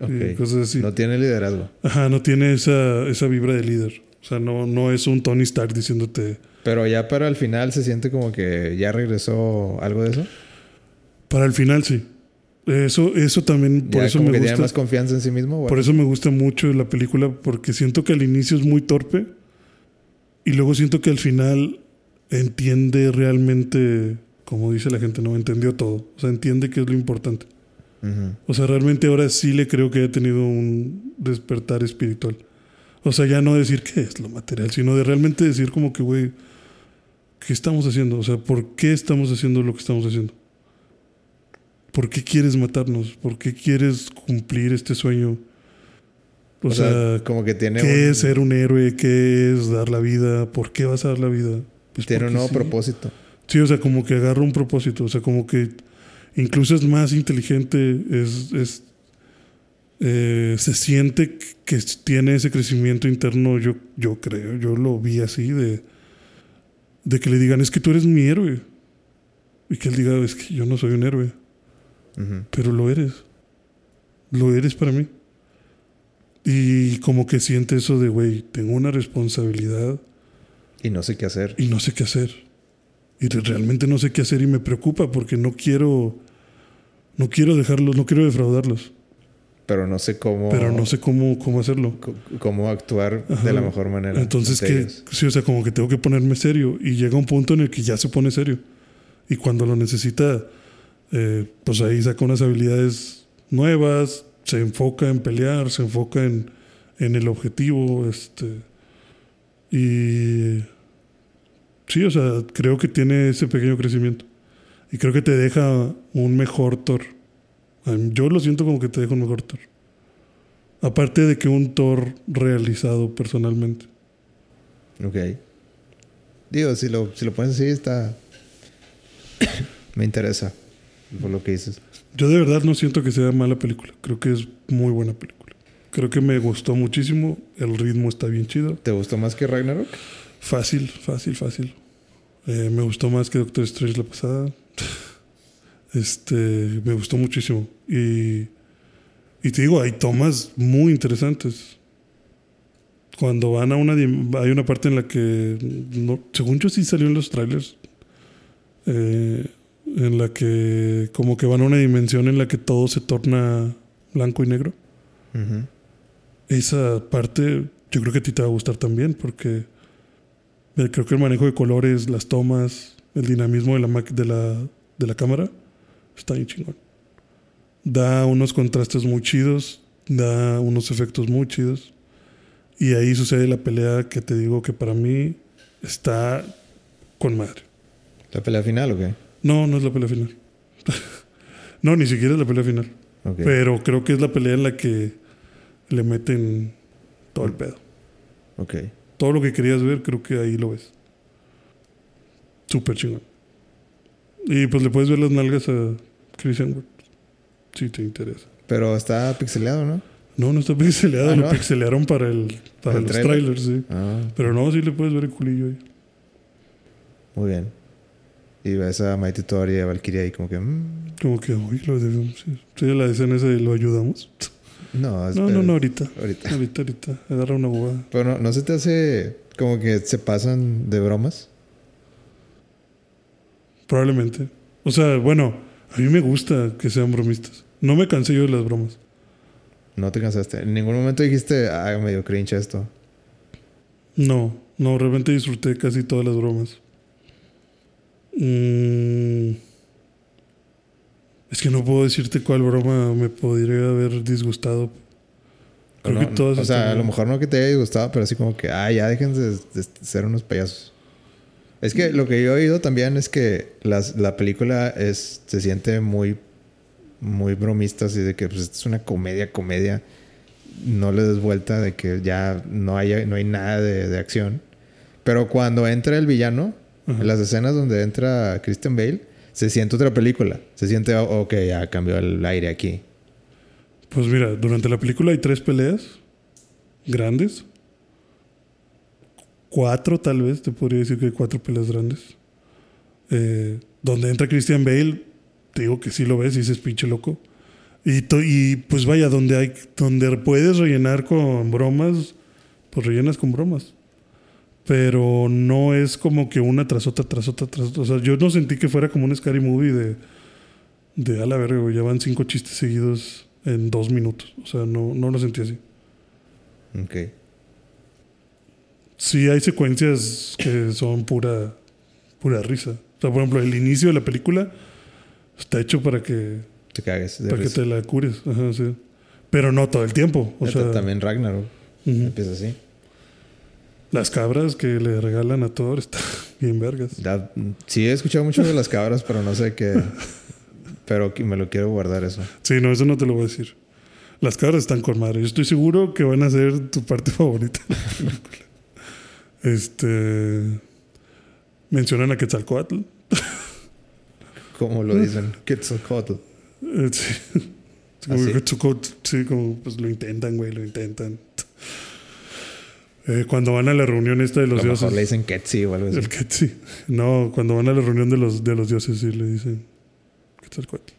A: Ok.
B: Y cosas así.
A: No tiene liderazgo.
B: Ajá, no tiene esa, esa vibra de líder. O sea, no, no es un Tony Stark diciéndote,
A: Pero ya para el final se siente como que ya regresó algo de eso.
B: para el final sí. Eso, eso también, por
A: ya
B: eso
A: como
B: me
A: que tiene
B: gusta.
A: más confianza en sí mismo.
B: Por eso me gusta mucho la película, porque siento que al inicio es muy torpe y luego siento que al final entiende realmente, como dice la gente, no entendió todo. O sea, entiende qué es lo importante. O sea, realmente ahora sí le creo que haya tenido un despertar espiritual. O sea, ya no decir qué es lo material, sino de realmente decir como que, güey, ¿qué estamos haciendo? O sea, ¿por qué estamos haciendo lo que estamos haciendo? ¿Por qué quieres matarnos? ¿Por qué quieres cumplir este sueño? O,
A: O,
B: sea,
A: sea, como que tiene
B: ¿qué
A: un,
B: es ser un héroe? ¿Qué es dar la vida? ¿Por qué vas a dar la vida? Pues
A: tiene un nuevo
B: sí.
A: propósito.
B: Sí, o sea, como que agarra un propósito, o sea, como que incluso es más inteligente, es, es eh, se siente que tiene ese crecimiento interno, yo, yo creo, yo lo vi así, de, de que le digan, es que tú eres mi héroe, y que él diga, es que yo no soy un héroe, pero lo eres, lo eres para mí. Y como que siente eso de, güey, tengo una responsabilidad
A: Y no sé qué hacer.
B: y no sé qué hacer. Y re- realmente no sé qué hacer y me preocupa porque no quiero, no quiero dejarlos, no quiero defraudarlos,
A: Pero no sé cómo.
B: pero no sé cómo, cómo hacerlo.
A: cómo actuar
B: Ajá.
A: de la mejor manera.
B: Entonces, que, sí, o sea, como que tengo que ponerme serio y llega un punto en el que ya se pone serio. Y cuando lo necesita, eh, pues ahí saca unas habilidades nuevas, se enfoca en pelear, se enfoca en, en el objetivo, este, y sí, o sea, creo que tiene ese pequeño crecimiento. Y creo que te deja un mejor Thor. Mí- Yo lo siento como que te deja un mejor Thor. Aparte de que un Thor realizado personalmente.
A: Ok. Digo, si lo, si lo pones así, está. Me interesa. Por lo que dices.
B: Yo de verdad no siento que sea mala película. Creo que es muy buena película. Creo que me gustó muchísimo. El ritmo está bien chido.
A: ¿Te gustó más que Ragnarok?
B: Fácil, fácil, fácil. Eh, me gustó más que Doctor Strange la pasada. Este, me gustó muchísimo. Y, y te digo, hay tomas muy interesantes. Cuando van a una... Hay una parte en la que... no- según yo sí salió en los trailers. eh, en la que como que van a una dimensión en la que todo se torna blanco y negro. Esa parte yo creo que a ti te va a gustar también porque eh, creo que el manejo de colores, las tomas, el dinamismo de la, de la, de la cámara está bien chingón. Da unos contrastes muy chidos, da unos efectos muy chidos. Y ahí sucede la pelea que te digo que para mí está con madre.
A: ¿La pelea final o qué?
B: No, no es la pelea final. no, ni siquiera es la pelea final. Pero creo que es la pelea en la que le meten todo el pedo.
A: Ok.
B: Todo lo que querías ver, creo que ahí lo ves. Súper chingón. Y pues le puedes ver las nalgas a Chris Hemsworth. Si te interesa.
A: Pero está pixeleado, ¿no?
B: No, no está pixeleado.
A: Ah,
B: lo
A: ¿no?
B: pixelearon para, el, para
A: ¿El
B: los
A: trailer?
B: trailers, sí.
A: Ah,
B: Pero no, sí le puedes ver el culillo ahí.
A: muy bien. Y ves a Mighty Thor y a Valkyria ahí como que... mm,
B: Como que, uy, lo debemos. Sí, Sí, la escena esa de lo ayudamos.
A: no,
B: No, no, no, ahorita.
A: Ahorita.
B: Ahorita, ahorita. Agarra una bobada.
A: Pero no, ¿no se te hace como que se pasan de bromas?
B: Probablemente. O sea, bueno, a mí me gusta que sean bromistas. No me cansé yo de las bromas.
A: No te cansaste. En ningún momento dijiste, ah, medio cringe esto.
B: No, no, realmente disfruté casi todas las bromas. Mm, es que no puedo decirte cuál broma me podría haber disgustado. Creo que todas
A: o sea, a lo mejor no que te haya gustado, pero así como que, ah, ya dejen de, de ser unos payasos. Es que lo que yo he oído también es que las, la película es, se siente muy, muy bromista, así de que pues, es una comedia, comedia. No le des vuelta de que ya no hay, no hay nada de, de acción. Pero cuando entra el villano, en las escenas donde entra Christian Bale, se siente otra película. Se siente, oh, ok, ya cambió el aire aquí.
B: Pues mira, durante la película hay tres peleas grandes. Cuatro, tal vez, te podría decir que hay cuatro peleas grandes. Eh, donde entra Christian Bale, te digo que sí lo ves y dices pinche loco. Y, y pues vaya, donde hay, donde puedes rellenar con bromas, pues rellenas con bromas. Pero no es como que una tras otra, tras otra, tras otra. O sea, yo no sentí que fuera como un scary movie de, de a la verga, ya van cinco chistes seguidos en dos minutos. O sea, no, no lo sentí así.
A: Ok.
B: Sí hay secuencias que son pura, pura risa. O sea, por ejemplo, el inicio de la película está hecho para que,
A: Te cagues. de
B: para que te la cures. Ajá, sí. Pero no todo el tiempo. O sea,
A: también Ragnarok empieza así.
B: las cabras que le regalan a Thor están bien vergas.
A: Ya, sí, he escuchado mucho de las cabras, pero no sé qué. Pero me lo quiero guardar eso.
B: Sí, no, eso no te lo voy a decir. Las cabras están con madre. Yo estoy seguro que van a ser tu parte favorita de la película. Este. Mencionan a Quetzalcoatl.
A: Como lo dicen, Quetzalcoatl.
B: Eh, sí.
A: ¿Ah,
B: Como
A: sí?
B: Quetzalcoatl, sí, como pues lo intentan, güey, lo intentan. Eh, cuando van a la reunión esta de los
A: lo mejor
B: dioses.
A: le dicen Quetzi o algo así.
B: El Quetzi. No, cuando van a la reunión de los, de los dioses sí le dicen Quetzalcoatl.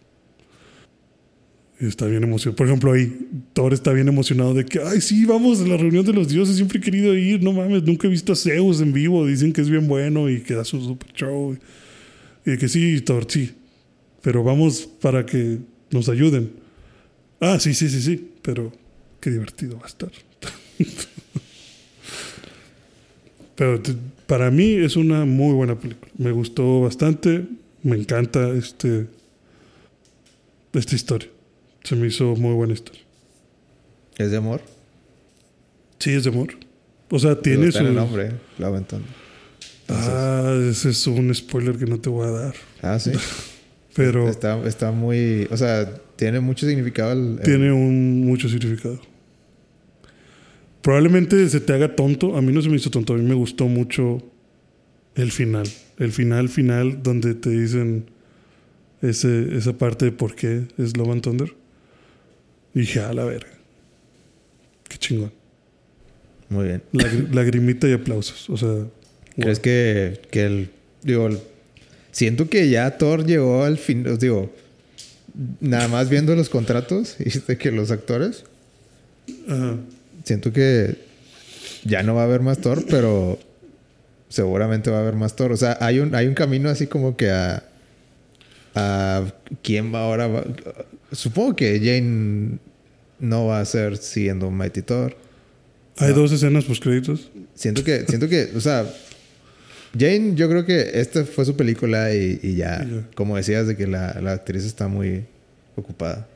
B: Está bien emocionado. Por ejemplo, ahí Thor está bien emocionado de que, ay, sí, vamos a la reunión de los dioses. Siempre he querido ir. No mames, nunca he visto a Zeus en vivo. Dicen que es bien bueno y que da su super show. Y que sí, Thor, sí. Pero vamos para que nos ayuden. Ah, sí, sí, sí, sí. Pero qué divertido va a estar. Pero para mí es una muy buena película. Me gustó bastante. Me encanta este esta historia. Se me hizo muy buena historia.
A: ¿Es de amor?
B: Sí, es de amor. O sea, tiene
A: en el
B: su.
A: nombre, la aventón.
B: Ah, ese es un spoiler que no te voy a dar.
A: Ah, sí.
B: Pero
A: Está, está muy. O sea, tiene mucho significado el. el-
B: tiene un mucho significado. Probablemente se te haga tonto. A mí no se me hizo tonto. A mí me gustó mucho el final. El final, final, donde te dicen ese, esa parte de por qué es Love and Thunder. Y dije, a la verga. Qué chingón.
A: Muy bien.
B: Lagri- lagrimita y aplausos. O sea,
A: ¿Crees que, que el. Digo, el- siento que ya Thor llegó al fin. os Digo, nada más viendo los contratos, dijiste que los actores.
B: ajá.
A: Siento que ya no va a haber más Thor, pero seguramente va a haber más Thor. O sea, hay un, hay un camino así como que a. Ah, ¿Quién va ahora? va- Supongo que Jane no va a ser siguiendo Mighty Thor.
B: Hay
A: No.
B: dos escenas post créditos.
A: Siento que, siento que, o sea, Jane, yo creo que esta fue su película y, y ya, como decías, de que la, la actriz está muy ocupada.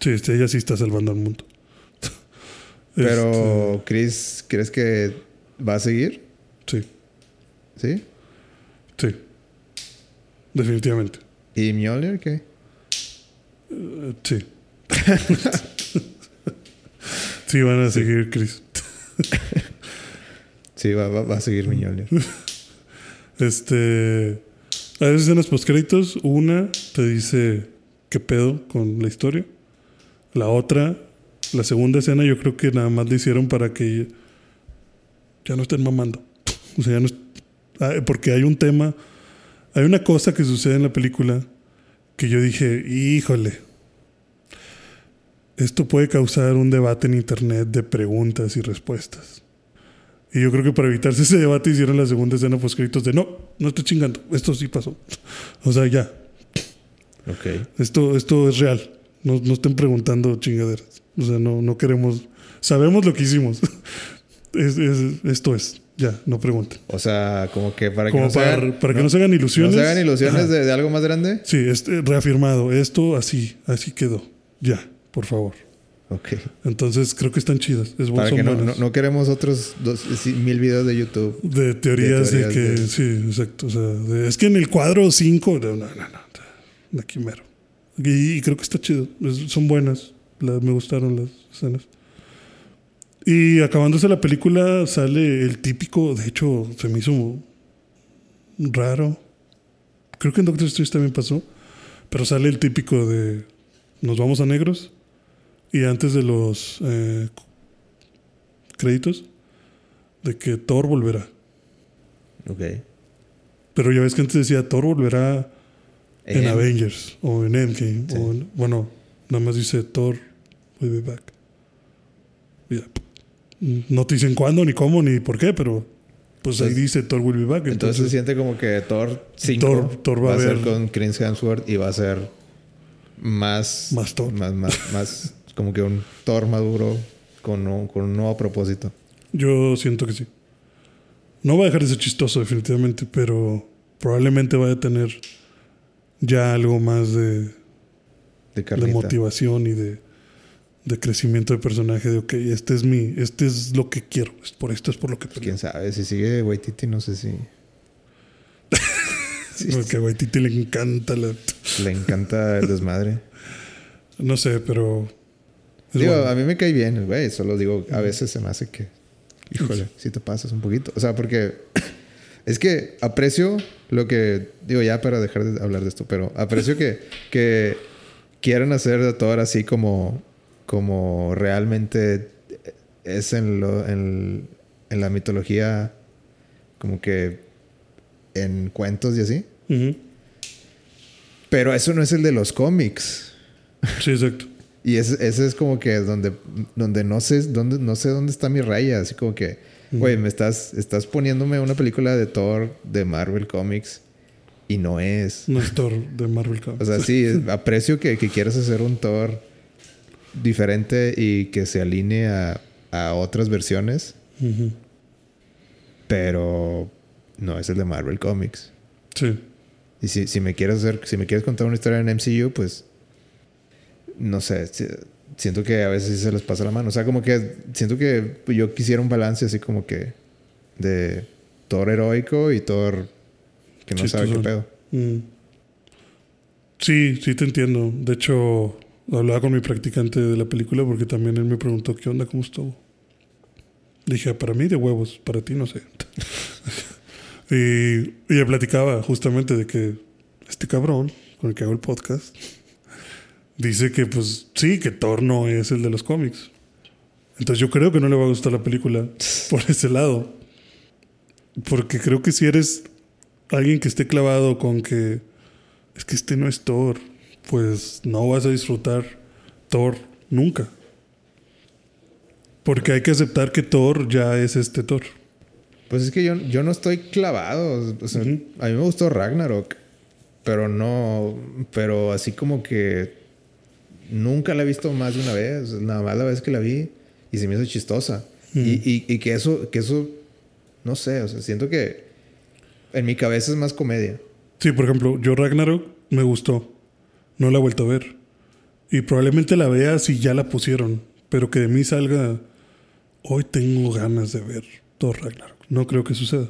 B: Sí, este, ella sí está salvando al mundo.
A: Pero, Chris, ¿crees que va a seguir?
B: Este, sí,
A: ¿Sí?
B: sí. Definitivamente.
A: ¿Y Mjolnir qué?
B: Eh, sí. sí, van a seguir, Chris.
A: Sí, va, va- va a seguir Mjolnir.
B: Este. Hay dos escenas post créditos. Una te dice qué pedo con la historia. La otra, la segunda escena, yo creo que nada más le hicieron para que ya no estén mamando. O sea, ya no. ah, Porque hay un tema, hay una cosa que sucede en la película que yo dije, híjole, esto puede causar un debate en internet de preguntas y respuestas. Y yo creo que para evitarse ese debate hicieron la segunda escena post créditos de no, no estoy chingando, esto sí pasó. O sea, ya,
A: Ok.
B: esto, esto es real. No, no estén preguntando chingaderas. O sea, no, no queremos. Sabemos lo que hicimos. Es- es- esto es. Ya, no pregunten.
A: O sea, como que para que no se hagan,
B: para que no se hagan ilusiones.
A: no se hagan ilusiones de, de algo más grande.
B: Sí, este, reafirmado. Esto así, así quedó. Ya, por favor.
A: Ok.
B: Entonces creo que están chidas. Es,
A: Para que no, no,
B: buenas.
A: no queremos otros dos, mil videos de YouTube.
B: De teorías de,
A: de
B: que.
A: de-
B: Sí, exacto. O sea, de- es que en el cuadro 5. No, no, no. Aquí mero. Y, y creo que está chido. Es- son buenas. Las- me gustaron las escenas. Y acabándose la película, sale el típico. De hecho, se me hizo raro. Creo que en Doctor Strange también pasó. Pero sale el típico de. Nos vamos a negros. Y antes de los eh, créditos, de que Thor volverá.
A: Ok.
B: Pero ya ves que antes decía Thor volverá en Avengers o en Endgame.
A: Sí.
B: O en- bueno, nada más dice Thor will be back. No te dicen cuándo, ni cómo, ni por qué, pero pues ahí dice Thor will be back.
A: Entonces se siente como que Thor 5
B: Thor- Thor va
A: va,
B: a
A: ser con Chris Hemsworth y va a ser más...
B: Más Thor.
A: Más, más, más como que un Thor maduro con un, con un nuevo propósito.
B: yo siento que sí. No va a dejar de ser chistoso, definitivamente, pero probablemente vaya a tener ya algo más de,
A: De
B: motivación y de, de crecimiento de personaje. De ok, este es mi, este es lo que quiero. Es por esto es por lo que peleo.
A: Quién sabe, si sigue Waititi no sé si... Sí,
B: Porque a Waititi le encanta la.
A: le encanta el desmadre.
B: No sé, pero.
A: Digo,
B: bueno.
A: a mí me cae bien güey, solo digo, a veces se me hace que, híjole, si te pasas un poquito. O sea, porque es que aprecio lo que, digo ya para dejar de hablar de esto, pero aprecio que, que quieran hacer de Thor así como, como realmente es en, lo, en, en la mitología, como que en cuentos y así. Pero eso no es el de los cómics.
B: Sí, exacto.
A: Y ese, ese es como que donde, donde no sé dónde, no sé dónde está mi raya. Así como que, güey, me estás, estás poniéndome una película de Thor de Marvel Comics y no es.
B: No es Thor de Marvel Comics.
A: O sea, sí, aprecio que, que quieras hacer un Thor diferente y que se alinee a, a otras versiones, pero no es el de Marvel Comics.
B: Sí.
A: Y si, si me quieres hacer, si me quieres contar una historia en MCU, pues no sé, si- siento que a veces sí se les pasa la mano. O sea, como que siento que yo quisiera un balance así como que de Thor heroico y Thor que no sabe qué pedo.
B: Mm. Sí, sí te entiendo. De hecho, hablaba con mi practicante de la película porque también él me preguntó qué onda, cómo estuvo. Dije, para mí de huevos, para ti no sé. y, le platicaba justamente de que este cabrón con el que hago el podcast dice que pues sí, que Thor no es el de los cómics. Entonces yo creo que no le va a gustar la película por ese lado. Porque creo que si eres alguien que esté clavado con que es que este no es Thor, pues no vas a disfrutar Thor nunca. Porque hay que aceptar que Thor ya es este Thor.
A: Pues es que yo, yo no estoy clavado. O sea,
B: Ujú.
A: A mí me gustó Ragnarok. pero no, pero así como que nunca la he visto más de una vez, nada más la vez que la vi y se me hizo chistosa. Y, y, y que eso, que eso, no sé, o sea, siento que en mi cabeza es más comedia.
B: Sí, por ejemplo, yo Ragnarok me gustó. No la he vuelto a ver. Y probablemente la vea si ya la pusieron. Pero que de mí salga. Hoy tengo ganas de ver Thor Ragnarok. No creo que suceda.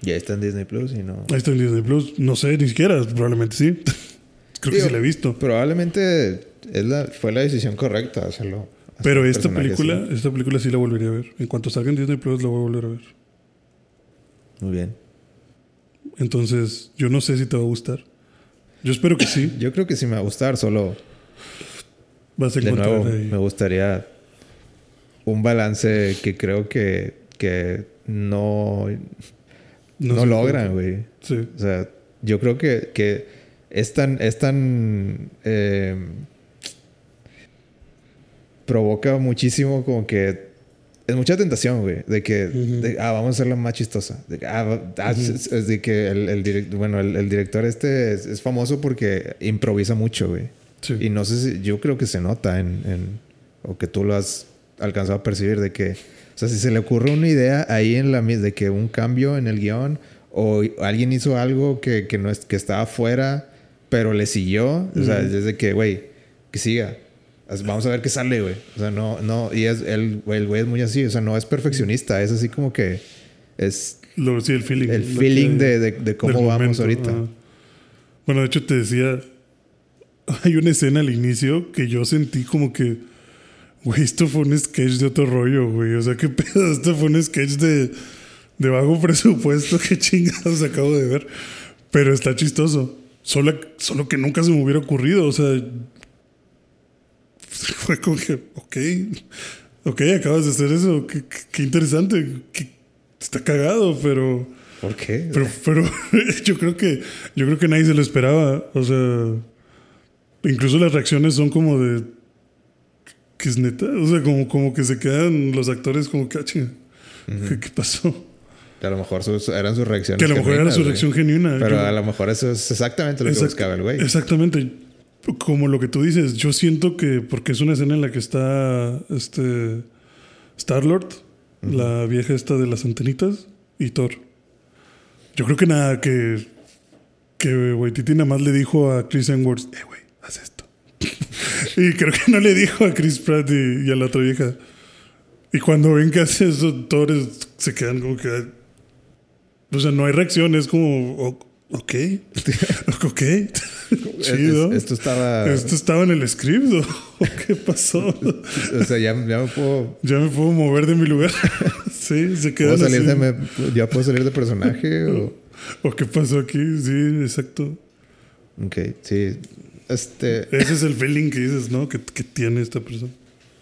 A: Ya está en Disney Plus y no.
B: Ahí está en Disney Plus. No sé, ni siquiera. Probablemente sí. creo que sí la he visto.
A: Probablemente es la, fue la decisión correcta hacerlo. hacer
B: Pero esta película,
A: así.
B: esta película sí la volvería a ver. En cuanto salga en Disney Plus, la voy a volver a ver.
A: Muy bien.
B: Entonces, yo no sé si te va a gustar. Yo espero que sí.
A: Yo creo que sí me va a gustar, solo
B: Vas a
A: de nuevo
B: ahí.
A: me gustaría un balance que creo que, que no, no, logran, güey.
B: Sí.
A: O sea, yo creo que, que es tan, es tan eh, provoca muchísimo como que es mucha tentación, güey, de que de, ah, vamos a hacerla más chistosa. De, que, ah, ah, es- de que el, el direct- bueno, el, el director este es, es famoso porque improvisa mucho, güey.
B: Sí.
A: Y no sé si, yo creo que se nota en, en- o que tú lo has alcanzado a percibir de que, o sea, si se le ocurre una idea ahí en la de que un cambio en el guion o alguien hizo algo que, que no es, que estaba fuera, pero le siguió, o sea,
B: Ujú.
A: es de que, güey, que siga. Vamos a ver qué sale, güey. O sea, no, no, y es, el, güey, el güey es muy así, o sea, no es perfeccionista, es así como que es
B: Lo, sí, el feeling.
A: el feeling de, de- de cómo vamos
B: momento,
A: ahorita.
B: ajá. Bueno, de hecho te decía, hay una escena al inicio que yo sentí como que, güey, esto fue un sketch de otro rollo, güey. O sea, qué pedo, esto fue un sketch de, de bajo presupuesto, qué chingados acabo de ver. Pero está chistoso. Solo, solo que nunca se me hubiera ocurrido, o sea, fue como que, ok, ok, acabas de hacer eso, qué, qué- interesante, qué- está cagado, pero...
A: ¿Por qué?
B: Pero, pero yo creo que yo creo que nadie se lo esperaba. O sea, incluso las reacciones son como de que es neta. O sea, como, como que se quedan los actores como que, "Ah, chinga, ¿qué, pasó?
A: Que a lo mejor sus- eran sus reacciones.
B: Que a lo mejor era
A: genuinas,
B: su
A: güey.
B: reacción genuina.
A: Pero a lo mejor eso es exactamente lo que
B: Exact-
A: buscaba el güey.
B: Exactamente. Como lo que tú dices, yo siento que porque es una escena en la que está este Star Lord, la vieja esta de las antenitas y Thor. Yo creo que nada que que Waititi nada más le dijo a Chris Hemsworth, "Eh, güey, haz esto." y creo que no le dijo a Chris Pratt y, y a la otra vieja. Y cuando ven que hace eso, Thor es- se quedan como que o sea, no hay reacción, es como ok. ok. Chido.
A: Es- esto estaba.
B: ¿Esto estaba en el script o qué pasó?
A: O sea, ya, ya me puedo.
B: ya me puedo mover de mi lugar. sí, se
A: me- ya puedo salir de personaje. o...
B: ¿O qué pasó aquí? Sí, exacto.
A: Ok, sí. Este.
B: Ese es el feeling que dices, ¿no? Que, que tiene esta persona.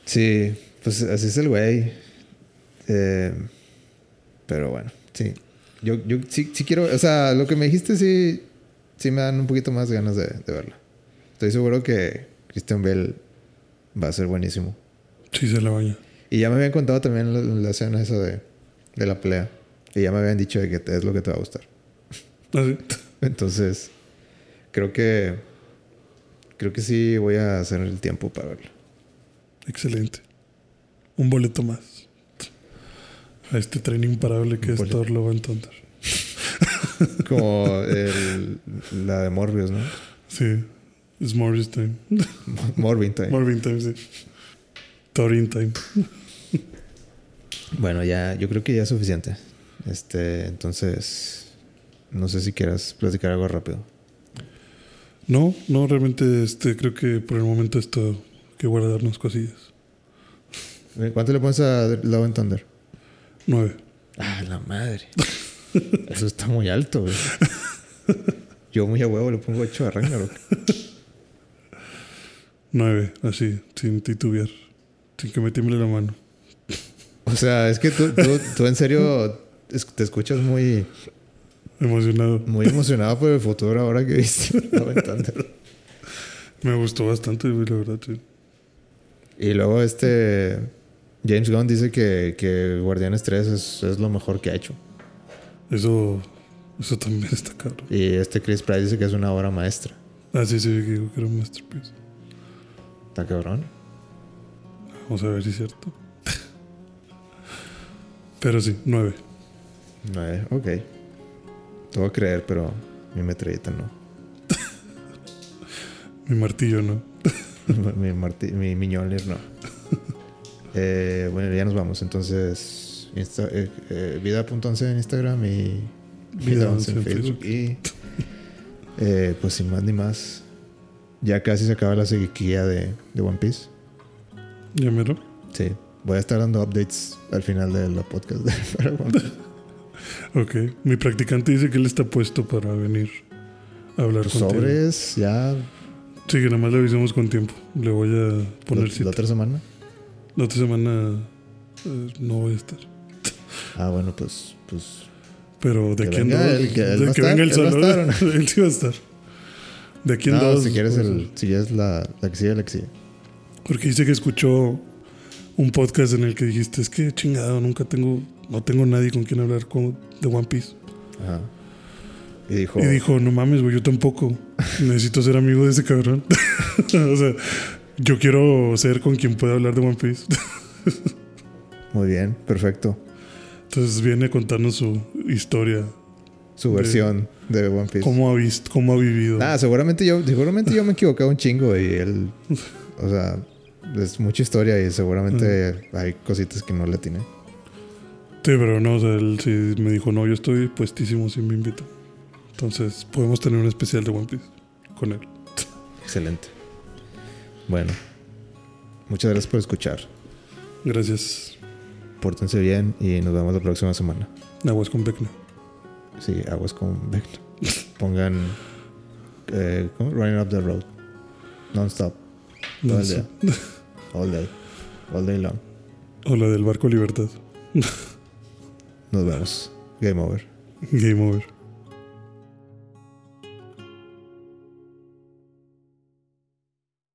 A: Sí, pues así es el güey. Eh, pero bueno, sí. Yo, yo sí, sí quiero. O sea, lo que me dijiste sí. Sí me dan un poquito más ganas de, de verla. Estoy seguro que Christian Bell va a ser buenísimo.
B: Sí, se la baña.
A: Y ya me habían contado también la, la escena esa de, de la pelea. Y ya me habían dicho de que es lo que te va a gustar.
B: Ah, sí.
A: Entonces, creo que. Creo que sí voy a hacer el tiempo para verlo.
B: Excelente. Un boleto más. A este tren imparable que
A: Un
B: es
A: boleto.
B: Thor Love and Thunder.
A: Como el- la de Morbius, ¿no?
B: Sí. Es Morris Time.
A: Morbin Time.
B: Morbin Time, sí. Thorin Time.
A: Bueno, ya, yo creo que ya es suficiente. Este, entonces, no sé si quieras platicar algo rápido.
B: No, no, realmente este, creo que por el momento esto que guardarnos cosillas.
A: ¿Cuánto le pones a Love and Thunder?
B: Nueve.
A: Ah, la madre. Eso está muy alto, güey. Yo muy a huevo le pongo 8 a Ragnarok.
B: Nueve, así, sin titubear. Sin que me tiemble la mano.
A: O sea, es que tú, tú, tú en serio te escuchas muy,
B: Emocionado.
A: muy emocionado por el futuro ahora que viste.
B: Me gustó bastante, la verdad, sí.
A: Y luego este James Gunn dice que, que Guardianes 3 es, es lo mejor que ha hecho.
B: Eso Eso también está caro.
A: Y este Chris Price dice que es una obra maestra.
B: Ah, sí, sí, que digo que era un masterpiece.
A: Está cabrón.
B: Vamos a ver si es cierto. Pero sí, nueve.
A: Nueve, ok. Te voy a creer, pero mi metralleta no.
B: Mi martillo no.
A: mi, marti- mi Mjolnir no. Eh, bueno, ya nos vamos. Entonces, Insta- eh, eh, vida.11 en Instagram y
B: Vida
A: vida11
B: 11
A: en
B: en
A: Facebook. Y eh, pues sin más ni más, ya casi se acaba la sequía de, de One Piece.
B: ¿Ya mero?
A: Sí, voy a estar dando updates al final de la podcast de para One Piece.
B: Ok. Mi practicante dice que él está puesto para venir a hablar contigo.
A: Sobres, ya
B: Sí, que nada más le avisamos con tiempo. Le voy a poner
A: la,
B: cita.
A: la otra semana.
B: La otra semana eh, no voy a estar.
A: Ah, bueno, pues, pues
B: Pero de
A: Que
B: en
A: venga
B: dos.
A: él, que
B: de que
A: estar,
B: venga el
A: él va a
B: solo.
A: estar, ¿o no?
B: él sí va a estar. De aquí en
A: no,
B: dos.
A: si quieres
B: pues,
A: el, si quieres la, la que sigue, la que sigue.
B: Porque dice que escuchó un podcast en el que dijiste, es que chingado, nunca tengo, no tengo nadie con quien hablar con, de One Piece.
A: Ajá. Y dijo,
B: Y dijo, no mames, güey, yo tampoco. Necesito ser amigo de ese cabrón. o sea, yo quiero ser con quien pueda hablar de One Piece.
A: muy bien, perfecto.
B: Entonces viene a contarnos su historia,
A: Su versión de One Piece.
B: cómo ha visto, cómo ha vivido.
A: Ah, seguramente yo, seguramente yo me equivoqué un chingo y él, o sea, es mucha historia y seguramente hay cositas que no le tiene.
B: Sí, pero no, o sea, él sí me dijo, no, yo estoy puestísimo si me invitan. Entonces podemos tener un especial de One Piece con él.
A: Excelente. Bueno, muchas gracias por escuchar.
B: Gracias.
A: Pórtense bien y nos vemos la próxima semana.
B: Aguas con Beckna.
A: Sí, aguas con Beck. Pongan eh. Running Up the Road. Non-stop. El día. All day. All day long.
B: O la del barco Libertad.
A: Nos vemos. Game over.
B: Game over.